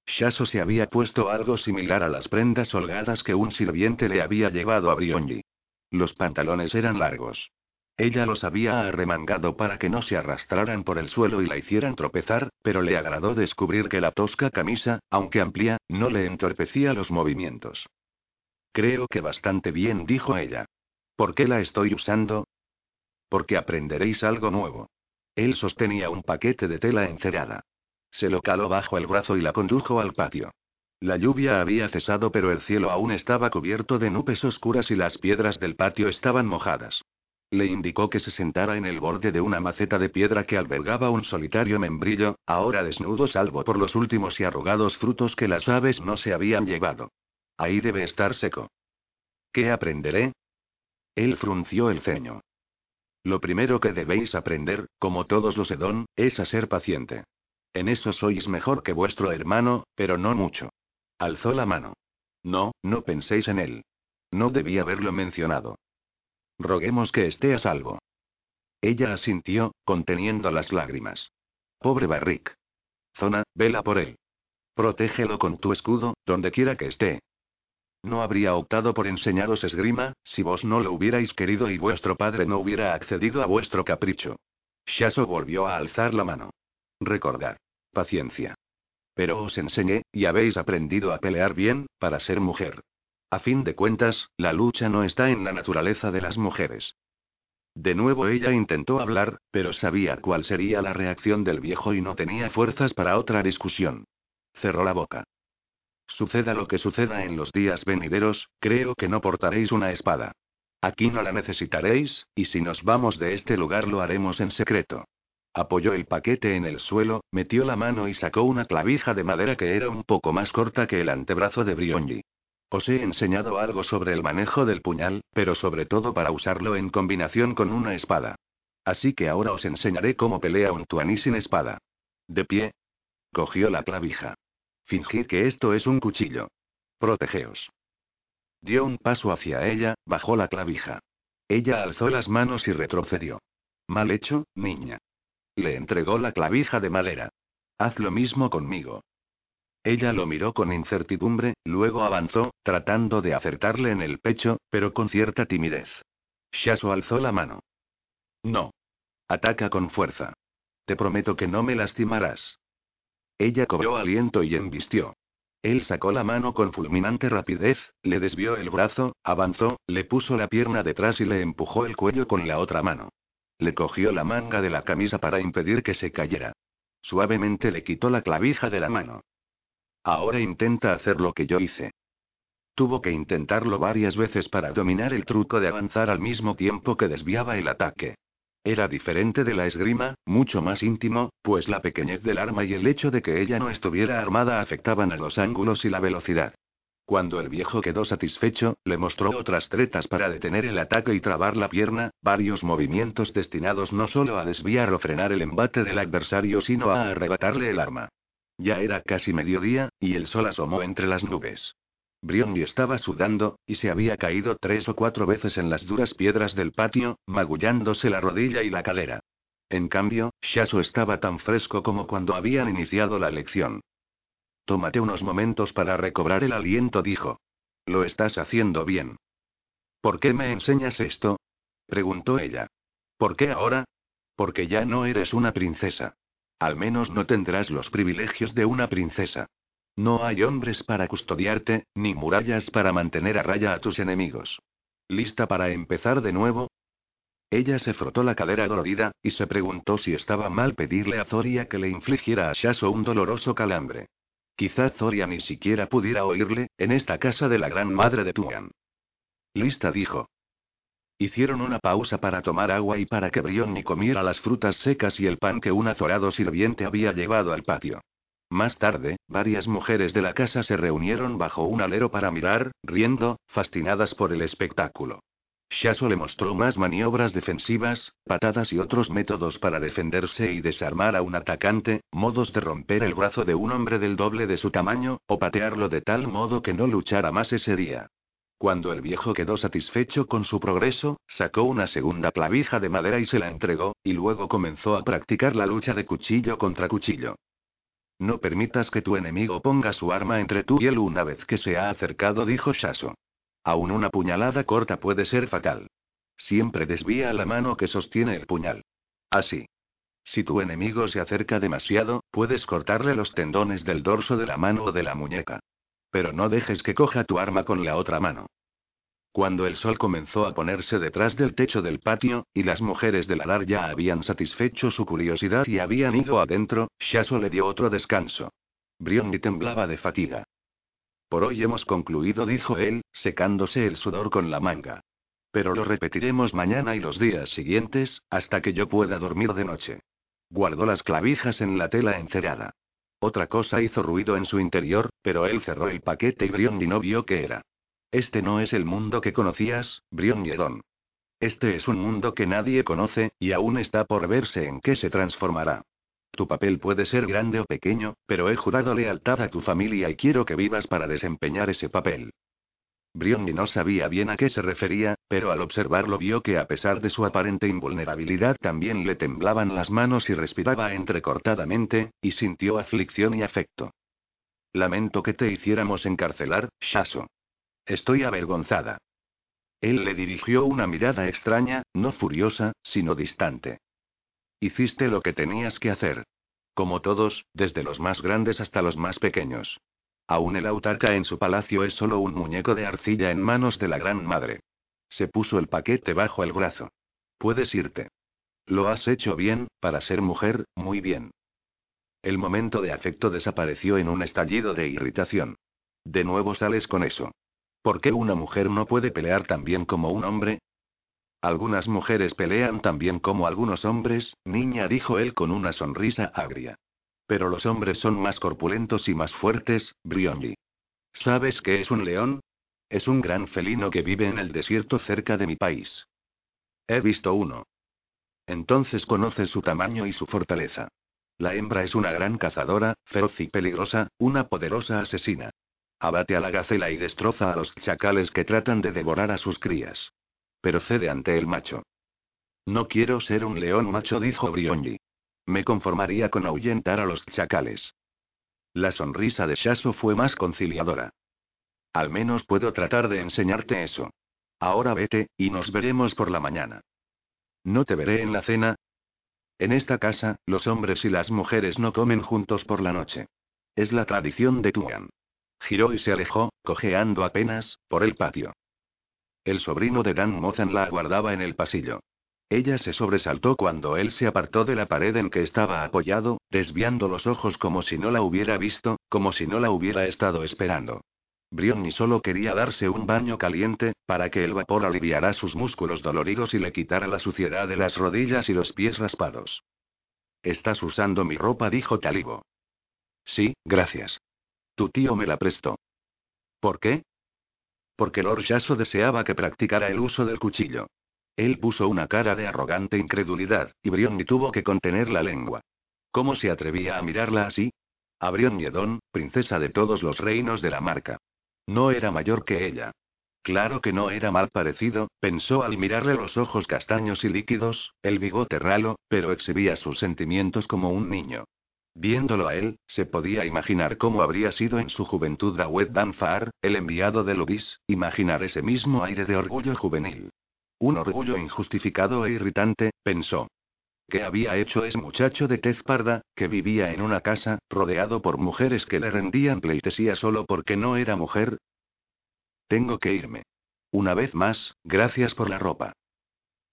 Shaso se había puesto algo similar a las prendas holgadas que un sirviente le había llevado a Brionji. Los pantalones eran largos. Ella los había arremangado para que no se arrastraran por el suelo y la hicieran tropezar, pero le agradó descubrir que la tosca camisa, aunque amplia, no le entorpecía los movimientos. Creo que bastante bien, dijo ella. ¿Por qué la estoy usando? Porque aprenderéis algo nuevo. Él sostenía un paquete de tela encerada. Se lo caló bajo el brazo y la condujo al patio. La lluvia había cesado, pero el cielo aún estaba cubierto de nubes oscuras y las piedras del patio estaban mojadas. Le indicó que se sentara en el borde de una maceta de piedra que albergaba un solitario membrillo, ahora desnudo salvo por los últimos y arrugados frutos que las aves no se habían llevado. Ahí debe estar seco. ¿Qué aprenderé? Él frunció el ceño. Lo primero que debéis aprender, como todos los Edón, es a ser paciente. En eso sois mejor que vuestro hermano, pero no mucho. Alzó la mano. No, no penséis en él. No debí haberlo mencionado. Roguemos que esté a salvo. Ella asintió, conteniendo las lágrimas. Pobre Barrick. Zona, vela por él. Protégelo con tu escudo, donde quiera que esté, no habría optado por enseñaros esgrima, si vos no lo hubierais querido y vuestro padre no hubiera accedido a vuestro capricho. Shaso volvió a alzar la mano. Recordad. Paciencia. Pero os enseñé, y habéis aprendido a pelear bien, para ser mujer. A fin de cuentas, la lucha no está en la naturaleza de las mujeres. De nuevo ella intentó hablar, pero sabía cuál sería la reacción del viejo y no tenía fuerzas para otra discusión. Cerró la boca. Suceda lo que suceda en los días venideros, creo que no portaréis una espada. Aquí no la necesitaréis, y si nos vamos de este lugar lo haremos en secreto. Apoyó el paquete en el suelo, metió la mano y sacó una clavija de madera que era un poco más corta que el antebrazo de Brionji. Os he enseñado algo sobre el manejo del puñal, pero sobre todo para usarlo en combinación con una espada. Así que ahora os enseñaré cómo pelea un tuaní sin espada. De pie. Cogió la clavija. Fingid que esto es un cuchillo. Protegeos. Dio un paso hacia ella, bajó la clavija. Ella alzó las manos y retrocedió. Mal hecho, niña. Le entregó la clavija de madera. Haz lo mismo conmigo. Ella lo miró con incertidumbre, luego avanzó, tratando de acertarle en el pecho, pero con cierta timidez. Shaso alzó la mano. No. Ataca con fuerza. Te prometo que no me lastimarás. Ella cobró aliento y embistió. Él sacó la mano con fulminante rapidez, le desvió el brazo, avanzó, le puso la pierna detrás y le empujó el cuello con la otra mano. Le cogió la manga de la camisa para impedir que se cayera. Suavemente le quitó la clavija de la mano. Ahora intenta hacer lo que yo hice. Tuvo que intentarlo varias veces para dominar el truco de avanzar al mismo tiempo que desviaba el ataque. Era diferente de la esgrima, mucho más íntimo, pues la pequeñez del arma y el hecho de que ella no estuviera armada afectaban a los ángulos y la velocidad. Cuando el viejo quedó satisfecho, le mostró otras tretas para detener el ataque y trabar la pierna, varios movimientos destinados no solo a desviar o frenar el embate del adversario, sino a arrebatarle el arma. Ya era casi mediodía, y el sol asomó entre las nubes. Briondi estaba sudando, y se había caído tres o cuatro veces en las duras piedras del patio, magullándose la rodilla y la cadera. En cambio, Shasu estaba tan fresco como cuando habían iniciado la lección. Tómate unos momentos para recobrar el aliento, dijo. Lo estás haciendo bien. ¿Por qué me enseñas esto? preguntó ella. ¿Por qué ahora? Porque ya no eres una princesa. Al menos no tendrás los privilegios de una princesa. No hay hombres para custodiarte, ni murallas para mantener a raya a tus enemigos. ¿Lista para empezar de nuevo? Ella se frotó la cadera dolorida, y se preguntó si estaba mal pedirle a Zoria que le infligiera a Shaso un doloroso calambre. Quizá Zoria ni siquiera pudiera oírle, en esta casa de la gran madre de Tuan. Lista dijo. Hicieron una pausa para tomar agua y para que Brionni comiera las frutas secas y el pan que un azorado sirviente había llevado al patio. Más tarde, varias mujeres de la casa se reunieron bajo un alero para mirar, riendo, fascinadas por el espectáculo. Shaso le mostró más maniobras defensivas, patadas y otros métodos para defenderse y desarmar a un atacante, modos de romper el brazo de un hombre del doble de su tamaño, o patearlo de tal modo que no luchara más ese día. Cuando el viejo quedó satisfecho con su progreso, sacó una segunda clavija de madera y se la entregó, y luego comenzó a practicar la lucha de cuchillo contra cuchillo. No permitas que tu enemigo ponga su arma entre tú y una vez que se ha acercado, dijo Shaso. Aún una puñalada corta puede ser fatal. Siempre desvía la mano que sostiene el puñal. Así. Si tu enemigo se acerca demasiado, puedes cortarle los tendones del dorso de la mano o de la muñeca. Pero no dejes que coja tu arma con la otra mano. Cuando el sol comenzó a ponerse detrás del techo del patio, y las mujeres del alar ya habían satisfecho su curiosidad y habían ido adentro, Shaso le dio otro descanso. Brionni temblaba de fatiga. Por hoy hemos concluido, dijo él, secándose el sudor con la manga. Pero lo repetiremos mañana y los días siguientes, hasta que yo pueda dormir de noche. Guardó las clavijas en la tela encerada. Otra cosa hizo ruido en su interior, pero él cerró el paquete y Brionni no vio qué era. Este no es el mundo que conocías, Brion Yedon. Este es un mundo que nadie conoce, y aún está por verse en qué se transformará. Tu papel puede ser grande o pequeño, pero he jurado lealtad a tu familia y quiero que vivas para desempeñar ese papel. Brionni no sabía bien a qué se refería, pero al observarlo vio que a pesar de su aparente invulnerabilidad también le temblaban las manos y respiraba entrecortadamente, y sintió aflicción y afecto. Lamento que te hiciéramos encarcelar, Shaso. Estoy avergonzada. Él le dirigió una mirada extraña, no furiosa, sino distante. Hiciste lo que tenías que hacer. Como todos, desde los más grandes hasta los más pequeños. Aún el autarca en su palacio es solo un muñeco de arcilla en manos de la gran madre. Se puso el paquete bajo el brazo. Puedes irte. Lo has hecho bien, para ser mujer, muy bien. El momento de afecto desapareció en un estallido de irritación. De nuevo sales con eso. ¿Por qué una mujer no puede pelear tan bien como un hombre? Algunas mujeres pelean tan bien como algunos hombres, niña, dijo él con una sonrisa agria. Pero los hombres son más corpulentos y más fuertes, Brionji. ¿Sabes qué es un león? Es un gran felino que vive en el desierto cerca de mi país. He visto uno. Entonces conoces su tamaño y su fortaleza. La hembra es una gran cazadora, feroz y peligrosa, una poderosa asesina. Abate a la gacela y destroza a los chacales que tratan de devorar a sus crías. Pero cede ante el macho. No quiero ser un león macho, dijo Brionji. Me conformaría con ahuyentar a los chacales. La sonrisa de Shaso fue más conciliadora. Al menos puedo tratar de enseñarte eso. Ahora vete, y nos veremos por la mañana. ¿No te veré en la cena? En esta casa, los hombres y las mujeres no comen juntos por la noche. Es la tradición de Tuan. Giró y se alejó, cojeando apenas, por el patio. El sobrino de Dan Mozan la aguardaba en el pasillo. Ella se sobresaltó cuando él se apartó de la pared en que estaba apoyado, desviando los ojos como si no la hubiera visto, como si no la hubiera estado esperando. Brionni solo quería darse un baño caliente, para que el vapor aliviara sus músculos doloridos y le quitara la suciedad de las rodillas y los pies raspados. Estás usando mi ropa, dijo Talibo. Sí, gracias. Tu tío me la prestó. ¿Por qué? Porque Lord Yaso deseaba que practicara el uso del cuchillo. Él puso una cara de arrogante incredulidad, y Brionni tuvo que contener la lengua. ¿Cómo se atrevía a mirarla así? A Brion princesa de todos los reinos de la marca. No era mayor que ella. Claro que no era mal parecido, pensó al mirarle los ojos castaños y líquidos, el bigote ralo, pero exhibía sus sentimientos como un niño. Viéndolo a él, se podía imaginar cómo habría sido en su juventud Dawet Danfar, el enviado de Lubis, imaginar ese mismo aire de orgullo juvenil. Un orgullo injustificado e irritante, pensó. ¿Qué había hecho ese muchacho de tez parda, que vivía en una casa, rodeado por mujeres que le rendían pleitesía solo porque no era mujer? Tengo que irme. Una vez más, gracias por la ropa.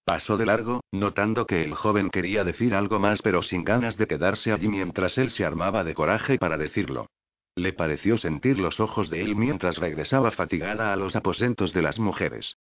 Pasó de largo, notando que el joven quería decir algo más pero sin ganas de quedarse allí mientras él se armaba de coraje para decirlo. Le pareció sentir los ojos de él mientras regresaba fatigada a los aposentos de las mujeres.